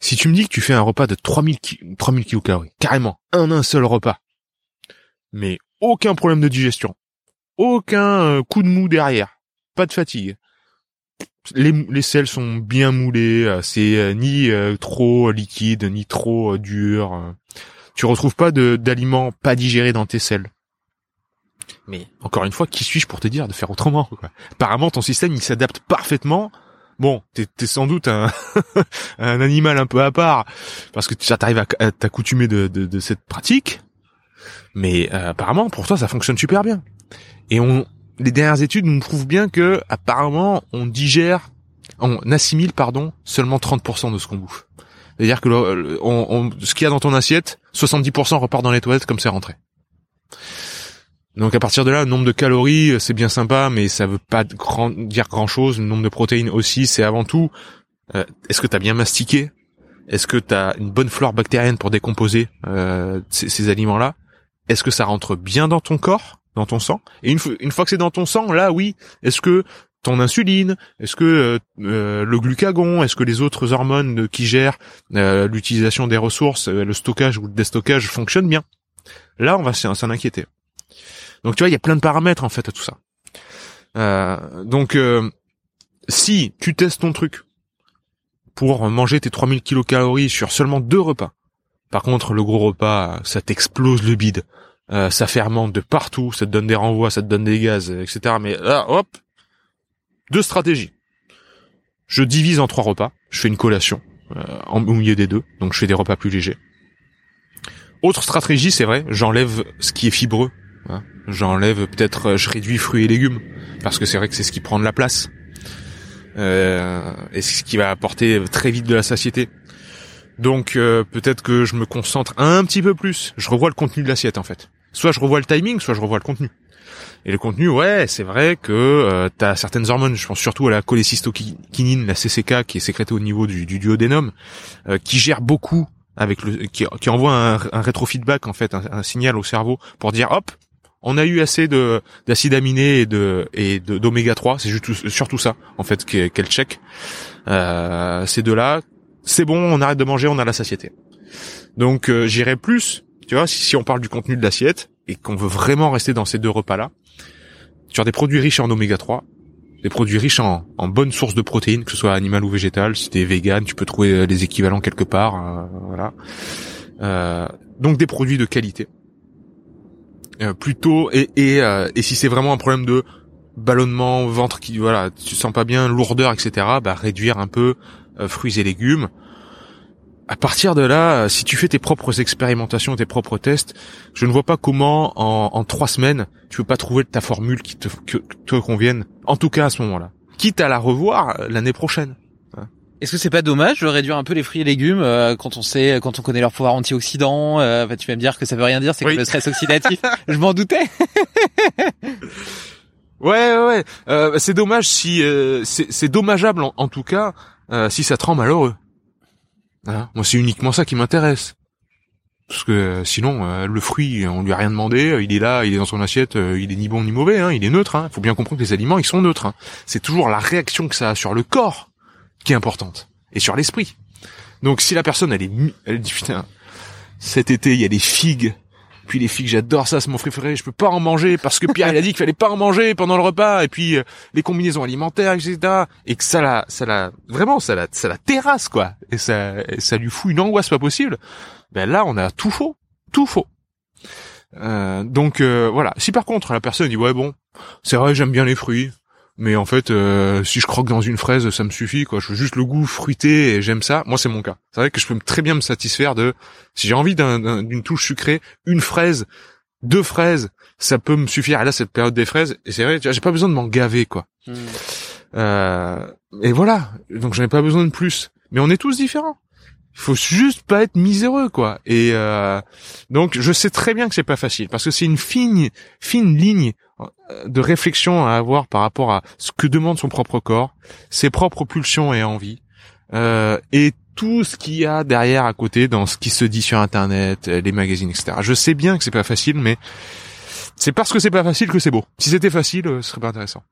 S5: Si tu me dis que tu fais un repas de 3000, 3000 kilocalories, carrément, un, un seul repas, mais aucun problème de digestion, aucun euh, coup de mou derrière, pas de fatigue, les, les selles sont bien moulées, euh, c'est ni trop liquide, ni trop dur. Tu retrouves pas d'aliments pas digérés dans tes selles. Mais encore une fois, qui suis-je pour te dire de faire autrement quoi? Apparemment, ton système il s'adapte parfaitement. Bon, t'es es sans doute un, un animal un peu à part parce que ça t'arrive à, t'accoutumer de, de, de, cette pratique. Mais euh, apparemment, pour toi, ça fonctionne super bien. Et on, les dernières études nous prouvent bien que apparemment, on digère, on assimile pardon seulement 30% de ce qu'on bouffe. C'est-à-dire que on, on, ce qu'il y a dans ton assiette, 70% repart dans les toilettes comme c'est rentré. Donc à partir de là, le nombre de calories, euh, c'est bien sympa, mais ça veut pas dire grand chose. Le nombre de protéines aussi, c'est avant tout. Euh, est-ce que tu as bien mastiqué? Est-ce que tu as une bonne flore bactérienne pour décomposer euh, ces, aliments-là? Est-ce que ça rentre bien dans ton corps, dans ton sang? Et une, une fois que c'est dans ton sang, là, oui. Est-ce que ton insuline, est-ce que le glucagon, est-ce que les autres hormones qui gèrent l'utilisation des ressources, le stockage ou le déstockage fonctionnent bien? Là, on va s'en inquiéter. Donc tu vois, il y a plein de paramètres en fait à tout ça. Euh, donc euh, si tu testes ton truc pour manger tes 3000 kilocalories sur seulement deux repas. Par contre, le gros repas, ça t'explose le bide. Euh, ça fermente de partout, ça te donne des renvois, ça te donne des gaz, etc. Mais là, hop, deux stratégies. Je divise en trois repas. Je fais une collation au milieu des deux, donc je fais des repas plus légers. Autre stratégie, c'est vrai, j'enlève ce qui est fibreux. Hein. J'enlève peut-être, je réduis fruits et légumes parce que c'est vrai que c'est ce qui prend de la place euh, et ce qui va apporter très vite de la satiété. Donc euh, peut-être que je me concentre un petit peu plus. Je revois le contenu de l'assiette en fait. Soit je revois le timing, soit je revois le contenu. Et le contenu, ouais, c'est vrai que euh, tu as certaines hormones, je pense surtout à la cholécystokinine, la CCK, qui est sécrétée au niveau du, du euh, qui gère beaucoup avec le, qui, envoie un, rétrofeedback en fait, un, signal au cerveau pour dire hop, on a eu assez de d'acides aminés et de et d'oméga 3, c'est surtout ça en fait qu'elle check. Euh, ces deux-là, c'est bon, on arrête de manger, on a la satiété. Donc euh, j'irai plus, tu vois, si, si on parle du contenu de l'assiette et qu'on veut vraiment rester dans ces deux repas-là, sur des produits riches en oméga 3, des produits riches en, en bonnes sources de protéines, que ce soit animal ou végétal. Si t'es vegan, tu peux trouver euh, les équivalents quelque part. Euh, voilà. Euh, donc des produits de qualité. Euh, plutôt et et, euh, et si c'est vraiment un problème de ballonnement, ventre qui voilà, tu sens pas bien, lourdeur, etc. Bah réduire un peu euh, fruits et légumes. À partir de là, si tu fais tes propres expérimentations, tes propres tests, je ne vois pas comment en, en trois semaines tu peux pas trouver ta formule qui te, que, te convienne. En tout cas à ce moment-là, quitte à la revoir l'année prochaine.
S4: Est-ce que c'est pas dommage de réduire un peu les fruits et légumes euh, quand on sait, quand on connaît leur pouvoir antioxydant euh, bah, Tu vas me dire que ça veut rien dire, c'est que le stress oxydatif. Je m'en doutais.
S5: ouais, ouais, euh, c'est dommage si euh, c'est dommageable en, en, tout cas euh, si ça te rend malheureux. Hein? Moi, c'est uniquement ça qui m'intéresse. Parce que sinon, le fruit, on lui a rien demandé, il est là, il est dans son assiette, il est ni bon ni mauvais, hein, il est neutre. Il hein. faut bien comprendre que les aliments, ils sont neutres. Hein. C'est toujours la réaction que ça a sur le corps qui est importante. Et sur l'esprit. Donc si la personne elle est elle dit putain cet été il y a des figues. Puis les figues j'adore ça c'est mon préféré je peux pas en manger parce que Pierre il a dit qu'il fallait pas en manger pendant le repas. Et puis euh, les combinaisons alimentaires etc et que ça la ça la vraiment ça la ça la terrasse quoi. Et ça ça lui fout une angoisse pas possible. Ben là on a tout faux. Tout faux. Euh, donc euh, voilà. Si par contre la personne dit ouais bon c'est vrai j'aime bien les fruits mais en fait euh, si je croque dans une fraise ça me suffit quoi. Je veux juste le goût fruité et j'aime ça. Moi c'est mon cas. C'est vrai que je peux très bien me satisfaire de si j'ai envie d'une touche sucrée une fraise deux fraises ça peut me suffire. Et là cette période des fraises et c'est vrai j'ai pas besoin de m'en gaver quoi. Mmh. euh, et voilà. Donc j'en ai pas besoin de plus. Mais on est tous différents faut juste pas être miséreux quoi et euh, donc je sais très bien que c'est pas facile parce que c'est une fine fine ligne de réflexion à avoir par rapport à ce que demande son propre corps, ses propres pulsions et envies, euh, et tout ce qu'il y a derrière à côté dans ce qui se dit sur Internet, euh, les magazines, etc. Je sais bien que c'est pas facile, mais c'est parce que c'est pas facile que c'est beau. Si c'était facile, euh, ce serait pas intéressant.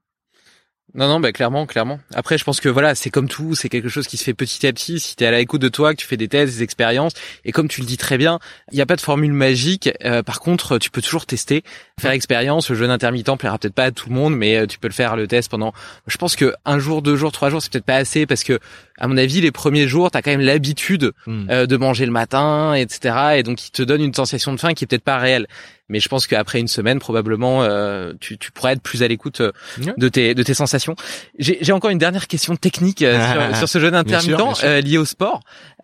S4: Non, non, bah clairement, clairement. Après, je pense que voilà, c'est comme tout, c'est quelque chose qui se fait petit à petit. Si tu es à l'écoute de toi, que tu fais des tests, des expériences, et comme tu le dis très bien, il n'y a pas de formule magique. Euh, par contre, tu peux toujours tester, faire l'expérience. Le jeûne intermittent plaira peut-être pas à tout le monde, mais euh, tu peux le faire le test pendant. Je pense que un jour, deux jours, trois jours, c'est peut-être pas assez parce que, à mon avis, les premiers jours, t'as quand même l'habitude hmm. euh, de manger le matin, etc. Et donc, il te donne une sensation de faim qui est peut-être pas réelle mais je pense qu'après une semaine probablement euh, tu, tu pourrais être plus à l'écoute euh, de tes de tes sensations. J'ai encore une dernière question technique euh, sur, sur, ce jeûne intermittent lié au sport.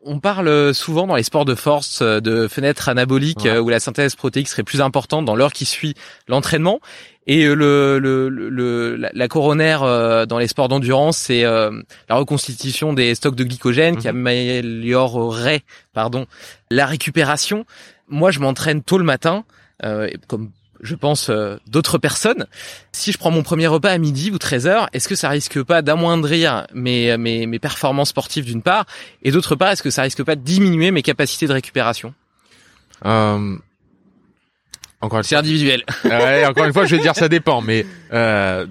S4: On parle souvent dans les sports de force de fenêtres anaboliques où la synthèse protéique serait plus importante dans l'heure qui suit l'entraînement. Et le, le, le, la, coronaire dans les sports d'endurance, c'est la reconstitution des stocks de glycogène qui mhm. améliorerait pardon la récupération. Moi, je m'entraîne tôt le matin. Euh, comme je pense euh, d'autres personnes. Si je prends mon premier repas à midi ou 13h, est-ce que ça risque pas d'amoindrir mes, performances sportives d'une part? Et d'autre part, est-ce que ça risque pas de diminuer mes capacités de récupération?
S5: Euh...
S4: Encore c'est individuel.
S5: ouais, encore une fois, je vais dire ça dépend, mais euh,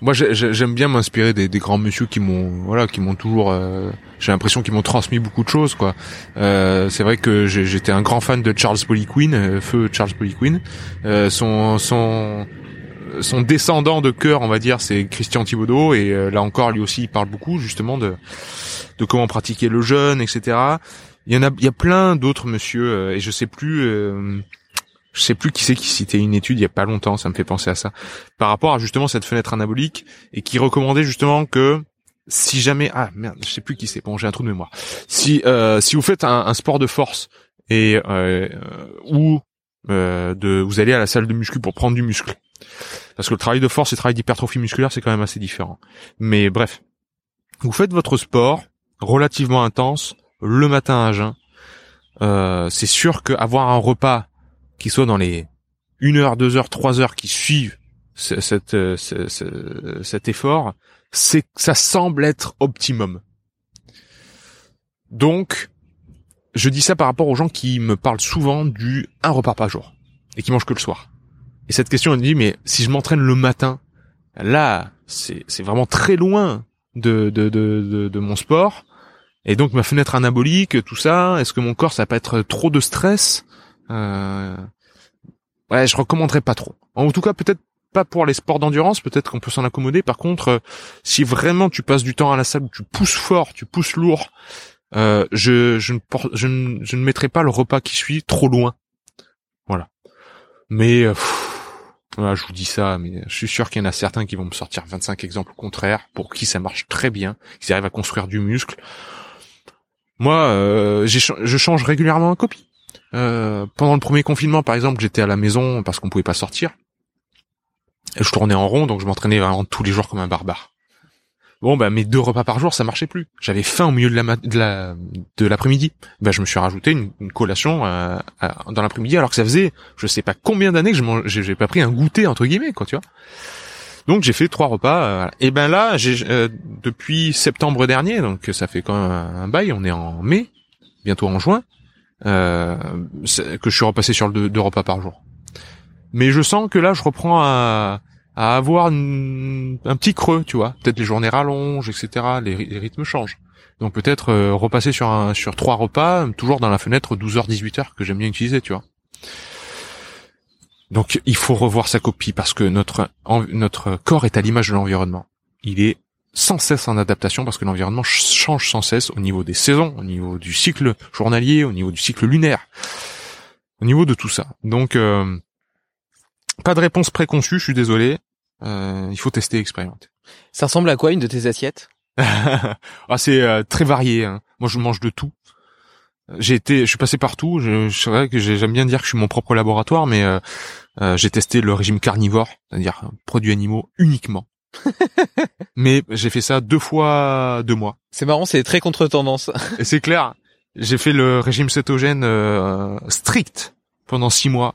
S5: moi j'aime bien m'inspirer des, des, grands monsieur qui m'ont voilà qui m'ont toujours euh, j'ai l'impression qu'ils m'ont transmis beaucoup de choses quoi euh, c'est vrai que j'étais un grand fan de Charles Poliquin euh, feu Charles Poliquin euh, son son son descendant de cœur, on va dire, c'est Christian Thibaudot, et euh, là encore, lui aussi, il parle beaucoup justement de de comment pratiquer le jeûne, etc. Il y en a, il y a plein d'autres monsieur, euh, et je sais plus, euh, je sais plus qui c'est qui citait une étude il y a pas longtemps, ça me fait penser à ça, par rapport à justement cette fenêtre anabolique, et qui recommandait justement que si jamais, ah merde, je sais plus qui c'est, bon j'ai un trou de mémoire. Si si vous faites un, sport de force et ou de, vous allez à la salle de muscu pour prendre du muscle parce que le travail de force et le travail d'hypertrophie musculaire, c'est quand même assez différent. Mais bref, vous faites votre sport relativement intense le matin à jeun. Euh, c'est sûr qu'avoir un repas qui soit dans les 1 heure, 2 heures, 3 heures qui suivent euh, cet effort, c'est ça semble être optimum. Donc, je dis ça par rapport aux gens qui me parlent souvent du un repas par jour et qui mangent que le soir. Et cette question, elle me dit, mais si je m'entraîne le matin, là, c'est, vraiment très loin de, de, de, de, mon sport. Et donc ma fenêtre anabolique, tout ça, est-ce que mon corps, ça va pas être trop de stress? Ouais, je recommanderais pas trop. En tout cas, peut-être pas pour les sports d'endurance, peut-être qu'on peut s'en accommoder. Par contre, euh, si vraiment tu passes du temps à la salle, tu pousses fort, tu pousses lourd, euh, je, je, ne, je, ne, je ne mettrai pas le repas qui suit trop loin. Voilà. Mais euh, je vous dis ça, mais je suis sûr qu'il y en a certains qui vont me sortir 25 exemples contraires pour qui ça marche très bien, qu'ils arrivent à construire du muscle. Moi, euh, je change régulièrement un copie. Euh, pendant le premier confinement, par exemple, j'étais à la maison parce qu'on pouvait pas sortir. Et je tournais en rond, donc je m'entraînais vraiment tous les jours comme un barbare. Bon, bah, mes deux repas par jour, ça marchait plus. J'avais faim au milieu de la de la de l'après-midi. Bah, je me suis rajouté une, collation euh, dans l'après-midi, alors que ça faisait, je sais pas combien d'années que je j'ai pas pris un goûter entre guillemets, quoi, tu vois. Donc j'ai fait trois repas. Euh, et ben là, j'ai euh, depuis septembre dernier, donc ça fait quand même un, bail. On est en mai, bientôt en juin, que je suis repassé sur deux, repas par jour. Mais je sens que là, je reprends à à avoir un petit creux, tu vois. Peut-être les journées rallongent, etc. Les, rythmes changent. Donc peut-être euh, repasser sur trois repas, toujours dans la fenêtre 12h 18h que j'aime bien utiliser, tu vois. Donc il faut revoir sa copie parce que notre notre corps est à l'image de l'environnement. Il est sans cesse en adaptation parce que l'environnement change sans cesse au niveau des saisons, au niveau du cycle journalier, au niveau du cycle lunaire, au niveau de tout ça. Donc euh, pas de réponse préconçue, je suis désolé. Euh, il faut tester, expérimenter.
S4: Ça ressemble à quoi une de tes assiettes?
S5: Ah, c'est euh, très varié. Hein. Moi, je mange de tout. J'ai été, je suis passé partout. Je, je vrai que j'aime bien dire que je suis mon propre laboratoire, mais euh, euh j'ai testé le régime carnivore, c'est-à-dire produits animaux uniquement. mais j'ai fait ça deux fois deux mois.
S4: C'est marrant, c'est très contre-tendance.
S5: Et c'est clair. J'ai fait le régime cétogène strict pendant six mois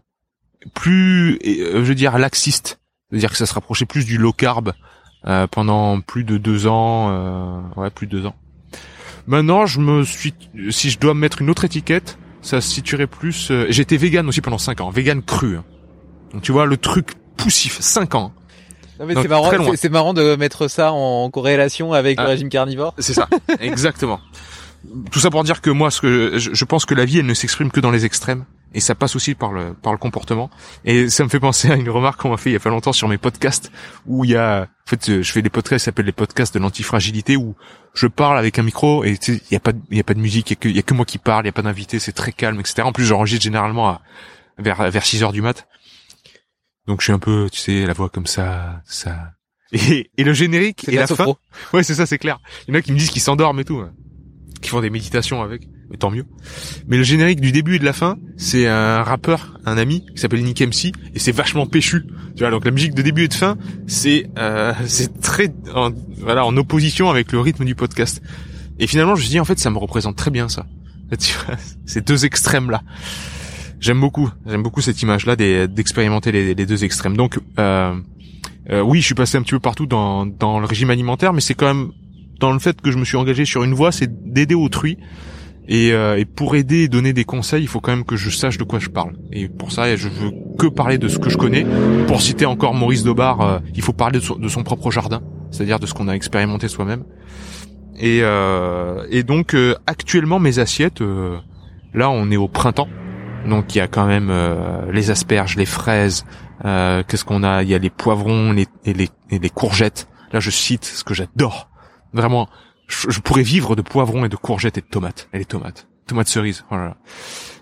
S5: plus, euh, je veux dire, laxiste. C'est-à-dire que ça se rapprochait plus du low carb euh, pendant plus de deux ans, euh, ouais, plus de deux ans. Maintenant, je me suis, si je dois mettre une autre étiquette, ça se situerait plus. J'étais vegan aussi pendant cinq ans, vegan cru. Donc tu vois le truc poussif, cinq ans.
S4: C'est marrant, c'est marrant de mettre ça en corrélation avec le ah. régime carnivore.
S5: C'est ça, exactement. Tout ça pour dire que moi, ce que je pense que la vie, elle ne s'exprime que dans les extrêmes et ça passe aussi par le par le comportement et ça me fait penser à une remarque qu'on m'a fait il y a pas longtemps sur mes podcasts où il y a en fait je fais des podcasts qui s'appellent les podcasts de l'antifragilité où je parle avec un micro et il y a pas il y a pas de musique il y a que il y a que moi qui parle il y a pas d'invité c'est très calme etc en plus j'enregistre généralement à, vers vers 6 heures du mat donc je suis un peu tu sais la voix comme ça ça et, et le générique et la, fin ouais c'est ça c'est clair il y en a qui me disent qu'ils s'endorment et tout hein. qui font des méditations avec mais tant mieux. Mais le générique du début et de la fin, c'est un rappeur, un ami qui s'appelle Nick MC et c'est vachement péchu. Tu vois, donc la musique de début et de fin, c'est euh, c'est très en, voilà en opposition avec le rythme du podcast. Et finalement, je me dis en fait, ça me représente très bien ça. Tu vois, ces deux extrêmes là. J'aime beaucoup, j'aime beaucoup cette image là d'expérimenter les, deux extrêmes. Donc euh, euh, oui, je suis passé un petit peu partout dans dans le régime alimentaire, mais c'est quand même dans le fait que je me suis engagé sur une voie, c'est d'aider autrui et, euh, et, pour aider et donner des conseils, il faut quand même que je sache de quoi je parle. Et pour ça, je veux que parler de ce que je connais. Pour citer encore Maurice Dobar, euh, il faut parler de son, propre jardin, c'est-à-dire de ce qu'on a expérimenté soi-même. Et, euh, et donc euh, actuellement mes assiettes, là on est au printemps, donc il y a quand même les asperges, les fraises, Euh, Qu'est-ce qu'on a? Il y a les poivrons les, et, les, et les courgettes. Là, je cite ce que j'adore. Vraiment, je, pourrais vivre de poivrons et de courgettes et de tomates. Et les tomates, tomates cerises. Voilà.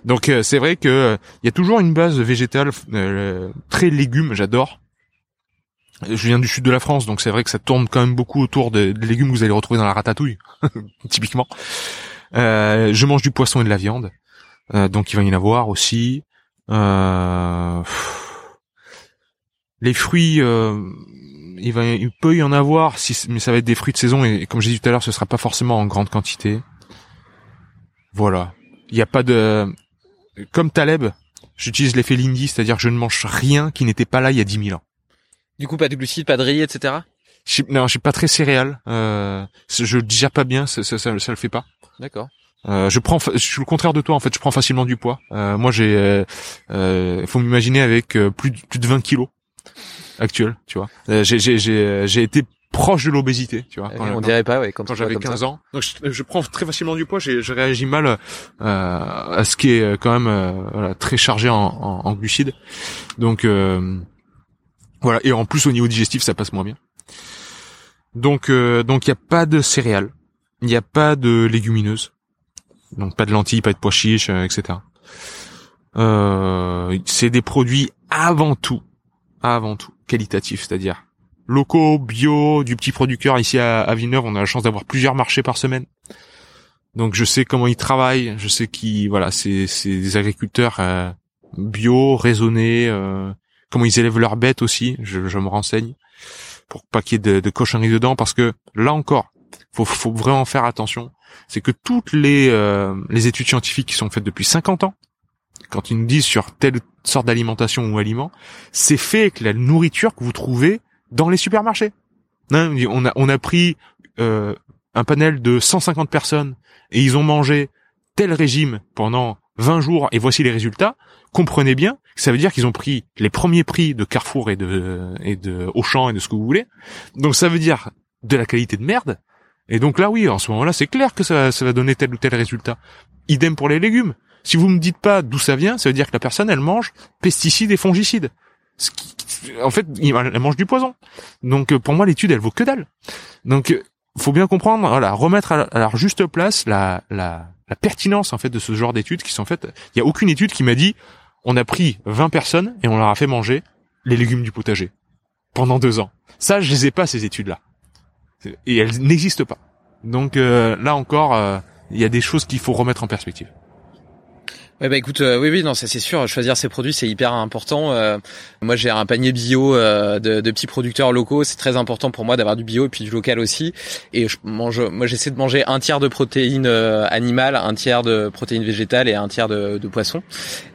S5: Donc euh, c'est vrai que euh, il y a toujours une base végétale euh, très légumes. J'adore. Je viens du sud de la France, donc c'est vrai que ça tourne quand même beaucoup autour des de légumes que vous allez retrouver dans la ratatouille, typiquement. Euh, je mange du poisson et de la viande, euh, donc il va y en avoir aussi. Euh, les fruits, il va, il peut y en avoir, si, mais ça va être des fruits de saison et, comme j'ai dit tout à l'heure, ce sera pas forcément en grande quantité. Voilà. Il n'y a pas de, comme Taleb, j'utilise l'effet Lindy, c'est-à-dire que je ne mange rien qui n'était pas là il y a 10 000 ans.
S4: Du coup, pas de glucides, pas de riz, etc.
S5: Je, non, je suis pas très céréal. Euh, je digère pas bien, ça, ça, ça, ça le fait pas.
S4: D'accord.
S5: Euh, je prends, je suis le contraire de toi en fait. Je prends facilement du poids. Euh, moi, j'ai, euh, euh faut m'imaginer avec euh, plus de, plus de 20 kilos actuels, tu vois. Euh, j'ai, j'ai, j'ai, j'ai été proche de l'obésité, tu vois.
S4: on dirait pas, ouais, quand,
S5: quand j'avais 15 ans. Donc je, je, prends très facilement du poids. Je réagis mal euh, à ce qui est quand même euh, voilà, très chargé en, en, en glucides. Donc euh, voilà. Et en plus au niveau digestif, ça passe moins bien. Donc donc il y a pas de céréales, il n'y a pas de légumineuses. Donc pas de lentilles, pas de pois chiches, etc. c'est des produits avant tout, avant tout qualitatifs, c'est-à-dire locaux, bio, du petit producteur ici à, à Villeneuve. On a la chance d'avoir plusieurs marchés par semaine. Donc je sais comment ils travaillent, je sais qui, voilà, c'est des agriculteurs euh, bio, raisonnés, euh, comment ils élèvent leurs bêtes aussi. Je, je me renseigne pour pas qu'il y ait de, de cochonneries dedans, parce que là encore, faut faut vraiment faire attention. C'est que toutes les euh, les études scientifiques qui sont faites depuis 50 ans, quand ils nous disent sur telle sorte d'alimentation ou aliment, c'est fait avec la nourriture que vous trouvez dans les supermarchés. On a on a pris euh, un panel de 150 personnes et ils ont mangé tel régime pendant 20 jours et voici les résultats. Comprenez bien, ça veut dire qu'ils ont pris les premiers prix de Carrefour et de et de Auchan et de ce que vous voulez. Donc ça veut dire de la qualité de merde. Et donc là oui, en ce moment-là, c'est clair que ça, ça va donner tel ou tel résultat. Idem pour les légumes. Si vous me dites pas d'où ça vient, ça veut dire que la personne elle mange pesticides et fongicides en fait, elle mange du poison. Donc euh, pour moi, l'étude, elle vaut que dalle. Donc euh, faut bien comprendre, voilà, remettre à leur juste place la, la, la pertinence en fait de ce genre d'études qui sont faites. Il y a aucune étude qui m'a dit on a pris 20 personnes et on leur a fait manger les légumes du potager pendant deux ans. Ça, je les ai pas ces études-là, et elles n'existent pas. Donc euh, là encore, il y a des choses qu'il faut remettre en perspective.
S4: Ouais bah écoute, euh, oui oui non ça c'est sûr. Choisir ses produits c'est hyper important. Euh, moi j'ai un panier bio euh, de, de, petits producteurs locaux. C'est très important pour moi d'avoir du bio et puis du local aussi. Et je mange, moi j'essaie de manger un tiers de protéines animales, un tiers de protéines végétales et un tiers de, de poisson.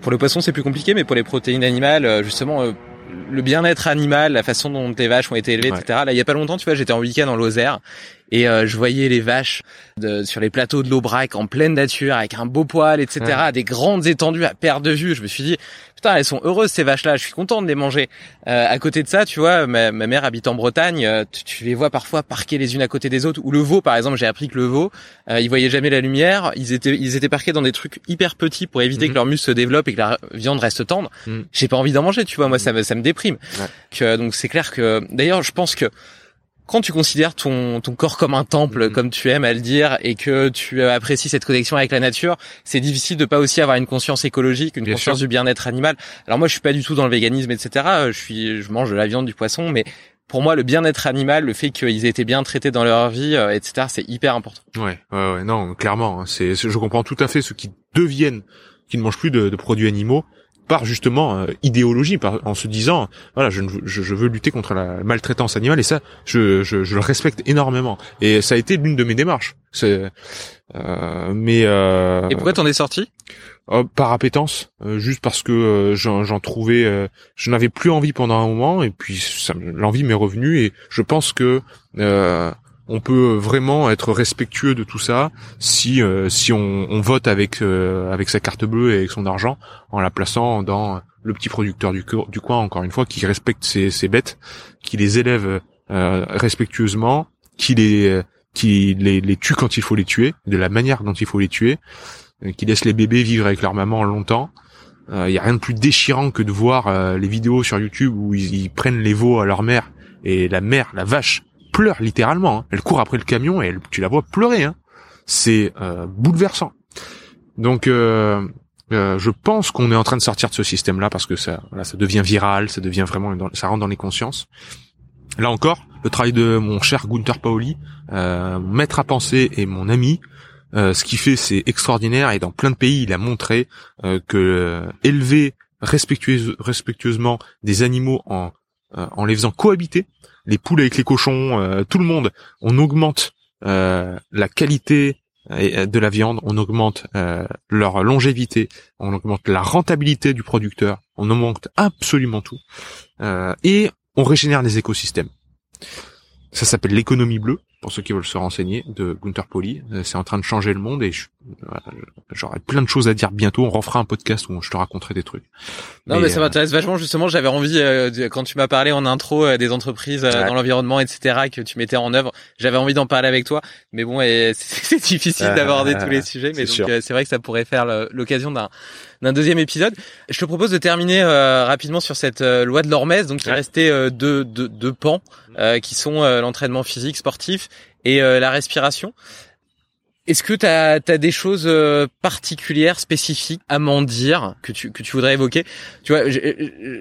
S4: Pour le poisson c'est plus compliqué, mais pour les protéines animales justement le bien-être animal, la façon dont les vaches ont été élevées, etc. Là, il y a pas longtemps, tu vois, j'étais en week-end en Lozère et euh, je voyais les vaches de, sur les plateaux de l'Aubrac en pleine nature avec un beau poil, etc. Des grandes étendues à perte de vue. Je me suis dit, putain, elles sont heureuses ces vaches-là. Je suis content de les manger. Euh, à côté de ça, tu vois, ma, mère habite en Bretagne. Euh, tu, les vois parfois parquées les unes à côté des autres. Ou le veau, par exemple, j'ai appris que le veau, euh, ils voyaient jamais la lumière. Ils étaient, ils étaient parqués dans des trucs hyper petits pour éviter mhm. que leur muscle se développe et que la viande reste tendre. Mhm. J'ai pas envie d'en manger, tu vois. Moi, ça, ça me déprime. donc c'est clair que, d'ailleurs, je pense que quand tu considères ton, ton corps comme un temple, mm-hmm. comme tu aimes à le dire, et que tu apprécies cette connexion avec la nature, c'est difficile de pas aussi avoir une conscience écologique, une conscience du bien-être animal. Alors moi, je suis pas du tout dans le véganisme, etc. Je suis, je mange de la viande, du poisson, mais pour moi, le bien-être animal, le fait qu'ils aient été bien traités dans leur vie, euh, etc., c'est hyper important.
S5: Ouais, ouais, ouais, non, clairement, hein, c'est, je comprends tout à fait ceux qui deviennent, qui ne mangent plus de, de produits animaux, par justement euh, idéologie, par, en se disant voilà je, je, je, veux lutter contre la maltraitance animale et ça je, je, je le respecte énormément et ça a été l'une de mes démarches. C'est euh, mais euh,
S4: et pourquoi t'en es sorti?
S5: euh, Par appétence, euh, juste parce que j'en trouvais, je n'avais plus envie pendant un moment et puis l'envie m'est revenue et je pense que on peut vraiment être respectueux de tout ça si euh, si on, on, vote avec euh, avec sa carte bleue et avec son argent en la plaçant dans le petit producteur du, coin encore une fois qui respecte ses, ses bêtes, qui les élève euh, respectueusement, qui les qui les, les tue quand il faut les tuer, de la manière dont il faut les tuer, qui laisse les bébés vivre avec leur maman longtemps. Il y a rien de plus déchirant que de voir les vidéos sur YouTube où ils, prennent les veaux à leur mère et la mère, la vache, littéralement. Hein. Elle court après le camion et tu la vois pleurer. Hein. C'est bouleversant. Donc euh, je pense qu'on est en train de sortir de ce système-là parce que ça, voilà, ça devient viral, ça devient vraiment, ça rentre dans les consciences. Là encore, le travail de mon cher Gunther Paoli, euh, mon maître à penser et mon ami, euh, ce qu'il fait c'est extraordinaire et dans plein de pays il a montré euh, que euh, élever respectueuse, respectueusement des animaux en en les faisant cohabiter, les poules avec les cochons, tout le monde, on augmente la qualité euh, de la viande, on augmente euh, leur longévité, on augmente la rentabilité du producteur, on augmente absolument tout, euh, et on régénère les écosystèmes. Ça s'appelle l'économie bleue pour ceux qui veulent se renseigner, de Gunther Poli. Euh, c'est en train de changer le monde et j'aurai plein de choses à dire bientôt. On refera un podcast où je te raconterai des trucs.
S4: Non, mais, ça euh, m'intéresse vachement. Justement, j'avais envie euh, quand tu m'as parlé en intro des entreprises dans l'environnement, etc., que tu mettais en œuvre. J'avais envie d'en parler avec toi, mais bon, c'est difficile d'aborder tous les sujets. Mais donc, c'est vrai que ça pourrait faire l'occasion d'un d'un deuxième épisode. Je te propose de terminer rapidement sur cette loi de l'Hormèse. Donc, il restait deux, deux, deux pans qui sont l'entraînement physique sportif et euh, la respiration. Est-ce que tu as, des choses euh, particulières, spécifiques à m'en dire que tu que tu voudrais évoquer? Tu vois, je,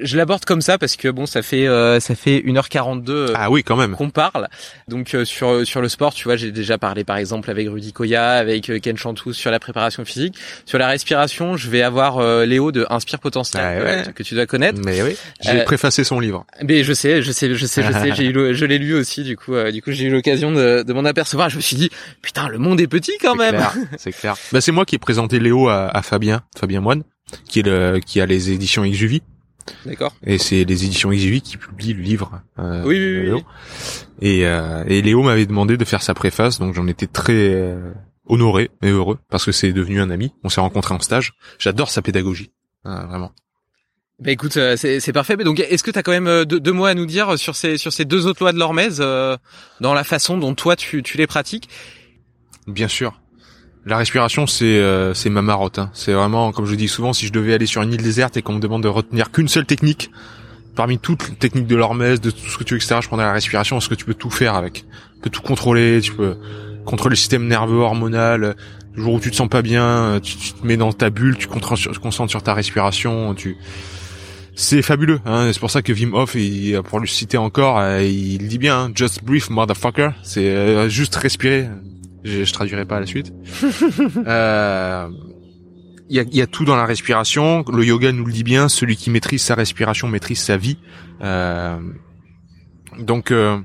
S4: je, l'aborde comme ça parce que bon, ça fait euh, ça fait 1h42 euh,
S5: ah oui, quand même
S4: qu'on parle. Donc sur sur le sport, tu vois, j'ai déjà parlé par exemple avec Rudy Koya, avec Ken Chantous sur la préparation physique. Sur la respiration, je vais avoir Léo de Inspire Potentiel ah que tu dois connaître.
S5: Mais oui, j'ai préfacé son livre.
S4: Mais je sais, je sais, je sais, je sais, j'ai eu je l'ai lu aussi du coup du coup j'ai eu l'occasion de, de m'en apercevoir. Je me suis dit putain, le monde est petit quand même.
S5: C'est clair. Bah, c'est moi qui ai présenté Léo à, Fabien, Fabien Moine, qui est le, qui a les éditions XUV.
S4: D'accord.
S5: Et c'est les éditions XUV qui publient le livre.
S4: Euh, oui, oui, oui,
S5: Et, euh, et Léo m'avait demandé de faire sa préface, donc j'en étais très euh, honoré et heureux parce que c'est devenu un ami. On s'est rencontrés en stage. J'adore sa pédagogie, vraiment.
S4: Bah écoute, euh, c'est parfait. Mais donc, est-ce que tu as quand même deux, deux, mots à nous dire sur ces sur ces deux autres lois de l'Hormèse, dans la façon dont toi tu, tu les pratiques?
S5: Bien sûr. La respiration, c'est euh, c'est ma marotte. Hein. C'est vraiment, comme je dis souvent, si je devais aller sur une île déserte et qu'on me demande de retenir qu'une seule technique, parmi toutes les techniques de l'hormèse, de tout ce que tu veux, etc., je prendrais la respiration parce que tu peux tout faire avec. Tu peux tout contrôler, tu peux contrôler le système nerveux hormonal. Le jour où tu te sens pas bien, tu, te mets dans ta bulle, tu te concentres sur ta respiration, c'est fabuleux. Hein. C'est pour ça que Wim Hof, pour le citer encore, euh, il dit bien, hein, just breathe, motherfucker. C'est euh, juste respirer. Je, je traduirai pas à la suite. euh, il y a, y a, tout dans la respiration. Le yoga nous le dit bien. Celui qui maîtrise sa respiration maîtrise sa vie. Euh, donc euh,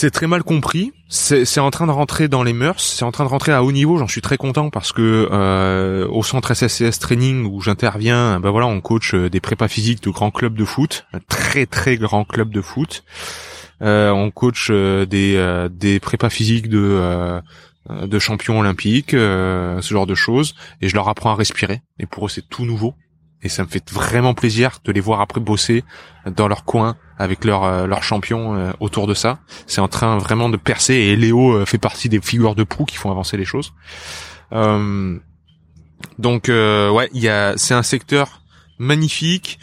S5: c'est très mal compris. C'est en train de rentrer dans les mœurs. C'est en train de rentrer à haut niveau. J'en suis très content parce que euh, au centre SSCS Training où j'interviens, ben voilà, on coach euh, des prépas physiques de grands clubs de foot, un très très grand club de foot. Euh, on coach euh, des euh, des prépas physiques de de champions olympiques, ce genre de choses, et je leur apprends à respirer. Et pour eux, c'est tout nouveau. Et ça me fait vraiment plaisir de les voir après bosser dans leur coin avec leurs leur champions autour de ça. C'est en train vraiment de percer et Léo fait partie des figures de proue qui font avancer les choses. donc ouais, il y a, c'est un secteur magnifique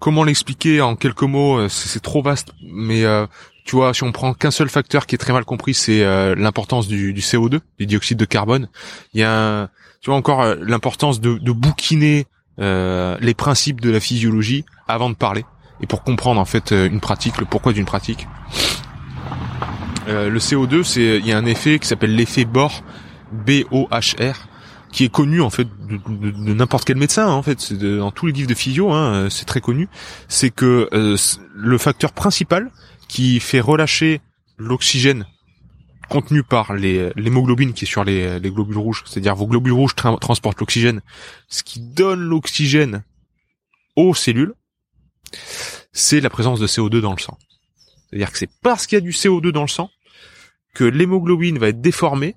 S5: comment l'expliquer en quelques mots euh, C'est trop vaste, mais euh, tu vois, si on prend qu'un seul facteur qui est très mal compris, c'est euh, l'importance du, CO2, du dioxyde de carbone. Il y a, tu vois, encore l'importance de, de bouquiner les principes de la physiologie avant de parler et pour comprendre en fait une pratique, le pourquoi d'une pratique. le CO2, c'est il y a un effet qui s'appelle l'effet Bohr, B-O-H-R, qui est connu en fait de, n'importe quel médecin hein, en fait c'est dans tous les livres de physio hein, euh, c'est très connu c'est que euh, le facteur principal qui fait relâcher l'oxygène contenu par l'hémoglobine qui est sur les, les globules rouges c'est-à-dire vos globules rouges transportent l'oxygène ce qui donne l'oxygène aux cellules c'est la présence de CO2 dans le sang. C'est-à-dire que c'est parce qu'il y a du CO2 dans le sang que l'hémoglobine va être déformée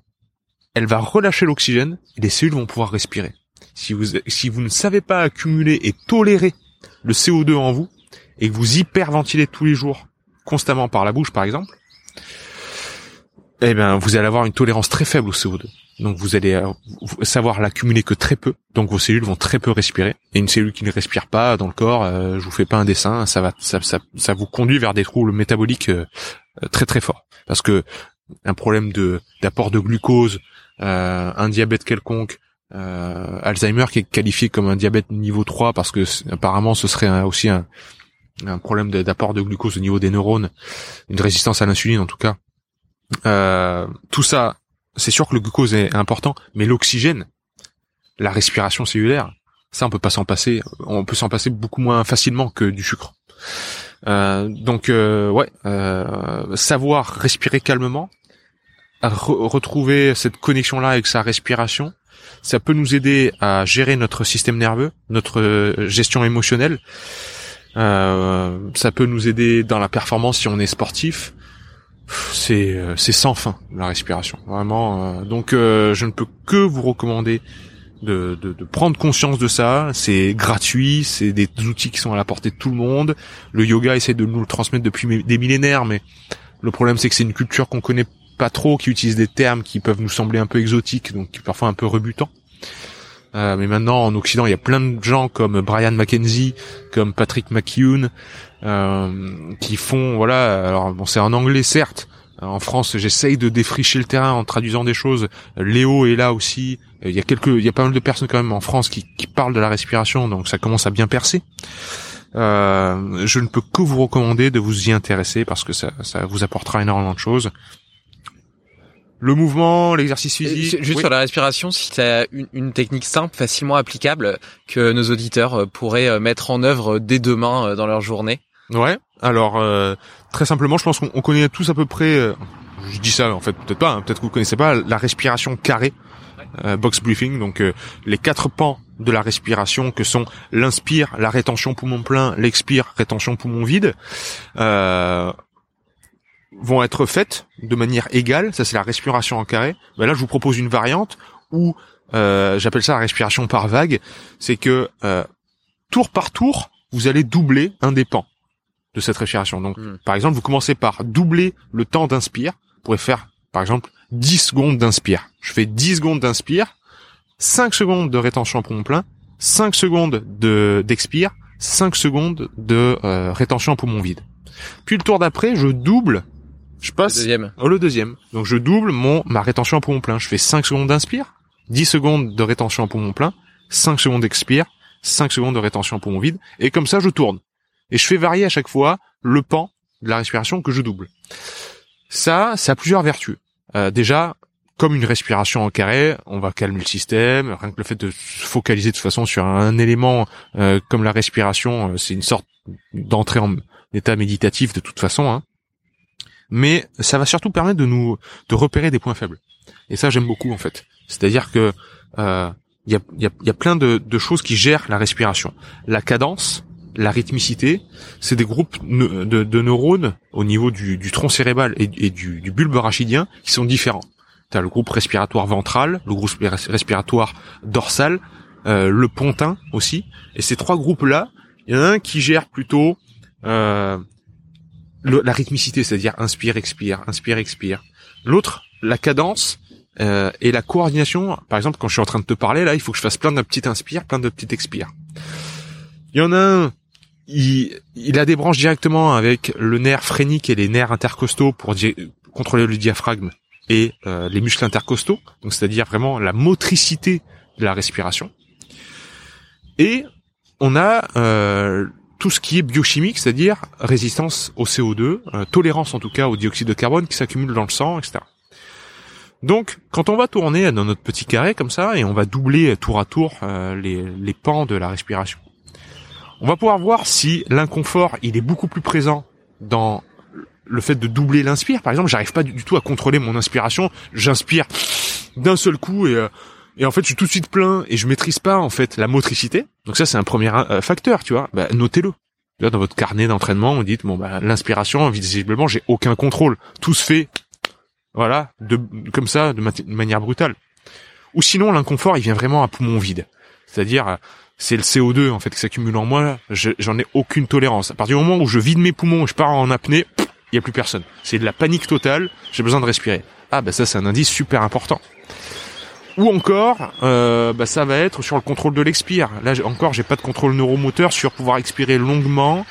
S5: elle va relâcher l'oxygène et les cellules vont pouvoir respirer. Si vous, si vous ne savez pas accumuler et tolérer le CO2 en vous, et que vous hyperventilez tous les jours, constamment par la bouche par exemple, eh ben vous allez avoir une tolérance très faible au CO2. Donc vous allez euh, savoir l'accumuler que très peu. Donc vos cellules vont très peu respirer. Et une cellule qui ne respire pas dans le corps, euh, je vous fais pas un dessin, ça va, ça, ça, ça vous conduit vers des troubles métaboliques euh, très très forts. Parce que un problème de d'apport de glucose, un diabète quelconque, euh, Alzheimer qui est qualifié comme un diabète niveau 3 parce que apparemment ce serait aussi un, problème d'apport de glucose au niveau des neurones, une résistance à l'insuline en tout cas. Euh, tout ça, c'est sûr que le glucose est important, mais l'oxygène, la respiration cellulaire, ça on peut pas s'en passer. On peut s'en passer beaucoup moins facilement que du sucre. Euh, donc euh, ouais, euh, savoir respirer calmement, retrouver cette connexion là avec sa respiration, ça peut nous aider à gérer notre système nerveux, notre gestion émotionnelle. ça peut nous aider dans la performance si on est sportif. C'est euh, c'est sans fin la respiration. Vraiment euh, donc euh, je ne peux que vous recommander de, de, de prendre conscience de ça. C'est gratuit c'est des outils qui sont à la portée de tout le monde. Le yoga essaie de nous le transmettre depuis des millénaires mais le problème c'est que c'est une culture qu'on connaît pas trop qui utilise des termes qui peuvent nous sembler un peu exotiques donc parfois un peu rebutants euh, mais maintenant en Occident, il y a plein de gens comme Brian McKenzie, comme Patrick McKeown, euh, qui font voilà. Alors bon, c'est en anglais certes. En France, j'essaye de défricher le terrain en traduisant des choses. Léo est là aussi. Il y a quelques, il y a pas mal de personnes quand même en France qui, qui parlent de la respiration, donc ça commence à bien percer. Euh, je ne peux que vous recommander de vous y intéresser parce que ça, ça vous apportera énormément de choses le mouvement, l'exercice physique.
S4: Juste sur la respiration, si tu as une, une, technique simple, facilement applicable, que nos auditeurs euh, pourraient euh, mettre en œuvre dès demain euh, dans leur journée.
S5: Ouais. Alors très simplement, je pense qu'on connaît tous à peu près. je dis ça en fait, peut-être pas. Hein, peut-être que vous connaissez pas la respiration carrée. box briefing, donc les quatre pans de la respiration que sont l'inspire, la rétention poumon plein, l'expire, rétention poumon vide. Euh, vont être faites de manière égale. Ça, c'est la respiration en carré. Ben là, je vous propose une variante où euh, j'appelle ça la respiration par vague. C'est que euh, tour par tour, vous allez doubler un des pans de cette respiration. Donc, hmm. par exemple, vous commencez par doubler le temps d'inspire. Vous pourrez faire, par exemple, 10 secondes d'inspire. Je fais 10 secondes d'inspire, 5 secondes de rétention en poumon plein, 5 secondes de d'expire, 5 secondes de euh, rétention en poumon vide. Puis le tour d'après, je double je passe
S4: le deuxième.
S5: Oh, le deuxième. Donc je double mon ma rétention en poumon plein. Je fais 5 secondes d'inspire, 10 secondes de rétention en poumon plein, 5 secondes d'expire, 5 secondes de rétention en poumon vide et comme ça je tourne. Et je fais varier à chaque fois le pan de la respiration que je double. Ça, ça a plusieurs vertus. Euh, déjà, comme une respiration en carré, on va calmer le système. Rien que le fait de se focaliser de toute façon sur un élément euh, comme la respiration, euh, c'est une sorte d'entrée en état méditatif de toute façon. Hein mais ça va surtout permettre de nous de repérer des points faibles. Et ça, j'aime beaucoup en fait. C'est-à-dire que euh, il y, a, y, a, y, a, plein de, de, choses qui gèrent la respiration. La cadence, la rythmicité, c'est des groupes de, de, neurones au niveau du, du tronc cérébral et, et du, du, bulbe rachidien qui sont différents. Tu as le groupe respiratoire ventral, le groupe respiratoire dorsal, euh, le pontin aussi. Et ces trois groupes-là, il y en a un qui gère plutôt euh, la rythmicité, c'est-à-dire inspire, expire, inspire, expire. L'autre, la cadence euh, et la coordination. Par exemple, quand je suis en train de te parler, là, il faut que je fasse plein de petites inspires, plein de petites expires. Il y en a un, il, il a des branches directement avec le nerf phrénique et les nerfs intercostaux pour contrôler le diaphragme et euh, les muscles intercostaux, donc c'est-à-dire vraiment la motricité de la respiration. Et on a euh, tout ce qui est biochimique, c'est-à-dire résistance au CO2, euh, tolérance en tout cas au dioxyde de carbone qui s'accumule dans le sang, etc. Donc, quand on va tourner dans notre petit carré comme ça, et on va doubler tour à tour euh, les, les pans de la respiration, on va pouvoir voir si l'inconfort, il est beaucoup plus présent dans le fait de doubler l'inspire. Par exemple, j'arrive pas du tout à contrôler mon inspiration. J'inspire d'un seul coup et euh, et en fait je suis tout de suite plein et je maîtrise pas en fait la motricité. Donc ça c'est un premier euh, facteur, tu vois. Bah, notez-le. Là dans votre carnet d'entraînement, vous dites bon bah l'inspiration visiblement j'ai aucun contrôle, tout se fait voilà de comme ça de, manière brutale. Ou sinon l'inconfort il vient vraiment à poumon vide, c'est-à-dire c'est le CO2 en fait qui s'accumule en moi, j'en ai aucune tolérance. À partir du moment où je vide mes poumons, je pars en apnée, il y a plus personne. C'est de la panique totale, j'ai besoin de respirer. Ah bah ça c'est un indice super important. Ou encore, euh, bah, ça va être sur le contrôle de l'expire. Là encore, j'ai pas de contrôle neuromoteur sur pouvoir expirer longuement.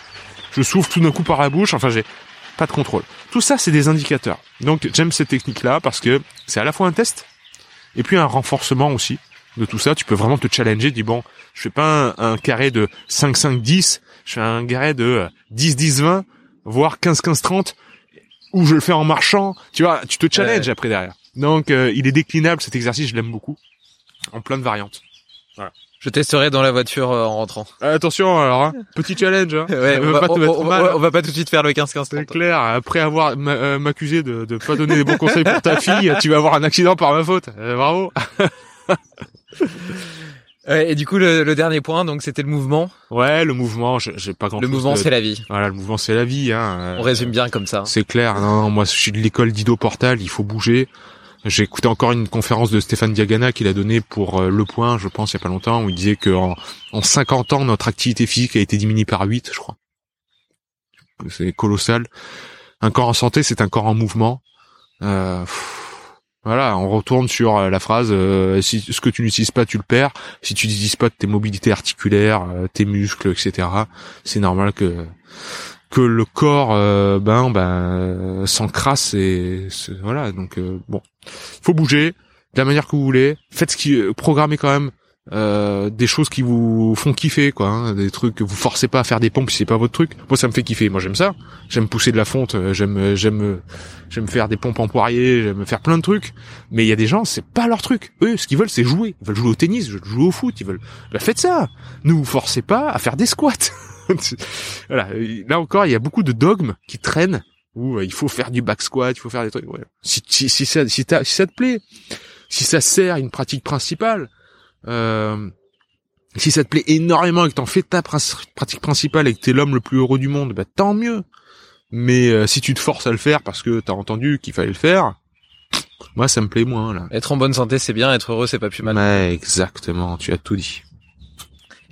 S5: Je souffle tout d'un coup par la bouche. Enfin, j'ai pas de contrôle. Tout ça, c'est des indicateurs. Donc, j'aime cette technique-là parce que c'est à la fois un test et puis un renforcement aussi de tout ça. Tu peux vraiment te challenger. Dis bon, je fais pas un, un carré de 5, 5, 10. Je fais un carré de euh, 10, 10, 20, voire 15, 15, 30 ou je le fais en marchant. Tu vois, tu te challenges
S4: Ouais.
S5: après derrière. Donc, euh, il est déclinable cet exercice. Je l'aime beaucoup en plein de variantes.
S4: Je testerai dans la voiture euh, en rentrant.
S5: Euh, attention alors, hein. petit challenge. Hein.
S4: Ouais, on va,
S5: pas te
S4: on-
S5: mettre
S4: on-
S5: mal.
S4: on va pas tout de suite faire le 15-15
S5: C'est clair, après avoir euh, m'accusé de de pas donner des bons conseils pour ta fille, tu vas avoir un accident par ma faute. Euh, bravo.
S4: Ouais, et du coup, le, le dernier point, donc c'était le mouvement.
S5: Ouais, le mouvement, j'ai j'ai pas grand
S4: Le mouvement, c'est la vie.
S5: Voilà, le mouvement c'est la vie hein. Euh,
S4: On résume bien comme ça.
S5: C'est clair. Non, non, moi je suis de l'école d'Ido Portal, il faut bouger. J'ai écouté encore une conférence de Stéphane Diagana qu'il a donnée pour euh, Le Point, je pense, il y a pas longtemps, où il disait que en, en 50 ans, notre activité physique a été diminuée par 8, je crois. C'est colossal. Un corps en santé, c'est un corps en mouvement. Euh, voilà, on retourne sur euh, la phrase euh, si ce que tu n'utilises pas, tu le perds. Si tu n'utilises pas tes mobilités articulaires, euh, tes muscles, etc., c'est normal que que le corps euh, ben ben s'encrasse et voilà donc bon faut bouger de la manière que vous voulez. Faites ce qui euh, programmez quand même euh, des choses qui vous font kiffer quoi hein, des trucs que vous forcez pas à faire des pompes si c'est pas votre truc. Moi ça me fait kiffer. Moi j'aime ça. J'aime pousser de la fonte euh, j'aime euh, j'aime j'aime faire des pompes en poirier j'aime faire plein de trucs. Mais il y a des gens c'est pas leur truc. Eux ce qu'ils veulent c'est jouer. Ils veulent jouer au tennis ils veulent jouer au foot ils veulent bah, faites ça. Ne vous forcez pas à faire des squats. Voilà. Là encore, il y a beaucoup de dogmes qui traînent où euh, il faut faire du back squat, il faut faire des trucs. Ouais. Si, si, si, ça, si, si ça te plaît, si ça sert à une pratique principale, euh, si ça te plaît énormément et que t'en fais ta pratique principale et que t'es l'homme le plus heureux du monde, bah tant mieux. Mais euh, si tu te forces à le faire parce que t'as entendu qu'il fallait le faire, moi ça me plaît moins là.
S4: Être en bonne santé, c'est bien. Être heureux, c'est pas plus mal.
S5: Ouais, exactement. Tu as tout dit.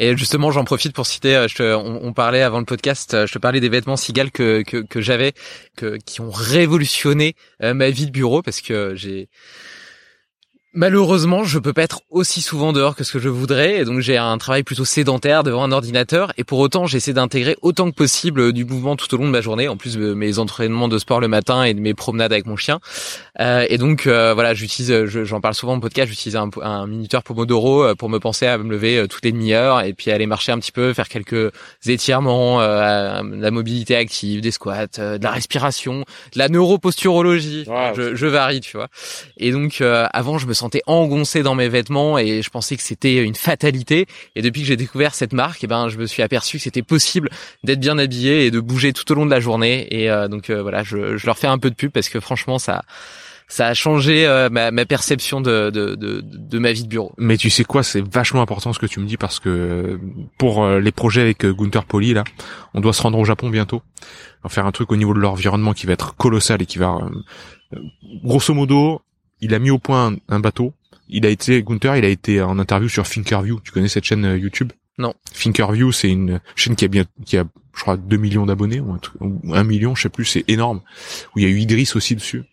S4: Et justement, j'en profite pour citer. euh, on parlait avant le podcast. euh, Je te parlais des vêtements cigales que que, que j'avais, que qui ont révolutionné euh, ma vie de bureau parce que j'ai Malheureusement, je peux pas être aussi souvent dehors que ce que je voudrais, et donc j'ai un travail plutôt sédentaire devant un ordinateur, et pour autant j'essaie d'intégrer autant que possible du mouvement tout au long de ma journée, en plus de mes entraînements de sport le matin et de mes promenades avec mon chien. Euh, et donc euh, voilà, j'utilise, je- j'en parle souvent au podcast, j'utilise un, un minuteur Pomodoro euh, pour me penser à me lever euh, toutes les demi-heures, et puis aller marcher un petit peu, faire quelques étirements, euh, la mobilité active, des squats, euh, de la respiration, de la neuroposturologie.
S5: Wow.
S4: Je, je varie, tu vois. Et donc euh, avant, je me sentais engoncé dans mes vêtements et je pensais que c'était une fatalité. Et depuis que j'ai découvert cette marque, eh ben je me suis aperçu que c'était possible d'être bien habillé et de bouger tout au long de la journée. Et euh, donc euh, voilà, je, je leur fais un peu de pub parce que franchement, ça ça a changé euh, ma, ma perception de, de, de, de ma vie de bureau.
S5: Mais tu sais quoi, c'est vachement important ce que tu me dis parce que euh, pour euh, les projets avec euh, Gunther Poli là, on doit se rendre au Japon bientôt. On va faire un truc au niveau de l'environnement qui va être colossal et qui va grosso modo, il a mis au point un, un bateau. Il a été Gunther, il a été en interview sur Thinkerview. Tu connais cette chaîne euh, YouTube?
S4: Non.
S5: Thinkerview, c'est une chaîne qui a bien qui a je crois 2 millions d'abonnés ou un truc ou 1 million, je sais plus, c'est énorme. Où il y a eu Idriss aussi dessus.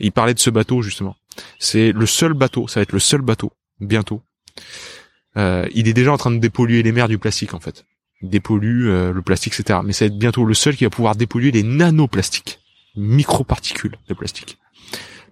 S5: Et il parlait de ce bateau justement. C'est le seul bateau, ça va être le seul bateau bientôt. Euh, il est déjà en train de dépolluer les mers du plastique en fait. Il dépollue euh, le plastique, etc. Mais ça va être bientôt le seul qui va pouvoir dépolluer les nanoplastiques, microparticules de plastique.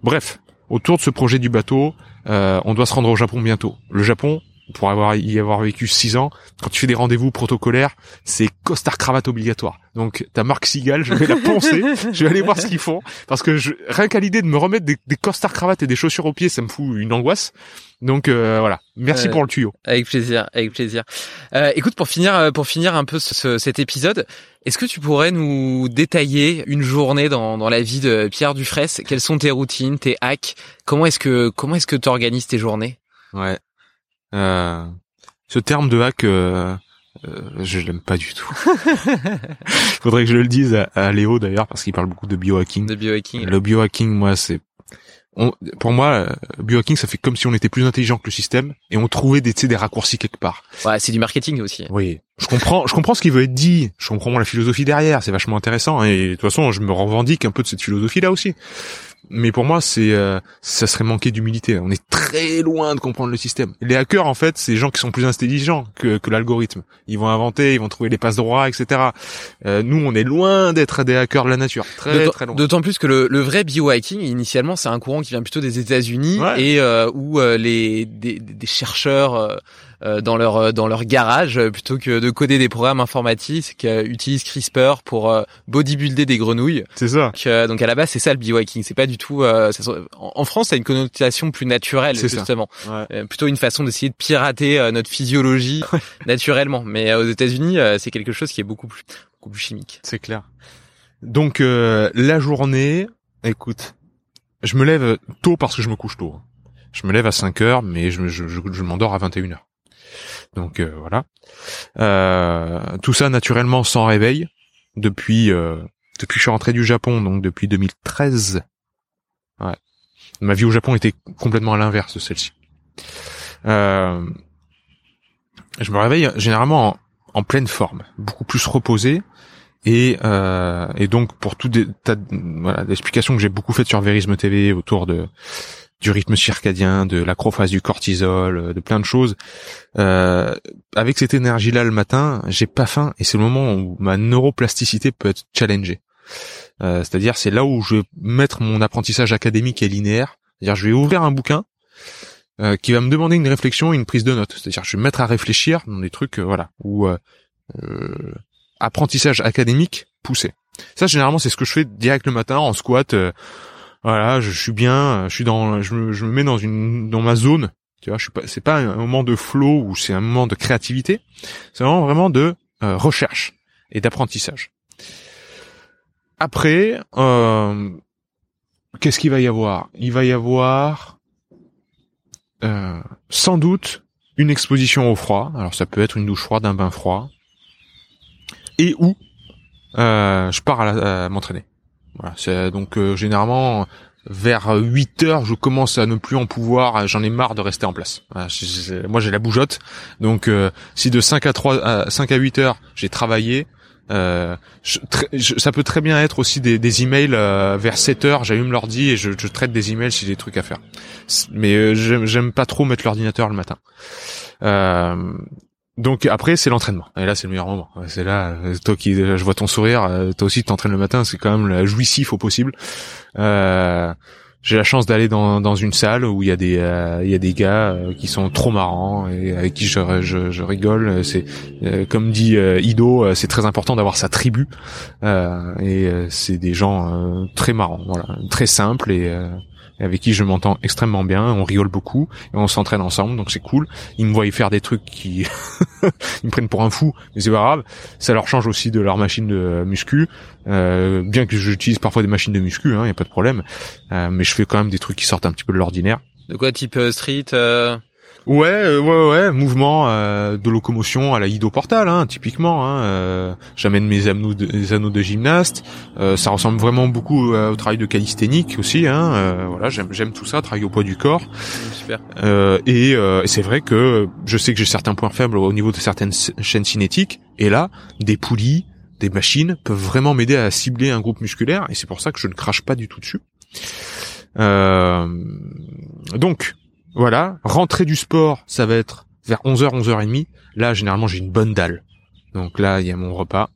S5: Bref, autour de ce projet du bateau, euh, on doit se rendre au Japon bientôt. Le Japon, pour avoir y avoir vécu six ans, quand tu fais des rendez-vous protocolaires, c'est costard cravate obligatoire. Donc ta marque Sigal, je vais la poncer, je vais aller voir ce qu'ils font, parce que je, rien qu'à l'idée de me remettre des, des costards cravates et des chaussures aux pieds, ça me fout une angoisse. Donc euh, voilà, merci
S4: Euh,
S5: pour le tuyau.
S4: Avec plaisir, avec plaisir. Euh, écoute, pour finir, euh, pour finir un peu ce- ce- cet épisode, est-ce que tu pourrais nous détailler une journée dans, dans la vie de Pierre Dufresne? Quelles sont tes routines, tes hacks? Comment est-ce que comment est-ce que tu organises tes journées?
S5: Ouais. Euh, ce terme de hack, euh, euh, je l'aime pas du tout. Faudrait que je le dise à, à Léo d'ailleurs parce qu'il parle beaucoup de biohacking.
S4: de biohacking
S5: Le biohacking, moi, c'est on- pour moi, biohacking, ça fait comme si on était plus intelligent que le système et on trouvait des, tu sais, des raccourcis quelque part.
S4: Ouais, c'est du marketing aussi.
S5: Oui, je comprends, je comprends ce qui veut être dit, je comprends la philosophie derrière, c'est vachement intéressant et de toute façon, je me revendique un peu de cette philosophie-là aussi. Mais pour moi, c'est euh, ça serait manquer d'humilité. On est très loin de comprendre le système. Les hackers, en fait, c'est des gens qui sont plus intelligents que, que l'algorithme. Ils vont inventer, ils vont trouver les passes droits, etc. Euh, nous, on est loin d'être des hackers de la nature. Très très loin.
S4: D'autant plus que le, le vrai biohacking, initialement, c'est un courant qui vient plutôt des États-Unis et euh, où euh, les des, des chercheurs euh, dans leur euh, dans leur garage euh, plutôt que de coder des programmes informatiques qui utilisent CRISPR pour bodybuilder des grenouilles.
S5: C'est ça.
S4: Donc, donc, à la base c'est ça le biohacking. C'est pas du tout. en France, ça a une connotation plus naturelle justement. plutôt une façon d'essayer de pirater notre physiologie naturellement. Mais aux États-Unis, c'est quelque chose qui est beaucoup plus beaucoup plus chimique.
S5: C'est clair. Donc la journée, écoute, je me lève tôt parce que je me couche tôt. Je me lève à 5 heures, mais je, je, je, je m'endors à 21 heures. Donc euh, voilà. Euh, tout ça naturellement sans réveil depuis euh, depuis que je suis rentré du Japon, donc depuis 2013. Ouais. Ma vie au Japon était complètement à l'inverse de celle-ci. je me réveille généralement en, pleine forme, beaucoup plus reposé. Et, et donc pour tout des tas voilà, que j'ai beaucoup faites sur Verisme TV autour de du rythme circadien, de l'acrophase du cortisol, euh, de plein de choses. Euh, avec cette énergie-là le matin, j'ai pas faim et c'est le moment où ma neuroplasticité peut être challengée. Euh, c'est-à-dire c'est là où je vais mettre mon apprentissage académique et linéaire. C'est-à-dire je vais ouvrir un bouquin euh, qui va me demander une réflexion et une prise de notes. C'est-à-dire je vais me mettre à réfléchir dans des trucs voilà où apprentissage académique poussé. Ça généralement c'est ce que je fais direct le matin en squat voilà, je, suis bien, je suis dans, je me, je me mets dans une, dans ma zone. Tu vois, je suis pas, c'est pas un moment de flow ou c'est un moment de créativité. C'est vraiment vraiment de euh, recherche et d'apprentissage. Après, euh, qu'est-ce qu'il va y avoir? Il va y avoir euh, sans doute une exposition au froid. Alors ça peut être une douche froide, un bain froid, et où je pars à m'entraîner. Voilà, c'est donc euh, généralement vers 8 heures, je commence à ne plus en pouvoir, j'en ai marre de rester en place. moi j'ai la bougeotte. Donc euh, si de 5 à 3 à 5 à 8 heures, j'ai travaillé euh, ça peut très bien être aussi des, des emails vers 7 heures, j'allume l'ordi et je, je, traite des emails si j'ai des trucs à faire. Mais j'aime pas trop mettre l'ordinateur le matin. Donc après c'est l'entraînement et là c'est le meilleur moment. C'est là euh, toi qui je vois ton sourire, euh, toi aussi t'entraînes le matin, c'est quand même jouissif au possible. Euh, j'ai la chance d'aller dans, dans une salle où il y a des euh, il y a des gars qui sont trop marrants et avec qui je, je, je rigole. C'est comme dit Ido, c'est très important d'avoir sa tribu et c'est des gens très marrants, voilà, très simples et avec qui je m'entends extrêmement bien, on rigole beaucoup et on s'entraîne ensemble, donc c'est cool. Ils me voient faire des trucs qui ils me prennent pour un fou, mais c'est pas grave. Ça leur change aussi de leur machine de muscu, euh, bien que j'utilise parfois des machines de muscu, hein, y a pas de problème, euh, mais je fais quand même des trucs qui sortent un petit peu de l'ordinaire.
S4: De quoi type euh, street
S5: Ouais, euh, ouais, ouais, mouvement euh, de locomotion à la Ido Portal, hein, typiquement. Hein, euh, J'amène mes anneaux de, anneaux de gymnaste. ça ressemble vraiment beaucoup au travail de calisthénique aussi. Hein, voilà, j'aime tout ça, travailler au poids du corps.
S4: Super.
S5: et, et c'est vrai que je sais que j'ai certains points faibles au niveau de certaines chaînes cinétiques. Et là, des poulies, des machines peuvent vraiment m'aider à cibler un groupe musculaire. Et c'est pour ça que je ne crache pas du tout dessus. donc voilà, rentrer du sport, ça va être vers 11h, 11h30. Là, généralement, j'ai une bonne dalle. Donc là, il y a mon repas.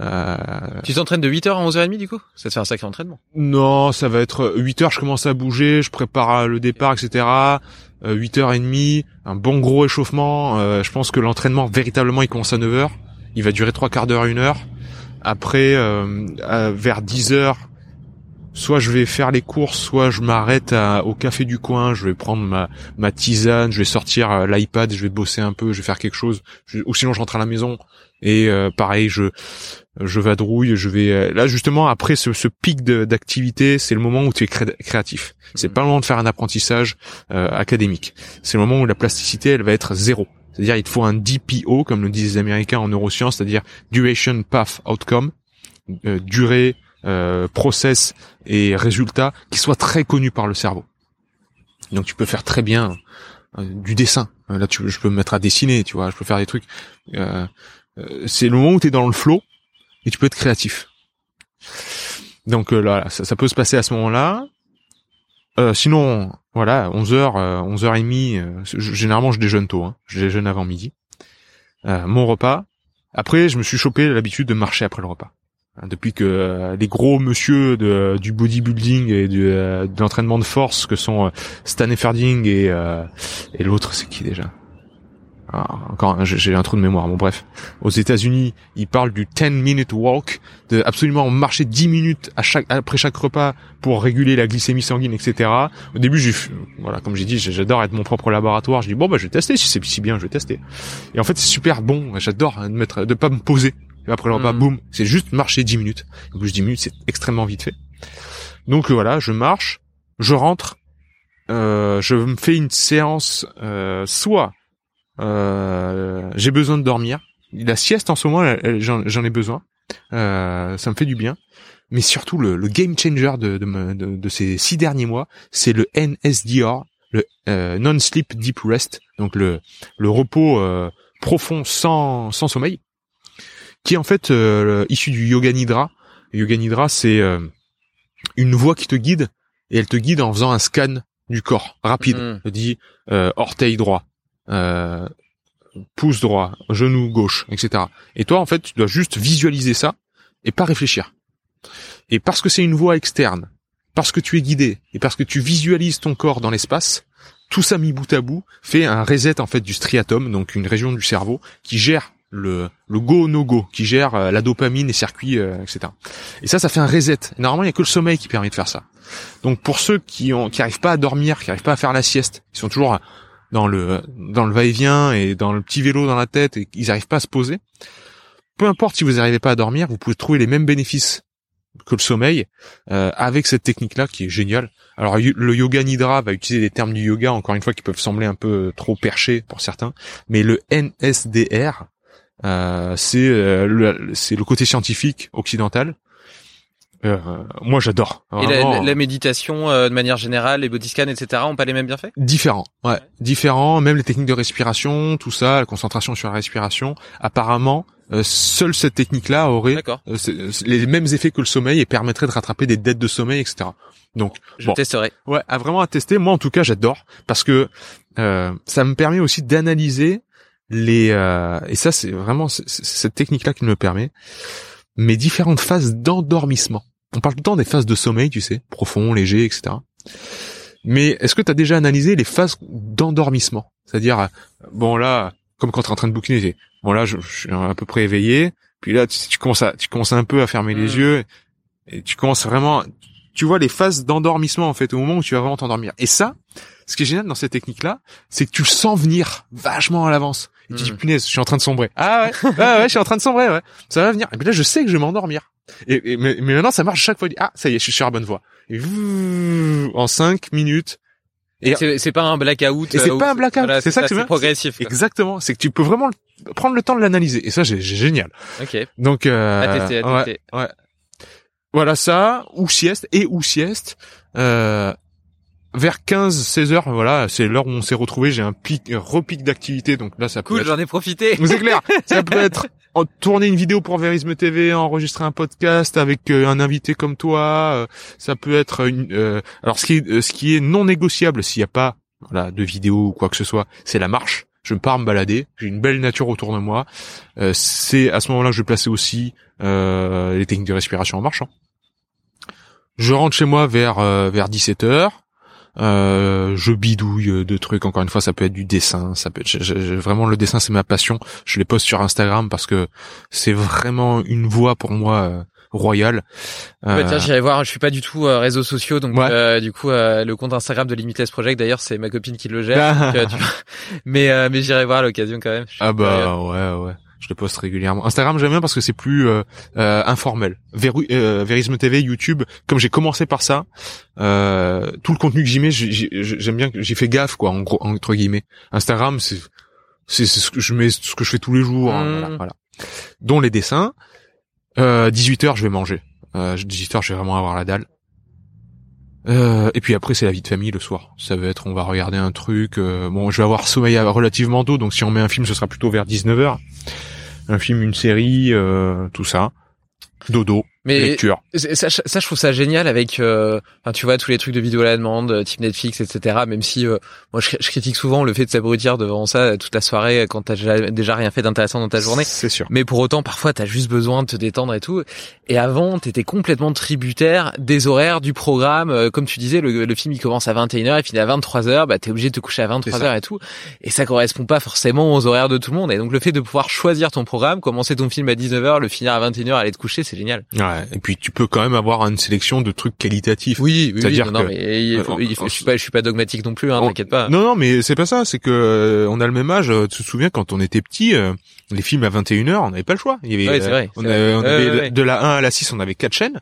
S4: Euh... Tu t'entraînes de 8h à 11h30 du coup? Ça te fait un sacré entraînement
S5: Non, ça va être 8h, je commence à bouger, je prépare le départ, etc. 8h30, un bon gros échauffement. Euh, je pense que l'entraînement, véritablement, il commence à 9h. Il va durer trois quarts d'heure, une heure. Après, euh, vers 10h, soit je vais faire les courses, soit je m'arrête au café du coin, je vais prendre ma, ma tisane, je vais sortir euh, l'iPad, je vais bosser un peu, je vais faire quelque chose, ou sinon je rentre à la maison et euh, pareil je je vadrouille, je vais euh, là justement après ce, ce pic d'activité, c'est le moment où tu es créatif. C'est pas le moment de faire un apprentissage académique. C'est le moment où la plasticité elle va être zéro. C'est-à-dire il te faut un DPO comme le disent les Américains en neurosciences, c'est-à-dire duration path outcome, durée euh, process et résultats qui soient très connus par le cerveau. Donc tu peux faire très bien euh, du dessin. Euh, là, tu, je peux me mettre à dessiner, tu vois. Je peux faire des trucs. c'est le moment où tu es dans le flow et tu peux être créatif. Donc là, ça, peut se passer à ce moment-là. Euh, sinon, voilà, 11h, 11h30, euh, je- généralement je déjeune tôt, hein. je déjeune avant midi. Euh, mon repas. Après, je me suis chopé l'habitude de marcher après le repas. Hein, Depuis que euh, les gros monsieur de, du bodybuilding et du, euh, de l'entraînement de force que sont euh, Stan Efferding et, et l'autre, c'est qui déjà? Ah, encore, j'ai un trou de mémoire. Bon, bref. Aux États-Unis, ils parlent du 10 minute walk, de absolument marcher 10 minutes à chaque, après chaque repas pour réguler la glycémie sanguine, etc. Au début, j'ai, voilà, comme j'ai dit, j'adore être mon propre laboratoire. Je dis bon, bah, je vais tester. Si c'est si bien, je vais tester. Et en fait, c'est super bon. J'adore de mettre, de pas me poser. Et après le repas,
S4: Mhm.
S5: boum, c'est juste marcher 10 minutes. Donc, 10 minutes, c'est extrêmement vite fait. Donc euh, voilà, je marche, je rentre, euh, je me fais une séance, euh, soit euh, j'ai besoin de dormir. La sieste en ce moment, j'en ai besoin. Euh, ça me fait du bien. Mais surtout, le, le game changer de, de, me- de- de ces six derniers mois, c'est le NSDR, le Non-Sleep Deep Rest, donc le, le repos profond sans, sans sommeil, qui est en fait euh, issu du Yoga Nidra. Yoga Nidra, c'est euh, une voix qui te guide, et elle te guide en faisant un scan du corps rapide.
S4: Mhm.
S5: Elle dit euh, orteil droit, euh, pouce droit, genou gauche, etc. Et toi, en fait, tu dois juste visualiser ça et pas réfléchir. Et parce que c'est une voix externe, parce que tu es guidé et parce que tu visualises ton corps dans l'espace, tout ça mis bout à bout fait un reset en fait du striatum, donc une région du cerveau qui gère le, le go no go, qui gère euh, la dopamine, les circuits, euh, etc. Et ça, ça fait un reset. Et normalement, il y a que le sommeil qui permet de faire ça. Donc pour ceux qui ont, qui arrivent pas à dormir, qui arrivent pas à faire la sieste, ils sont toujours dans le dans le va-et-vient et dans le petit vélo dans la tête et ils n'arrivent pas à se poser. Peu importe si vous n'arrivez pas à dormir, vous pouvez trouver les mêmes bénéfices que le sommeil euh, avec cette technique-là qui est géniale. Alors le yoga nidra va utiliser des termes du yoga encore une fois qui peuvent sembler un peu trop perchés pour certains, mais le NSDR c'est euh, le, c'est le côté scientifique occidental. Euh, moi j'adore.
S4: Et la, la- méditation, euh, de manière générale, les body scans, etc., ont pas les mêmes bienfaits?
S5: Différent, ouais, différent. Même les techniques de respiration, tout ça, la concentration sur la respiration. Apparemment, euh, seule cette technique-là aurait euh, les mêmes effets que le sommeil et permettrait de rattraper des dettes de sommeil, etc. Donc,
S4: Je
S5: bon,
S4: testerai.
S5: ouais, à vraiment à tester. Moi, en tout cas, j'adore parce que euh, ça me permet aussi d'analyser les euh, et ça, c'est vraiment cette technique-là qui me le permet mes différentes phases d'endormissement. On parle tout le temps des phases de sommeil, tu sais, profond, léger, etc. Mais est-ce que tu as déjà analysé les phases d'endormissement? C'est-à-dire, euh, bon là, comme quand tu es en train de bouquiner, bon là, je, je suis à peu près éveillé, puis là, tu, tu commences à, tu commences un peu à fermer les
S4: Mm.
S5: yeux, et tu commences vraiment, tu vois les phases d'endormissement en fait, au moment où tu vas vraiment t'endormir. Et ça, ce qui est génial dans cette technique-là, c'est que tu le sens venir vachement à l'avance. Et tu dis,
S4: Mm.
S5: punaise, je suis en train de sombrer. Ah ouais, ouais, ouais, je suis en train de sombrer, ouais. Ça va venir. Et puis là, je sais que je vais m'endormir. Et, et- mais, mais maintenant, ça marche chaque fois. Ah, ça y est, je suis sur la bonne voie. Et en cinq minutes. Et
S4: C'est pas un blackout.
S5: Et c'est
S4: euh,
S5: pas un blackout,
S4: voilà,
S5: c'est ça que c'est
S4: progressif. quoi.
S5: exactement, c'est que tu peux vraiment prendre le temps de l'analyser. Et ça, c'est génial.
S4: Ok.
S5: Donc, euh,
S4: À tester, à
S5: ouais, ouais. Voilà ça, ou sieste, et ou sieste. Euh, vers 15-16 heures, voilà, c'est l'heure où on s'est retrouvé. J'ai un pic, un repic d'activité, donc là, ça peut
S4: Cool,
S5: être
S4: j'en ai profité.
S5: C'est clair. Ça peut être tourner une vidéo pour Verisme TV, enregistrer un podcast avec euh, un invité comme toi. euh, ça peut être une. euh, alors ce qui est, euh, ce qui est non négociable s'il n'y a pas voilà de vidéo ou quoi que ce soit, c'est la marche. Je pars me balader. J'ai une belle nature autour de moi. Euh, c'est à ce moment-là que je vais placer aussi euh, les techniques de respiration en marchant. Je rentre chez moi vers euh, vers 17 heures. Euh, je bidouille de trucs. Encore une fois, ça peut être du dessin. Ça peut être je- je- je- vraiment le dessin, c'est ma passion. Je les poste sur Instagram parce que c'est vraiment une voie pour moi euh, royale.
S4: Bah,
S5: Euh,
S4: tiens, j'irai voir. Je suis pas du tout euh, réseaux sociaux, donc
S5: Ouais.
S4: euh, du coup, euh, le compte Instagram de Limitless Project, d'ailleurs, c'est ma copine qui le gère. Donc, euh, tu mais euh, mais j'irai voir à l'occasion quand même.
S5: Ah
S4: curieux.
S5: bah ouais ouais. Je le poste régulièrement. Instagram j'aime bien parce que c'est plus euh, euh, informel. Veru, euh, Verisme TV, YouTube, comme j'ai commencé par ça, euh, tout le contenu que j'y mets, j'ai- j'ai- j'aime bien, que j'ai fait gaffe quoi, en gros entre guillemets. Instagram c'est c'est ce que je mets, ce que je fais tous les jours, hein,
S4: Mm.
S5: voilà, voilà. Dont les dessins. Euh, 18 h je vais manger. Euh, 18 h je vais vraiment avoir la dalle. Euh, et puis après c'est la vie de famille le soir. Ça va être on va regarder un truc. euh, bon, je vais avoir sommeil relativement tôt, donc si on met un film, ce sera plutôt vers 19 h Un film, une série, euh, tout ça. Dodo.
S4: Mais
S5: lecture.
S4: Ça, ça, je trouve ça génial avec, euh, enfin, tu vois, tous les trucs de vidéo à la demande, euh, type Netflix, etc. Même si euh, moi, je, je, critique souvent le fait de s'abrutir devant ça toute la soirée quand t'as déjà, rien fait d'intéressant dans ta journée.
S5: C'est sûr.
S4: Mais pour autant, parfois, t'as juste besoin de te détendre et tout. Et avant, t'étais complètement tributaire des horaires du programme. Comme tu disais, le, le film il commence à 21h, il finit à 23h. Bah, t'es obligé de te coucher à 23h et tout. Et ça correspond pas forcément aux horaires de tout le monde. Et donc, le fait de pouvoir choisir ton programme, commencer ton film à 19h, le finir à 21h, aller te coucher, c'est génial.
S5: Ouais. Et puis, tu peux quand même avoir une sélection de trucs qualitatifs.
S4: Oui, oui,
S5: C'est-à-dire
S4: non,
S5: que-
S4: mais il faut- il faut- je suis pas, je suis pas dogmatique non plus, hein,
S5: Oh,
S4: t'inquiète pas.
S5: Non, non, mais c'est pas ça. C'est que euh, on a le même âge. euh, Tu te souviens quand on était petit, euh, les films à 21h, on n'avait pas le choix. Il y avait,
S4: Ouais, c'est
S5: euh,
S4: vrai,
S5: on,
S4: c'est
S5: avait, on avait
S4: ouais, ouais.
S5: de la 1 à la 6, on avait quatre chaînes.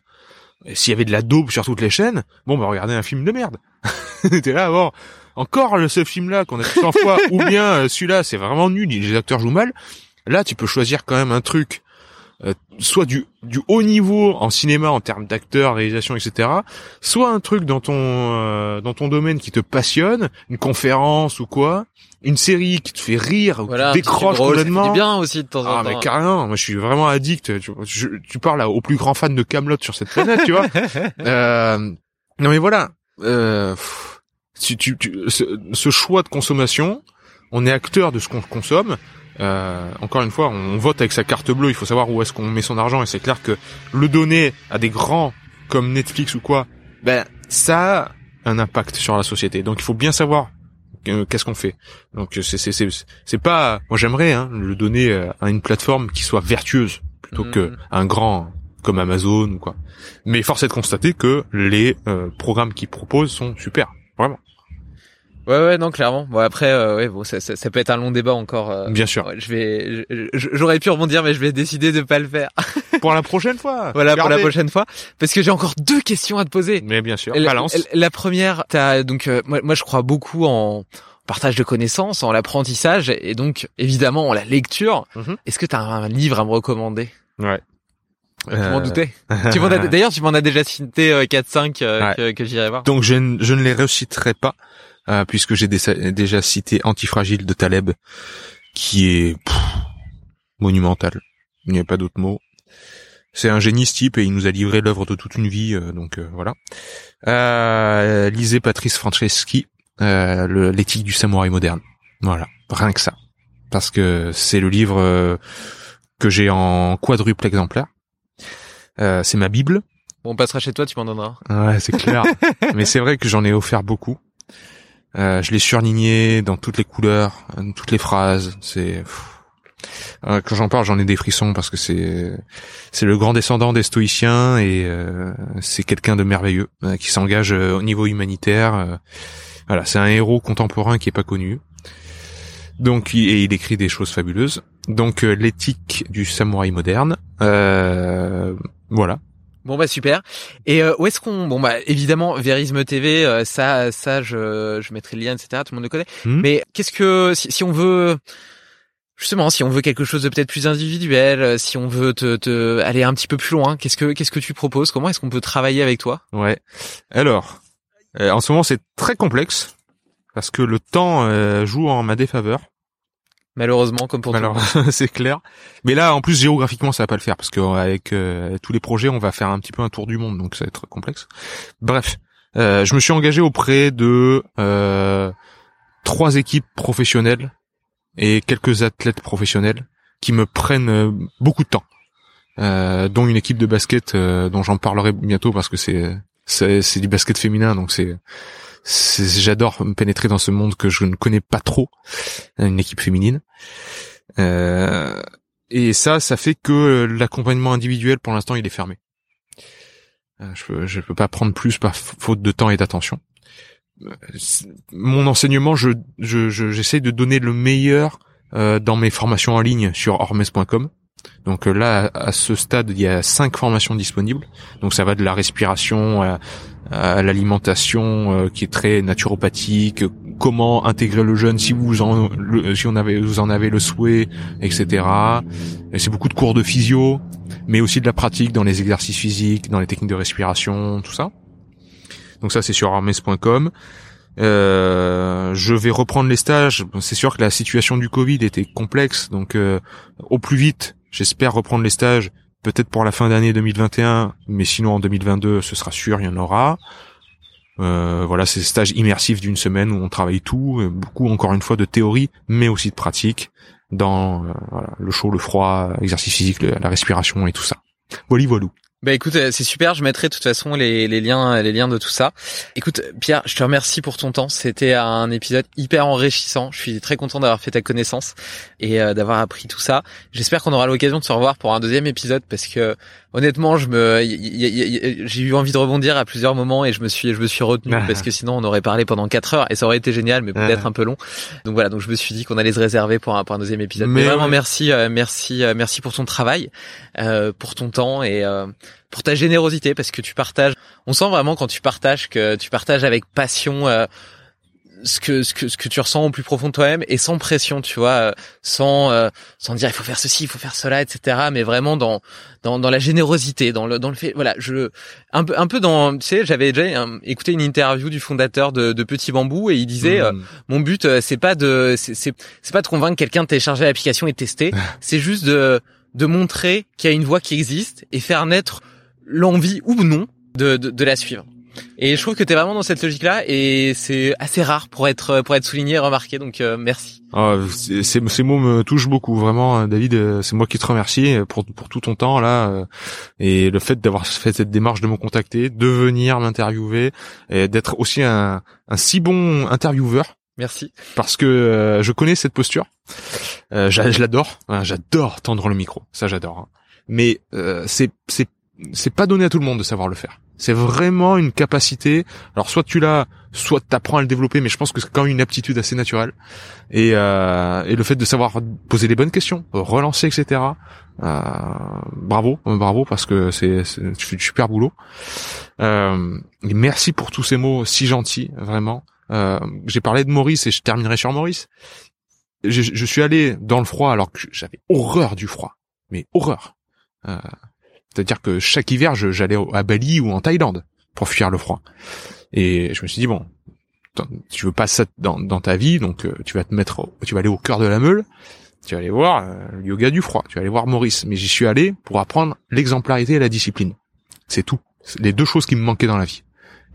S5: S'il y avait de la daube sur toutes les chaînes, bon, bah regardez un film de merde. T'es là, bon, encore le ce film-là qu'on a vu 100 fois, ou bien euh, celui-là, c'est vraiment nul, les acteurs jouent mal. Là, tu peux choisir quand même un truc, euh, soit du, du haut niveau en cinéma en termes d'acteurs, réalisation, etc. Soit un truc dans ton euh, dans ton domaine qui te passionne, une conférence ou quoi, une série qui te fait rire, ou
S4: Voilà,
S5: qui décroche complètement.
S4: bien aussi de temps en
S5: Ah
S4: temps.
S5: mais carrément, moi je suis vraiment addict. Tu, je- tu parles au plus grand fan de Camelot sur cette planète, tu vois. Euh, non mais voilà, euh, pff, tu, tu, tu- ce, ce choix de consommation, on est acteur de ce qu'on consomme. Euh, encore une fois, on vote avec sa carte bleue. Il faut savoir où est-ce qu'on met son argent et c'est clair que le donner à des grands comme Netflix ou quoi, ben ça a un impact sur la société. Donc il faut bien savoir euh, qu'est-ce qu'on fait. Donc c'est c'est c'est c'est pas moi j'aimerais hein, le donner euh, à une plateforme qui soit vertueuse plutôt
S4: Mhm.
S5: que à un grand comme Amazon ou quoi. Mais force est de constater que les euh, programmes qu'ils proposent sont super, vraiment.
S4: Ouais, ouais, non, clairement. Bon, après, euh, ouais, bon, ça, ça, ça peut être un long débat encore. euh,
S5: Bien sûr.
S4: ouais, je vais, j'aurais pu rebondir, mais je vais décider de pas le faire.
S5: Pour la prochaine fois.
S4: voilà, pour la prochaine fois, parce que j'ai encore deux questions à te poser.
S5: Mais bien sûr.
S4: La,
S5: Balance.
S4: la- la première, t'as donc, euh, moi, moi, je crois beaucoup en partage de connaissances, en l'apprentissage, et donc évidemment en la lecture.
S5: Mhm.
S4: Est-ce que t'as un, livre à me recommander?
S5: Ouais.
S4: Je m'en
S5: Euh,
S4: doutais. Tu D'ailleurs, tu m'en as déjà cité euh, 4-5 euh,
S5: Ouais.
S4: que, que j'irai voir.
S5: Donc je, ne- je ne les reciterai pas euh, puisque j'ai dé- déjà cité Antifragile de Taleb, qui est pff, monumental. Il n'y a pas d'autre mot. C'est un génie ce type et il nous a livré l'œuvre de toute une vie, euh, donc euh, voilà. Euh, lisez Patrice Franceschi, euh, l'éthique du samouraï moderne. Voilà, rien que ça, parce que c'est le livre euh, que j'ai en quadruple exemplaire. Euh, c'est ma bible.
S4: Bon, on passera chez toi, tu m'en donneras.
S5: Ouais, c'est clair. Mais c'est vrai que j'en ai offert beaucoup. Euh, je l'ai surligné dans toutes les couleurs, dans toutes les phrases. C'est. Euh, quand j'en parle, j'en ai des frissons parce que c'est c'est le grand descendant des stoïciens et euh, c'est quelqu'un de merveilleux qui s'engage au niveau humanitaire. voilà, c'est un héros contemporain qui est pas connu. Donc, et il écrit des choses fabuleuses. Donc, l'éthique du samouraï moderne. Voilà.
S4: Bon bah super. Et euh, où est-ce qu'on bon bah évidemment Vérisme TV euh, ça ça je je mettrai le lien etc tout le monde le connaît.
S5: Hmm.
S4: Mais qu'est-ce que si, si on veut justement si on veut quelque chose de peut-être plus individuel, euh, si on veut te, te aller un petit peu plus loin, qu'est-ce que qu'est-ce que tu proposes? Comment est-ce qu'on peut travailler avec toi?
S5: Ouais. Alors, euh, en ce moment, c'est très complexe parce que le temps euh, joue en ma défaveur.
S4: Malheureusement comme pour tout le
S5: Alors, c'est clair. Mais là, en plus, géographiquement, ça va pas le faire parce que euh, avec euh, tous les projets, on va faire un petit peu un tour du monde, donc ça va être complexe. Bref, euh, je me suis engagé auprès de euh, trois équipes professionnelles et quelques athlètes professionnels qui me prennent euh, beaucoup de temps, euh, dont une équipe de basket euh, dont j'en parlerai bientôt parce que c'est c'est du basket féminin, donc c'est- j'adore me pénétrer dans ce monde que je ne connais pas trop, une équipe féminine. Euh, et ça, ça fait que l'accompagnement individuel, pour l'instant, il est fermé. Euh, Je peux, peux pas prendre plus par faute de temps et d'attention. Euh, Mon enseignement, je, je, je- j'essaie de donner le meilleur euh, dans mes formations en ligne sur ormes.com. Donc là, à ce stade, il y a cinq formations disponibles. Donc ça va de la respiration à, à l'alimentation euh, qui est très naturopathique, comment intégrer le jeûne si vous en si on avait vous en avez le souhait, etc. Et c'est beaucoup de cours de physio, mais aussi de la pratique dans les exercices physiques, dans les techniques de respiration, tout ça. Donc ça c'est sur armes.com. Euh, je vais reprendre les stages. C'est sûr que la situation du Covid était complexe, donc euh, au plus vite, j'espère reprendre les stages peut-être pour la fin d'année 2021, mais sinon en 2022, ce sera sûr, il y en aura. Euh, voilà, c'est stage immersif d'une semaine où on travaille tout, beaucoup encore une fois de théorie, mais aussi de pratique dans le chaud, le froid, l'exercice physique, la respiration et tout ça. Voilà, voilà.
S4: Bah écoute, euh, c'est super. Je mettrai de toute façon les, les liens, les liens de tout ça. Écoute, Pierre, je te remercie pour ton temps. C'était un épisode hyper enrichissant. Je suis très content d'avoir fait ta connaissance et euh, d'avoir appris tout ça. J'espère qu'on aura l'occasion de se revoir pour un deuxième épisode parce que honnêtement, je me, j'ai eu envie de rebondir à plusieurs moments et je me suis, je me suis retenu parce que sinon on aurait parlé pendant quatre heures et ça aurait été génial, mais peut-être un peu long. Donc voilà, donc je me suis dit qu'on allait se réserver pour un, pour un deuxième épisode. Mais, vraiment, merci, euh, merci, euh, merci pour ton travail, euh, pour ton temps et pour ta générosité parce que tu partages. On sent vraiment quand tu partages que tu partages avec passion ce que ce que ce que tu ressens au plus profond de toi-même et sans pression, tu vois, euh, sans euh, sans dire il faut faire ceci, il faut faire cela, etc. Mais vraiment dans dans dans la générosité, dans le dans le fait, voilà, je un peu un peu dans, tu sais, j'avais déjà euh, écouté une interview du fondateur de, de Petit Bambou et il disait mmh. mon but c'est pas de c'est c'est c'est pas de convaincre quelqu'un de télécharger l'application et de tester, c'est juste de de montrer qu'il y a une voie qui existe et faire naître l'envie ou non de, de, de la suivre. Et je trouve que tu es vraiment dans cette logique-là et c'est assez rare pour être pour être souligné et remarqué. Donc euh, merci.
S5: Ah, ces mots me touchent beaucoup, vraiment, euh, David. Euh, c'est moi qui te remercie pour pour tout ton temps là et le fait d'avoir fait cette démarche de me contacter, de venir m'interviewer et d'être aussi un un si bon intervieweur.
S4: Merci.
S5: Parce que je connais cette posture. je l'adore. Hein, j'adore tendre le micro. Ça, j'adore. Hein. Mais c'est c'est c'est pas donné à tout le monde de savoir le faire. C'est vraiment une capacité. Alors soit tu l'as, soit t'apprends à le développer, mais je pense que c'est quand même une aptitude assez naturelle. Et, euh, et le fait de savoir poser les bonnes questions, relancer, etc. Euh, bravo, bravo parce que c'est tu fais du super boulot. Euh, merci pour tous ces mots si gentils, vraiment. Euh, J'ai parlé de Maurice et je terminerai sur Maurice. Je, je suis allé dans le froid alors que j'avais horreur du froid, mais horreur. C'est-à-dire que chaque hiver, j'allais à Bali ou en Thaïlande pour fuir le froid. Et je me suis dit bon, tu veux pas ça dans, ta vie, donc euh, tu vas te mettre, tu vas aller au cœur de la meule, tu vas aller voir euh, le yoga du froid, tu vas aller voir Maurice. Mais j'y suis allé pour apprendre l'exemplarité et la discipline. C'est tout. Les deux choses qui me manquaient dans la vie.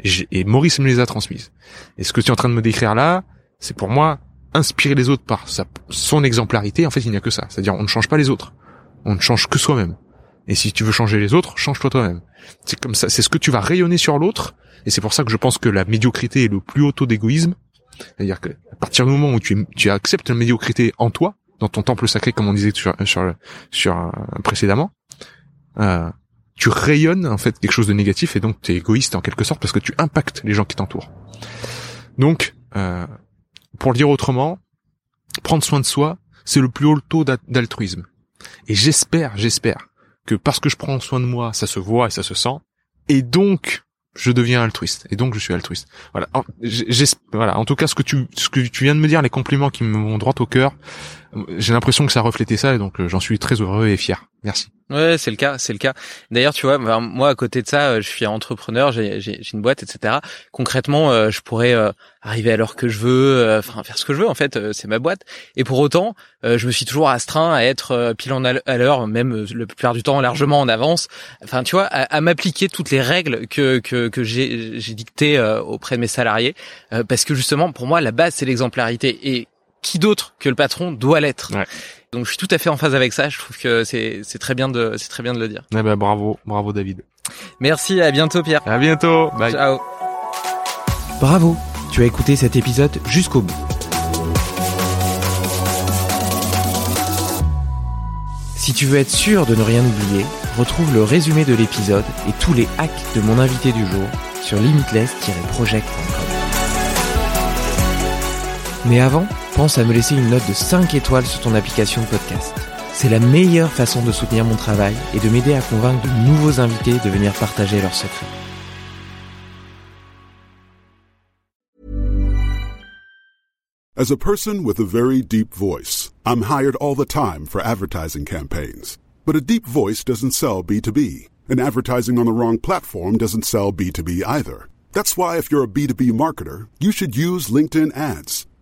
S5: Et, et, Maurice me les a transmises. Et ce que tu es en train de me décrire là, c'est pour moi inspirer les autres par sa, son exemplarité. En fait, il n'y a que ça. C'est-à-dire, on ne change pas les autres. On ne change que soi-même. Et si tu veux changer les autres, change-toi toi-même. C'est comme ça, c'est ce que tu vas rayonner sur l'autre. Et c'est pour ça que je pense que la médiocrité est le plus haut taux d'égoïsme. C'est-à-dire que à partir du moment où tu, tu acceptes la médiocrité en toi, dans ton temple sacré, comme on disait sur, sur, sur euh, précédemment, euh, tu rayonnes en fait quelque chose de négatif et donc tu es égoïste en quelque sorte parce que tu impactes les gens qui t'entourent. Donc, euh, pour le dire autrement, prendre soin de soi, c'est le plus haut taux d'altruisme. Et j'espère, j'espère que parce que je prends soin de moi, ça se voit et ça se sent, et donc je deviens altruiste, et donc je suis altruiste. Voilà. En, voilà. En tout cas, ce que tu, ce que tu viens de me dire, les compliments qui me vont droit au cœur, j'ai l'impression que ça reflétait ça, et donc euh, j'en suis très heureux et fier. Merci.
S4: Ouais, c'est le cas, c'est le cas. D'ailleurs, tu vois, moi à côté de ça, euh, je suis entrepreneur, j'ai une boîte, etc. Concrètement, euh, je pourrais arriver à l'heure que je veux, enfin faire ce que je veux. En fait, c'est ma boîte. Et pour autant, je me suis toujours astreint à être pile en à l'heure, même le plupart du temps largement en avance. Enfin, tu vois, à, m'appliquer toutes les règles que que, que j'ai dictées auprès de mes salariés, parce que justement, pour moi, la base c'est l'exemplarité. Et qui d'autre que le patron doit l'être ouais. Donc je suis tout à fait en phase avec ça. Je trouve que c'est c'est très bien de c'est très bien de le dire.
S5: Eh ben bravo, bravo David.
S4: Merci, à bientôt Pierre.
S5: À bientôt. Bye.
S4: Ciao.
S6: Bravo, tu as écouté cet épisode jusqu'au bout. Si tu veux être sûr de ne rien oublier, retrouve le résumé de l'épisode et tous les hacks de mon invité du jour sur limitless-project.com. Mais avant, pense à me laisser une note de 5 étoiles sur ton application de podcast. C'est la meilleure façon de soutenir mon travail et de m'aider à convaincre de nouveaux invités de venir partager leurs secrets.
S3: As a person with a very deep voice, I'm hired all the time for advertising campaigns. But a deep voice doesn't sell B2B, and advertising on the wrong platform doesn't sell B2B either. That's why if you're a B2B marketer, you should use LinkedIn ads.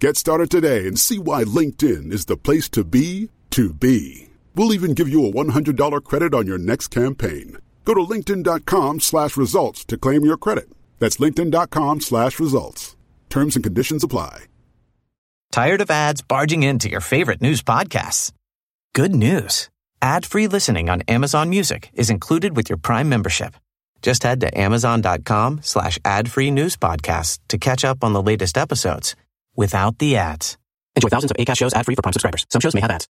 S3: Get started today and see why LinkedIn is the place to be to be. We'll even give you a $100 credit on your next campaign. Go to linkedin.com slash results to claim your credit. That's linkedin.com slash results. Terms and conditions apply.
S1: Tired of ads barging into your favorite news podcasts? Good news. Ad-free listening on Amazon Music is included with your Prime membership. Just head to amazon.com slash ad-free news podcasts to catch up on the latest episodes without the ads. Enjoy thousands of ACAST shows ad-free for Prime subscribers. Some shows may have ads.